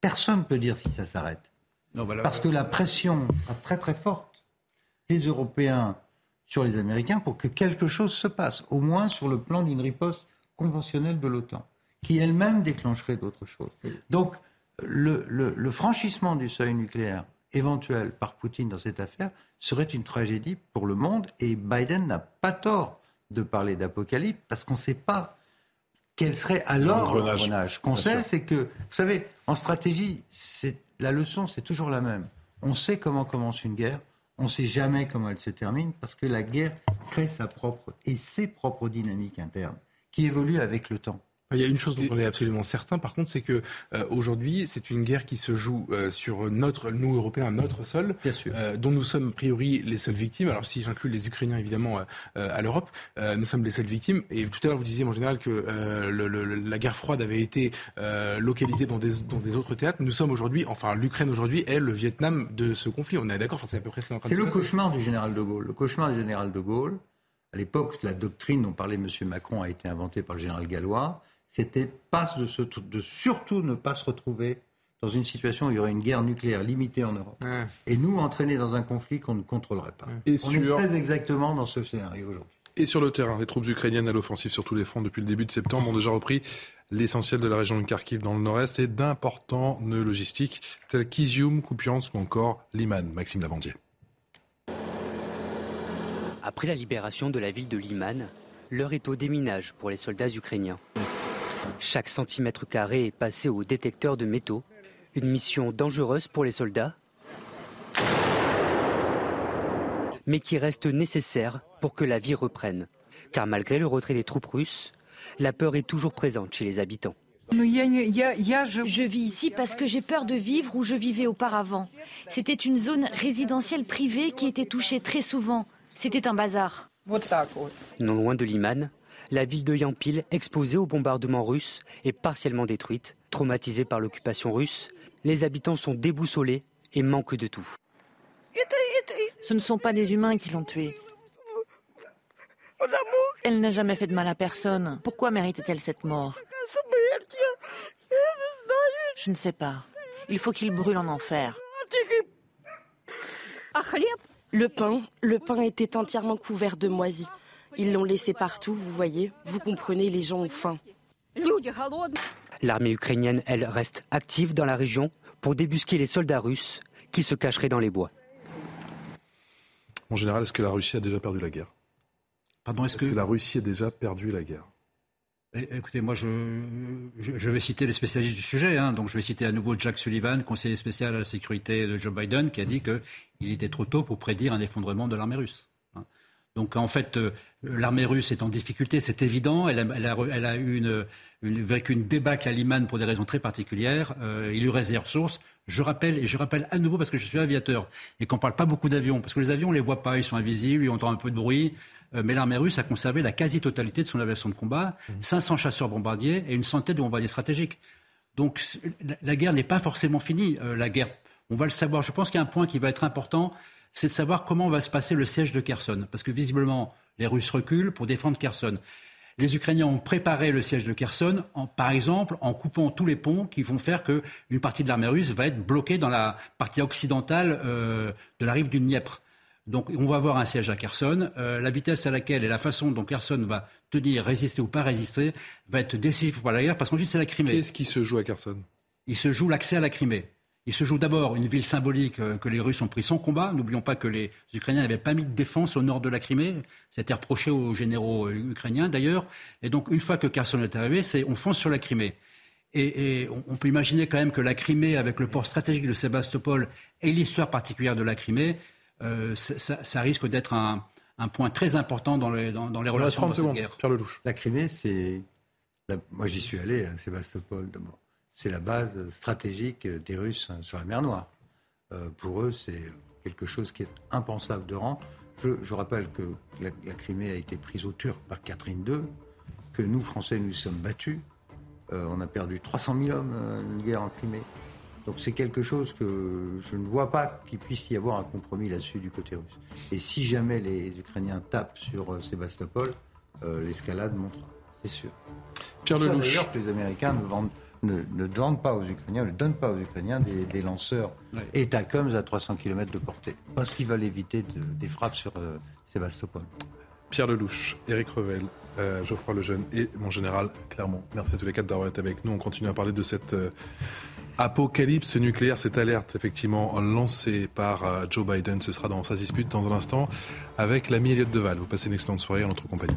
Speaker 18: personne ne peut dire si ça s'arrête. Parce que la pression sera très très forte des Européens sur les Américains pour que quelque chose se passe, au moins sur le plan d'une riposte conventionnelle de l'OTAN, qui elle-même déclencherait d'autres choses. Donc le, le- le franchissement du seuil nucléaire éventuel par Poutine dans cette affaire serait une tragédie pour le monde et Biden n'a pas tort de parler d'apocalypse parce qu'on ne sait pas quel serait alors
Speaker 1: L'engrenage.
Speaker 18: qu'on sait, c'est que, vous savez, en stratégie, c'est la leçon, c'est toujours la même. On sait comment commence une guerre, on ne sait jamais comment elle se termine, parce que la guerre crée sa propre et ses propres dynamiques internes, qui évoluent avec le temps.
Speaker 17: Il y a une chose dont on est absolument certain, par contre, c'est que euh, aujourd'hui, c'est une guerre qui se joue euh, sur notre, nous Européens, notre sol, euh, dont nous sommes a priori les seules victimes. Alors si j'inclus les Ukrainiens évidemment à l'Europe, nous sommes les seules victimes. Et tout à l'heure, vous disiez en général que le- le- la guerre froide avait été localisée dans des, dans des autres théâtres. Nous sommes aujourd'hui, enfin l'Ukraine aujourd'hui est le Vietnam de ce conflit. On est d'accord? Enfin, c'est à peu près ce
Speaker 18: C'est le cauchemar du général de Gaulle. Le cauchemar du général de Gaulle, à l'époque, la doctrine dont parlait M. Macron a été inventée par le général Gallois, c'était pas de, se- de surtout ne pas se retrouver dans une situation où il y aurait une guerre nucléaire limitée en Europe. Et nous, entraînés dans un conflit qu'on ne contrôlerait pas.
Speaker 1: Et
Speaker 18: On
Speaker 1: sur-
Speaker 18: est très exactement dans ce scénario aujourd'hui.
Speaker 1: Et sur le terrain, les troupes ukrainiennes à l'offensive sur tous les fronts depuis le début de septembre ont déjà repris l'essentiel de la région de Kharkiv dans le nord-est et d'importants nœuds logistiques tels qu'Izium, Kupiansk ou encore Liman. Maxime Lavandier.
Speaker 23: Après la libération de la ville de Liman, l'heure est au déminage pour les soldats ukrainiens. Chaque centimètre carré est passé au détecteur de métaux, une mission dangereuse pour les soldats, mais qui reste nécessaire pour que la vie reprenne. Car malgré le retrait des troupes russes, la peur est toujours présente chez les habitants.
Speaker 24: Je vis ici parce que j'ai peur de vivre où je vivais auparavant. C'était une zone résidentielle privée qui était touchée très souvent. C'était un bazar.
Speaker 23: Non loin de Liman, la ville de Yampil, exposée aux bombardements russes, est partiellement détruite. Traumatisée par l'occupation russe, les habitants sont déboussolés et manquent de tout.
Speaker 25: Ce ne sont pas des humains qui l'ont tuée. Elle n'a jamais fait de mal à personne. Pourquoi méritait-elle cette mort? Je ne sais pas. Il faut qu'il brûle en enfer.
Speaker 26: Le pain, le pain était entièrement couvert de moisis. Ils l'ont laissé partout, vous voyez. Vous comprenez, les gens ont faim.
Speaker 23: L'armée ukrainienne, elle, reste active dans la région pour débusquer les soldats russes qui se cacheraient dans les bois.
Speaker 1: En général, est-ce que la Russie a déjà perdu la guerre?
Speaker 21: Pardon,
Speaker 1: est-ce que... la Russie a déjà perdu la guerre?
Speaker 21: Eh, Écoutez, moi, je, je, vais citer les spécialistes du sujet. Hein. Donc, je vais citer à nouveau Jack Sullivan, conseiller spécial à la sécurité de Joe Biden, qui a dit qu'il était trop tôt pour prédire un effondrement de l'armée russe. Donc en fait, euh, l'armée russe est en difficulté, c'est évident. Elle a, eu une, une, débâcle à Liman pour des raisons très particulières. Euh, il lui reste des ressources. Je rappelle, et je rappelle à nouveau parce que je suis aviateur et qu'on ne parle pas beaucoup d'avions, parce que les avions, on les voit pas, ils sont invisibles, ils entend un peu de bruit. Euh, mais l'armée russe a conservé la quasi-totalité de son aviation de combat, 500 mmh. chasseurs bombardiers et une centaine de bombardiers stratégiques. Donc la, guerre n'est pas forcément finie. la guerre, on va le savoir. Je pense qu'il y a un point qui va être important c'est de savoir comment va se passer le siège de Kherson. Parce que visiblement, les Russes reculent pour défendre Kherson. Les Ukrainiens ont préparé le siège de Kherson, par exemple, en coupant tous les ponts qui vont faire qu'une partie de l'armée russe va être bloquée dans la partie occidentale euh, de la rive du Dniepr. Donc on va avoir un siège à Kherson. Euh, la vitesse à laquelle et la façon dont Kherson va tenir, résister ou pas résister, va être décisive pour la guerre, parce qu'ensuite c'est la Crimée.
Speaker 1: Qu'est-ce qui se joue à Kherson?
Speaker 21: Il se joue l'accès à la Crimée. Il se joue d'abord une ville symbolique euh, que les Russes ont pris sans combat. N'oublions pas que les Ukrainiens n'avaient pas mis de défense au nord de la Crimée. C'était reproché aux généraux euh, ukrainiens d'ailleurs. Et donc une fois que Kherson est arrivé, c'est on fonce sur la Crimée. Et, on peut imaginer quand même que la Crimée, avec le port stratégique de Sébastopol et l'histoire particulière de la Crimée, euh, ça, risque d'être un, point très important dans les, dans, les relations de cette guerre.
Speaker 1: Pierre Lelouch.
Speaker 18: La Crimée, c'est... Moi, j'y suis allé à Sébastopol d'abord c'est la base stratégique des Russes sur la mer Noire. Euh, pour eux, c'est quelque chose qui est impensable de rendre. Je, rappelle que la, Crimée a été prise aux Turcs par Catherine II, que nous, Français, nous sommes battus. Euh, on a perdu 300 000 hommes euh, une guerre en Crimée. Donc c'est quelque chose que je ne vois pas qu'il puisse y avoir un compromis là-dessus du côté russe. Et si jamais les Ukrainiens tapent sur Sébastopol, l'escalade montera, c'est sûr.
Speaker 1: Pierre Lelouch.
Speaker 18: D'ailleurs, les Américains ne vendent ne, ne demande pas aux Ukrainiens, ne donne pas aux Ukrainiens des, lanceurs et ATACMS à 300 km de portée, parce qu'ils veulent éviter des frappes sur euh, Sébastopol.
Speaker 1: Pierre Lelouch, Éric Revel, euh, Geoffroy Lejeune et mon général Clermont. Merci à tous les quatre d'avoir été avec nous. On continue à parler de cette euh, apocalypse nucléaire, cette alerte effectivement lancée par Joe Biden. Ce sera dans sa dispute dans un instant avec l'ami Elliot Deval. Vous passez une excellente soirée en notre compagnie.